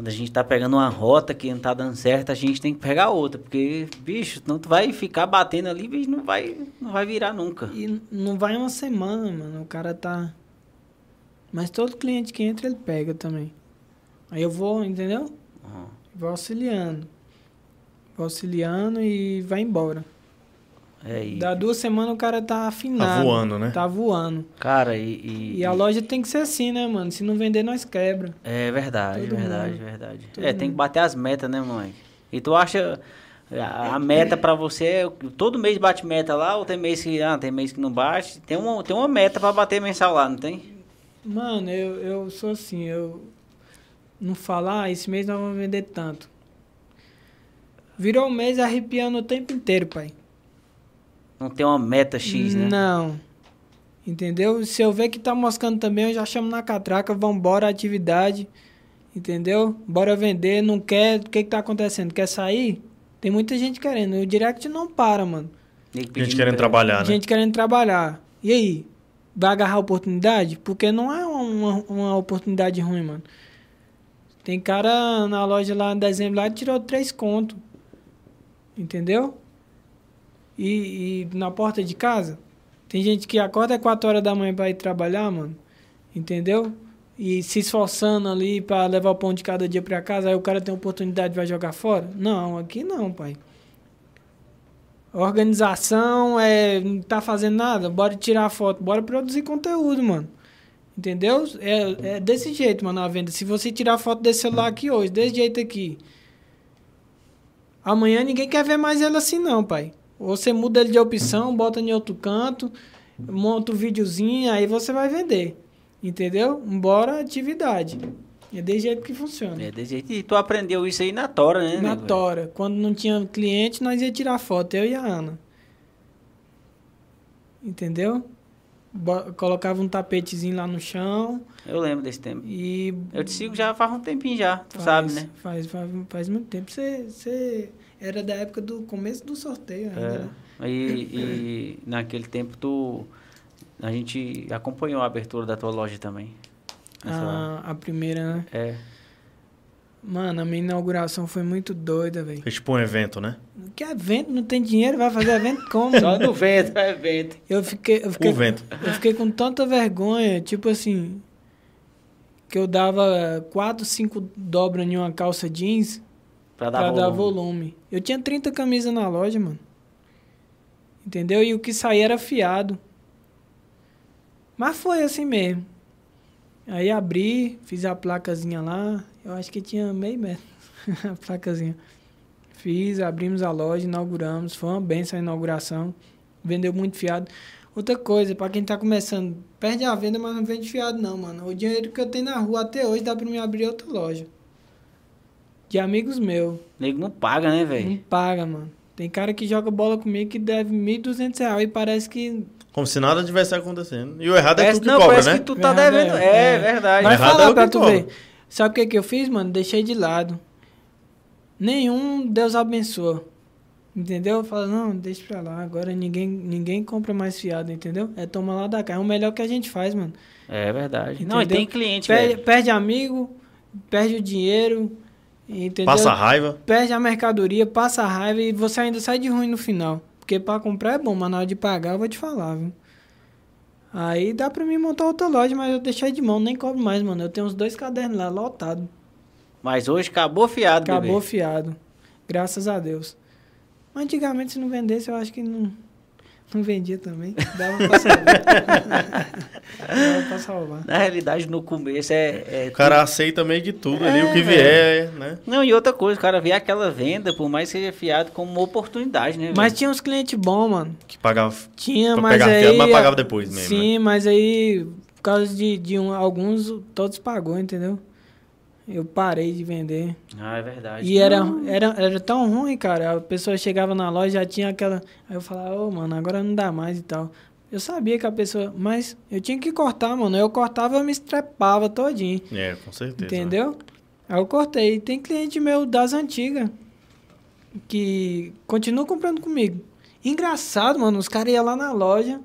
quando a gente tá pegando uma rota que não tá dando certo, a gente tem que pegar outra. Porque, bicho, não tu vai ficar batendo ali, bicho, não vai, não vai virar nunca. E não vai uma semana, mano. O cara tá. Mas todo cliente que entra, ele pega também. Aí eu vou, entendeu? Uhum. Vou auxiliando. Vou auxiliando e vai embora. É, e, Dá duas semanas o cara tá afinado. Tá voando, né? Tá voando. cara, e, e- E a loja tem que ser assim, né, mano? Se não vender, nós quebra. É verdade, Todo verdade, mundo. verdade. Todo é, tem que mundo. bater as metas, né, mãe? E tu acha a, a meta pra você, é- todo mês bate meta lá ou tem mês que, ah, tem mês que não bate? Tem uma, tem uma meta pra bater mensal lá, não tem? Mano, eu, eu sou assim, eu não falar, ah, esse mês nós vamos vender tanto. Virou um mês arrepiando o tempo inteiro, pai. Não tem uma meta X, né? Não. Entendeu? Se eu ver que tá moscando também, eu já chamo na catraca, vambora, atividade. Entendeu? Bora vender, não quer, o que que tá acontecendo? Quer sair? Tem muita gente querendo. O direct não para, mano. Gente querendo pra- trabalhar, né? Gente querendo trabalhar. E aí? Vai agarrar a oportunidade? Porque não é uma, uma oportunidade ruim, mano. Tem cara na loja lá em dezembro lá tirou três conto. Entendeu? E, e na porta de casa, tem gente que acorda às 4 horas da manhã pra ir trabalhar, mano. Entendeu? E se esforçando ali pra levar o pão de cada dia pra casa, aí o cara tem oportunidade vai jogar fora? Não, aqui não, pai. Organização é. Não tá fazendo nada? Bora tirar foto, bora produzir conteúdo, mano. Entendeu? É, é desse jeito, mano, a venda. Se você tirar foto desse celular aqui hoje, desse jeito aqui. Amanhã ninguém quer ver mais ele assim, não, pai. Você muda ele de opção, bota em outro canto. monta o um videozinho, aí você vai vender. Entendeu? Embora atividade. É desse jeito que funciona. É desse jeito. E tu aprendeu isso aí na Tora, né? Na nego? Tora. Quando não tinha cliente, nós ia tirar foto, eu e a Ana. Entendeu? Bo- colocava um tapetezinho lá no chão Eu lembro desse tempo. e. Eu te sigo já faz um tempinho já, tu faz- sabe, né? Faz, faz, faz muito tempo. Você, você era da época do começo do sorteio ainda, É. né? E, e naquele tempo tu. A gente acompanhou a abertura da tua loja também. Nessa- A, a primeira, né? É. Mano, a minha inauguração foi muito doida, velho. Foi tipo um evento, né? Que evento? Não tem dinheiro, vai fazer evento como? Só no vento, é evento. Eu fiquei, eu fiquei, O vento. eu fiquei com tanta vergonha, tipo assim, que eu dava quatro, cinco dobras em uma calça jeans Pra dar pra dar volume. volume. Eu tinha 30 camisas na loja, mano. Entendeu? E o que saía era fiado. Mas foi assim mesmo. Aí abri, fiz a placazinha lá. Eu acho que tinha meio metro a placazinha. Fiz, abrimos a loja, inauguramos. Foi uma benção a inauguração. Vendeu muito fiado. Outra coisa, pra quem tá começando, perde a venda, mas não vende fiado não, mano. O dinheiro que eu tenho na rua até hoje dá pra me abrir outra loja. De amigos meus. Nego não paga, né, Não velho? paga, mano. Tem cara que joga bola comigo que deve 1.200 reais e parece que... Como se nada tivesse acontecendo. E o errado é Parece, tu que não, cobra, parece né? que tu tá Verdade, devendo. é, É, é. verdade. Vai Errado é falar o pra que tu cobra. ver. Sabe o que que eu fiz, mano? Deixei de lado. Nenhum Deus abençoa. Entendeu? Fala, não, deixa pra lá. Agora ninguém, ninguém compra mais fiado, entendeu? É tomar lá da cá. É o melhor que a gente faz, mano. É verdade. Não, e Entendeu? tem cliente, Perde, velho. perde amigo, perde o dinheiro, entendeu? Passa raiva. Perde a mercadoria, passa a raiva e você ainda sai de ruim no final. Porque pra comprar é bom, mas na hora de pagar eu vou te falar, viu? Aí dá pra mim montar outra loja, mas eu deixei de mão, nem cobro mais, mano. Eu tenho uns dois cadernos lá, lotado. Mas hoje acabou fiado, Acabou bebê. fiado. Graças a Deus. Mas antigamente, se não vendesse, eu acho que não, não vendia também. Dava pra salvar. Dava pra salvar. Na realidade, no começo é. é O cara aceita meio que tudo ali, É, o que vier, né? Não, e outra coisa, o cara vê aquela venda, por mais que seja fiado, como uma oportunidade, né? Mas tinha uns clientes bons, mano. Que pagava. Tinha, Pra mas pegar aí... fiado, mas pagava depois mesmo, né? Sim, mas aí, por causa de, de um, alguns, todos pagou, entendeu? Eu parei de vender. Ah, é verdade. E era, era, era tão ruim, cara. A pessoa chegava na loja já tinha aquela. Aí eu falava, ô, mano, agora não dá mais e tal. Eu sabia que a pessoa. Mas eu tinha que cortar, mano. Eu cortava, eu me estrepava todinho. É, com certeza. Entendeu? Aí eu cortei. Tem cliente meu das antigas que continua comprando comigo. Engraçado, mano. Os caras iam lá na loja,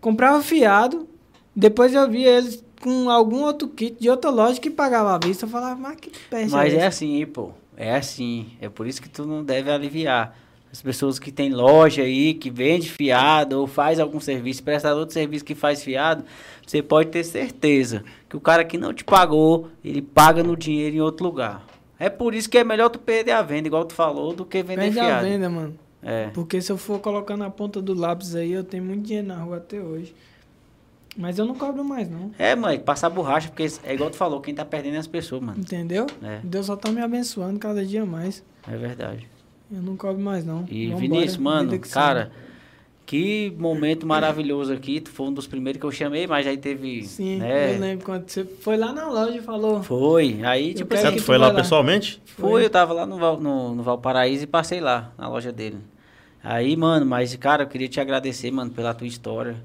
comprava fiado, depois eu via eles com algum outro kit de outra loja que pagava à vista. Eu falava, mas que peste Mas é é assim, pô. É assim. É por isso que tu não deve aliviar. As pessoas que tem loja aí, que vende fiado ou faz algum serviço, prestador de serviço que faz fiado, você pode ter certeza que o cara que não te pagou, ele paga no dinheiro em outro lugar. É por isso que é melhor tu perder a venda, igual tu falou, do que vender Perde a fiado. venda, mano. É. Porque se eu for colocar na ponta do lápis aí, eu tenho muito dinheiro na rua até hoje. Mas eu não cobro mais, não. É, mãe, passar borracha, porque é igual tu falou, quem tá perdendo é as pessoas, mano. Entendeu? É. Deus só tá me abençoando cada dia mais. É verdade. Eu não cobro mais, não. E Vambora, Vinícius, mano, que cara, que momento maravilhoso aqui. Tu foi um dos primeiros que eu chamei, mas aí teve. Sim, né? eu lembro quando você foi lá na loja e falou. Foi. Aí, tipo Você assim, que foi lá lá. pessoalmente? foi, eu tava lá no, Val- no, no Valparaíso e passei lá, na loja dele. Aí, mano, mas, cara, eu queria te agradecer, mano, pela tua história.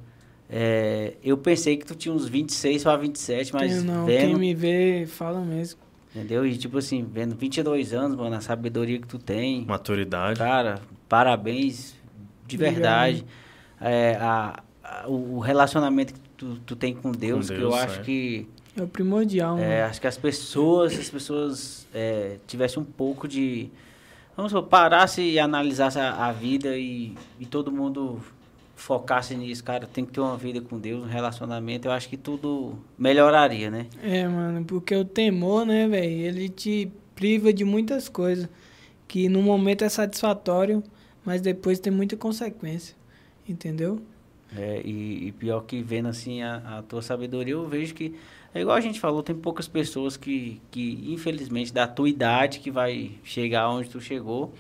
É, eu pensei que tu tinha uns 26 para 27, mas Tenho não, quem vendo, me vê fala mesmo. entendeu? E tipo assim, vendo 22 anos, mano, a sabedoria que tu tem. Maturidade. Cara, parabéns de Obrigado. verdade. É, a, a- o relacionamento que tu, tu tem com Deus, que eu Deus, acho é. que É o primordial, é, né? acho que as pessoas, as pessoas é, tivessem um pouco de vamos supor, parasse e analisasse a, a vida e, e todo mundo focasse nisso, cara, tem que ter uma vida com Deus, um relacionamento, eu acho que tudo melhoraria, né? É, mano, porque o temor, né, velho, ele te priva de muitas coisas. Que no momento é satisfatório, mas depois tem muita consequência. Entendeu? É, e, e pior que vendo assim a, a tua sabedoria, eu vejo que é igual a gente falou, tem poucas pessoas que, que infelizmente da tua idade que vai chegar onde tu chegou.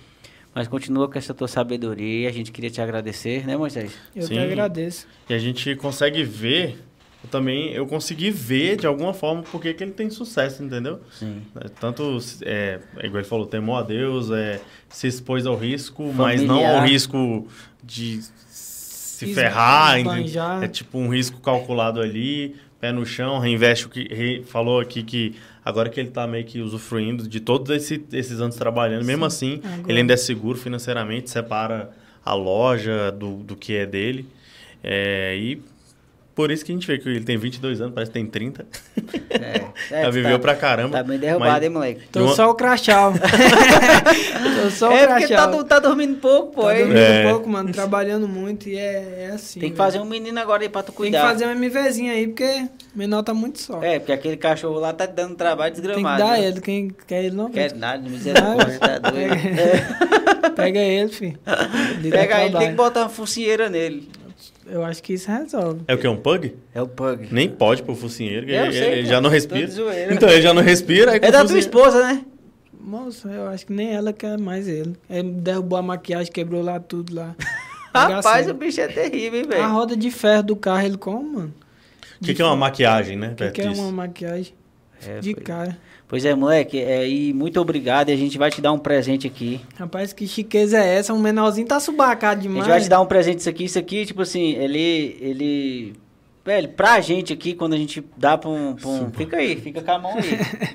Mas continua com essa tua sabedoria. A gente queria te agradecer, né, Moisés? Eu Sim. que agradeço. E a gente consegue ver, eu também, eu consegui ver de alguma forma porque que ele tem sucesso, entendeu? Sim. É, Tanto, é, é igual ele falou, temou a Deus, é, se expôs ao risco, mas não Familiar. ao risco de se ferrar, entende? esbanjar. é tipo um risco calculado ali, pé no chão, reinveste o que re- falou aqui que agora que ele tá meio que usufruindo de todos esse- esses anos trabalhando, mesmo assim, Agora. ele ainda é seguro financeiramente, separa a loja do, do que é dele. É, e por isso que a gente vê que ele tem 22 anos, parece que tem 30. É, Já tu viveu tá, pra caramba. Tá bem derrubado, mas- hein, moleque? Tô uma- só o crachá. Tô só o É porque tá, crachá. do- tá dormindo pouco, pô. Tá aí. dormindo É. pouco, mano, trabalhando muito e é, é assim. Tem que velho. fazer um menino agora aí pra tu Tem que cuidar. fazer um MVzinho aí, porque menor tá muito só. É, porque aquele cachorro lá tá dando trabalho Tem que desgramado. dar né? ele, quem quer ele não Quer nada, misericórdia, tá doido. É. Pega ele, filho. Ele Pega ele, tem trabalho. que botar uma focinheira nele. Eu acho que isso resolve. É o que? Um pug? É o pug. Nem pode pro focinheiro, ele, sei, ele já não respira. Então, ele já não respira. É da tua esposa, né? Moça, eu acho que nem ela quer mais ele. Ele derrubou a maquiagem, quebrou lá tudo lá. Rapaz, o bicho é terrível, hein, A velho? roda de ferro do carro ele come, mano. O que, que é uma maquiagem, né? O que, que é uma maquiagem É, de pois- cara? Pois é, moleque, é, e muito obrigado. E a gente vai te dar um presente aqui. Rapaz, que chiqueza é essa? Um menorzinho tá subacado A demais. gente vai te dar um presente isso aqui. Isso aqui, tipo assim, ele. ele velho, pra gente aqui, quando a gente dá pra um. pra um- fica aí, fica com a mão aí.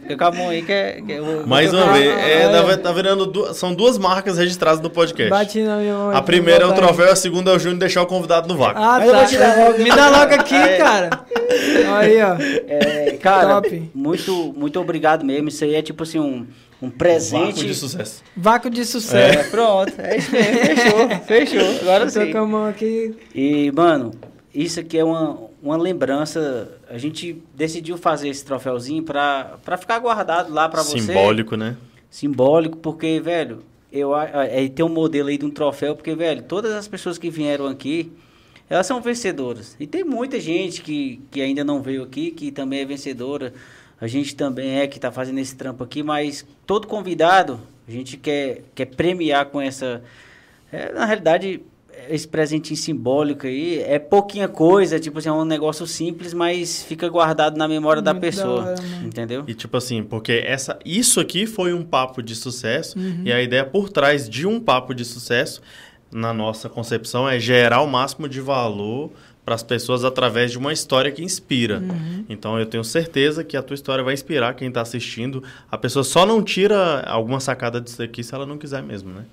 Fica com a mão aí que é. que eu Mais uma vez, é, olha. tá, tá virando du- são duas marcas registradas no podcast. Bate na minha mão. A primeira é o aí. troféu, a segunda é o Júnior deixar o convidado no vácuo. Ah, tá. logo. Me dá logo aqui, É. cara. Aí, ó. É, cara, Top. muito, muito obrigado mesmo. Isso aí é tipo assim, um, um Vácuo presente. de sucesso. Vácuo de sucesso. É, pronto. É isso mesmo. Fechou, fechou. Agora sim. tô com a mão aqui. E, mano, isso aqui é uma, uma lembrança. A gente decidiu fazer esse troféuzinho pra ficar guardado lá pra você. Simbólico, né? Simbólico, porque, velho, eu é, tem um modelo aí de um troféu, porque, velho, todas as pessoas que vieram aqui, elas são vencedoras. E tem muita gente que, que ainda não veio aqui, que também é vencedora. A gente também é que tá fazendo esse trampo aqui, mas todo convidado, a gente quer, quer premiar com essa. é, na realidade, esse presentinho simbólico aí é pouquinha coisa, tipo assim, é um negócio simples, mas fica guardado na memória da Muito da pessoa. hora, mano. entendeu? E tipo assim, porque essa, isso aqui foi um papo de sucesso Uhum. e a ideia por trás de um papo de sucesso, na nossa concepção, é gerar o máximo de valor para as pessoas através de uma história que inspira. Uhum. Então eu tenho certeza que a tua história vai inspirar quem está assistindo. A pessoa só não tira alguma sacada disso aqui se ela não quiser mesmo, né?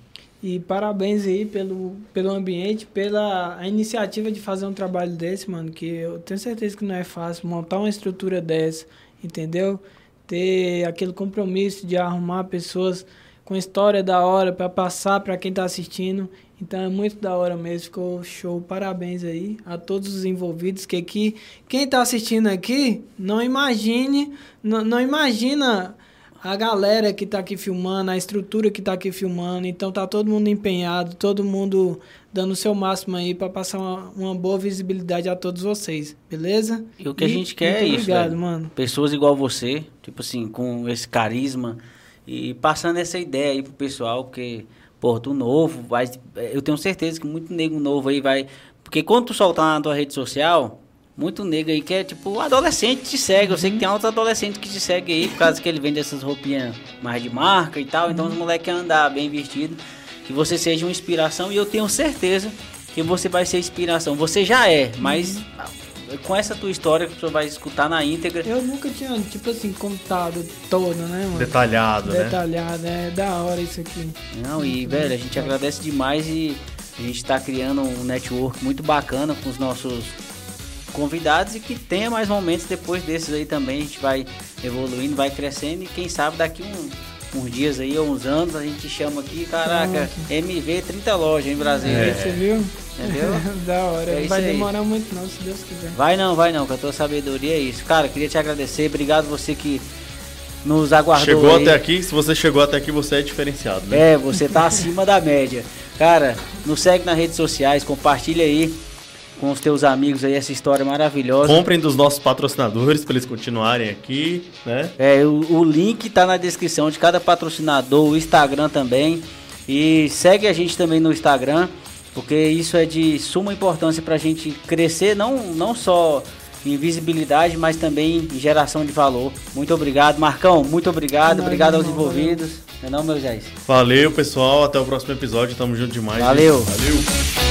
E parabéns aí pelo, pelo ambiente, pela iniciativa de fazer um trabalho desse, mano. Que eu tenho certeza que não é fácil montar uma estrutura dessa, entendeu? Ter aquele compromisso de arrumar pessoas com história da hora para passar para quem tá assistindo. Então é muito da hora mesmo, ficou show. Parabéns aí a todos os envolvidos. Que aqui, quem tá assistindo aqui, não imagine, não, não imagina a galera que tá aqui filmando, a estrutura que tá aqui filmando. Então tá todo mundo empenhado, todo mundo dando o seu máximo aí para passar uma, uma boa visibilidade a todos vocês, beleza? E o que a gente quer é isso, Obrigado, velho. mano. pessoas igual você, tipo assim, com esse carisma e passando essa ideia aí pro pessoal, porque, pô, tu novo, vai, eu tenho certeza que muito nego novo aí vai, porque quando tu soltar na tua rede social, muito nego aí que é tipo, adolescente te segue, eu sei que tem outros adolescentes que te seguem aí, por causa que ele vende essas roupinhas mais de marca e tal, então os moleques querem andar bem vestido, que você seja uma inspiração. E eu tenho certeza que você vai ser inspiração, você já é, mas com essa tua história que você vai escutar na íntegra, Eu nunca tinha, tipo assim, contado todo, né, mano? Detalhado, né? Detalhado, é da hora isso aqui. Não, e velho, a gente agradece demais e a gente tá criando um network muito bacana com os nossos convidados e que tenha mais momentos depois desses aí também. A gente vai evoluindo, vai crescendo e quem sabe daqui um- uns dias aí ou uns anos a gente chama aqui, caraca, MV 30 lojas em Brasília. É. Você viu? Entendeu? da hora. É não vai aí. demorar muito não, se Deus quiser. Vai não, vai não, com a tua sabedoria é isso. Cara, queria te agradecer, obrigado você que nos aguardou Chegou aí. até aqui, se você chegou até aqui, você é diferenciado, né? É, você tá acima da média. Cara, nos segue nas redes sociais, compartilha aí com os teus amigos aí essa história maravilhosa. Comprem dos nossos patrocinadores para eles continuarem aqui, né? É, o, o link tá na descrição de cada patrocinador, o Instagram também. E segue a gente também no Instagram, porque isso é de suma importância para a gente crescer, não, não só em visibilidade, mas também em geração de valor. Muito obrigado, Marcão. Muito obrigado. Não, obrigado aos não, envolvidos. Não é não, meu Zé? Valeu, pessoal. Até o próximo episódio. Tamo junto demais. Valeu. Valeu.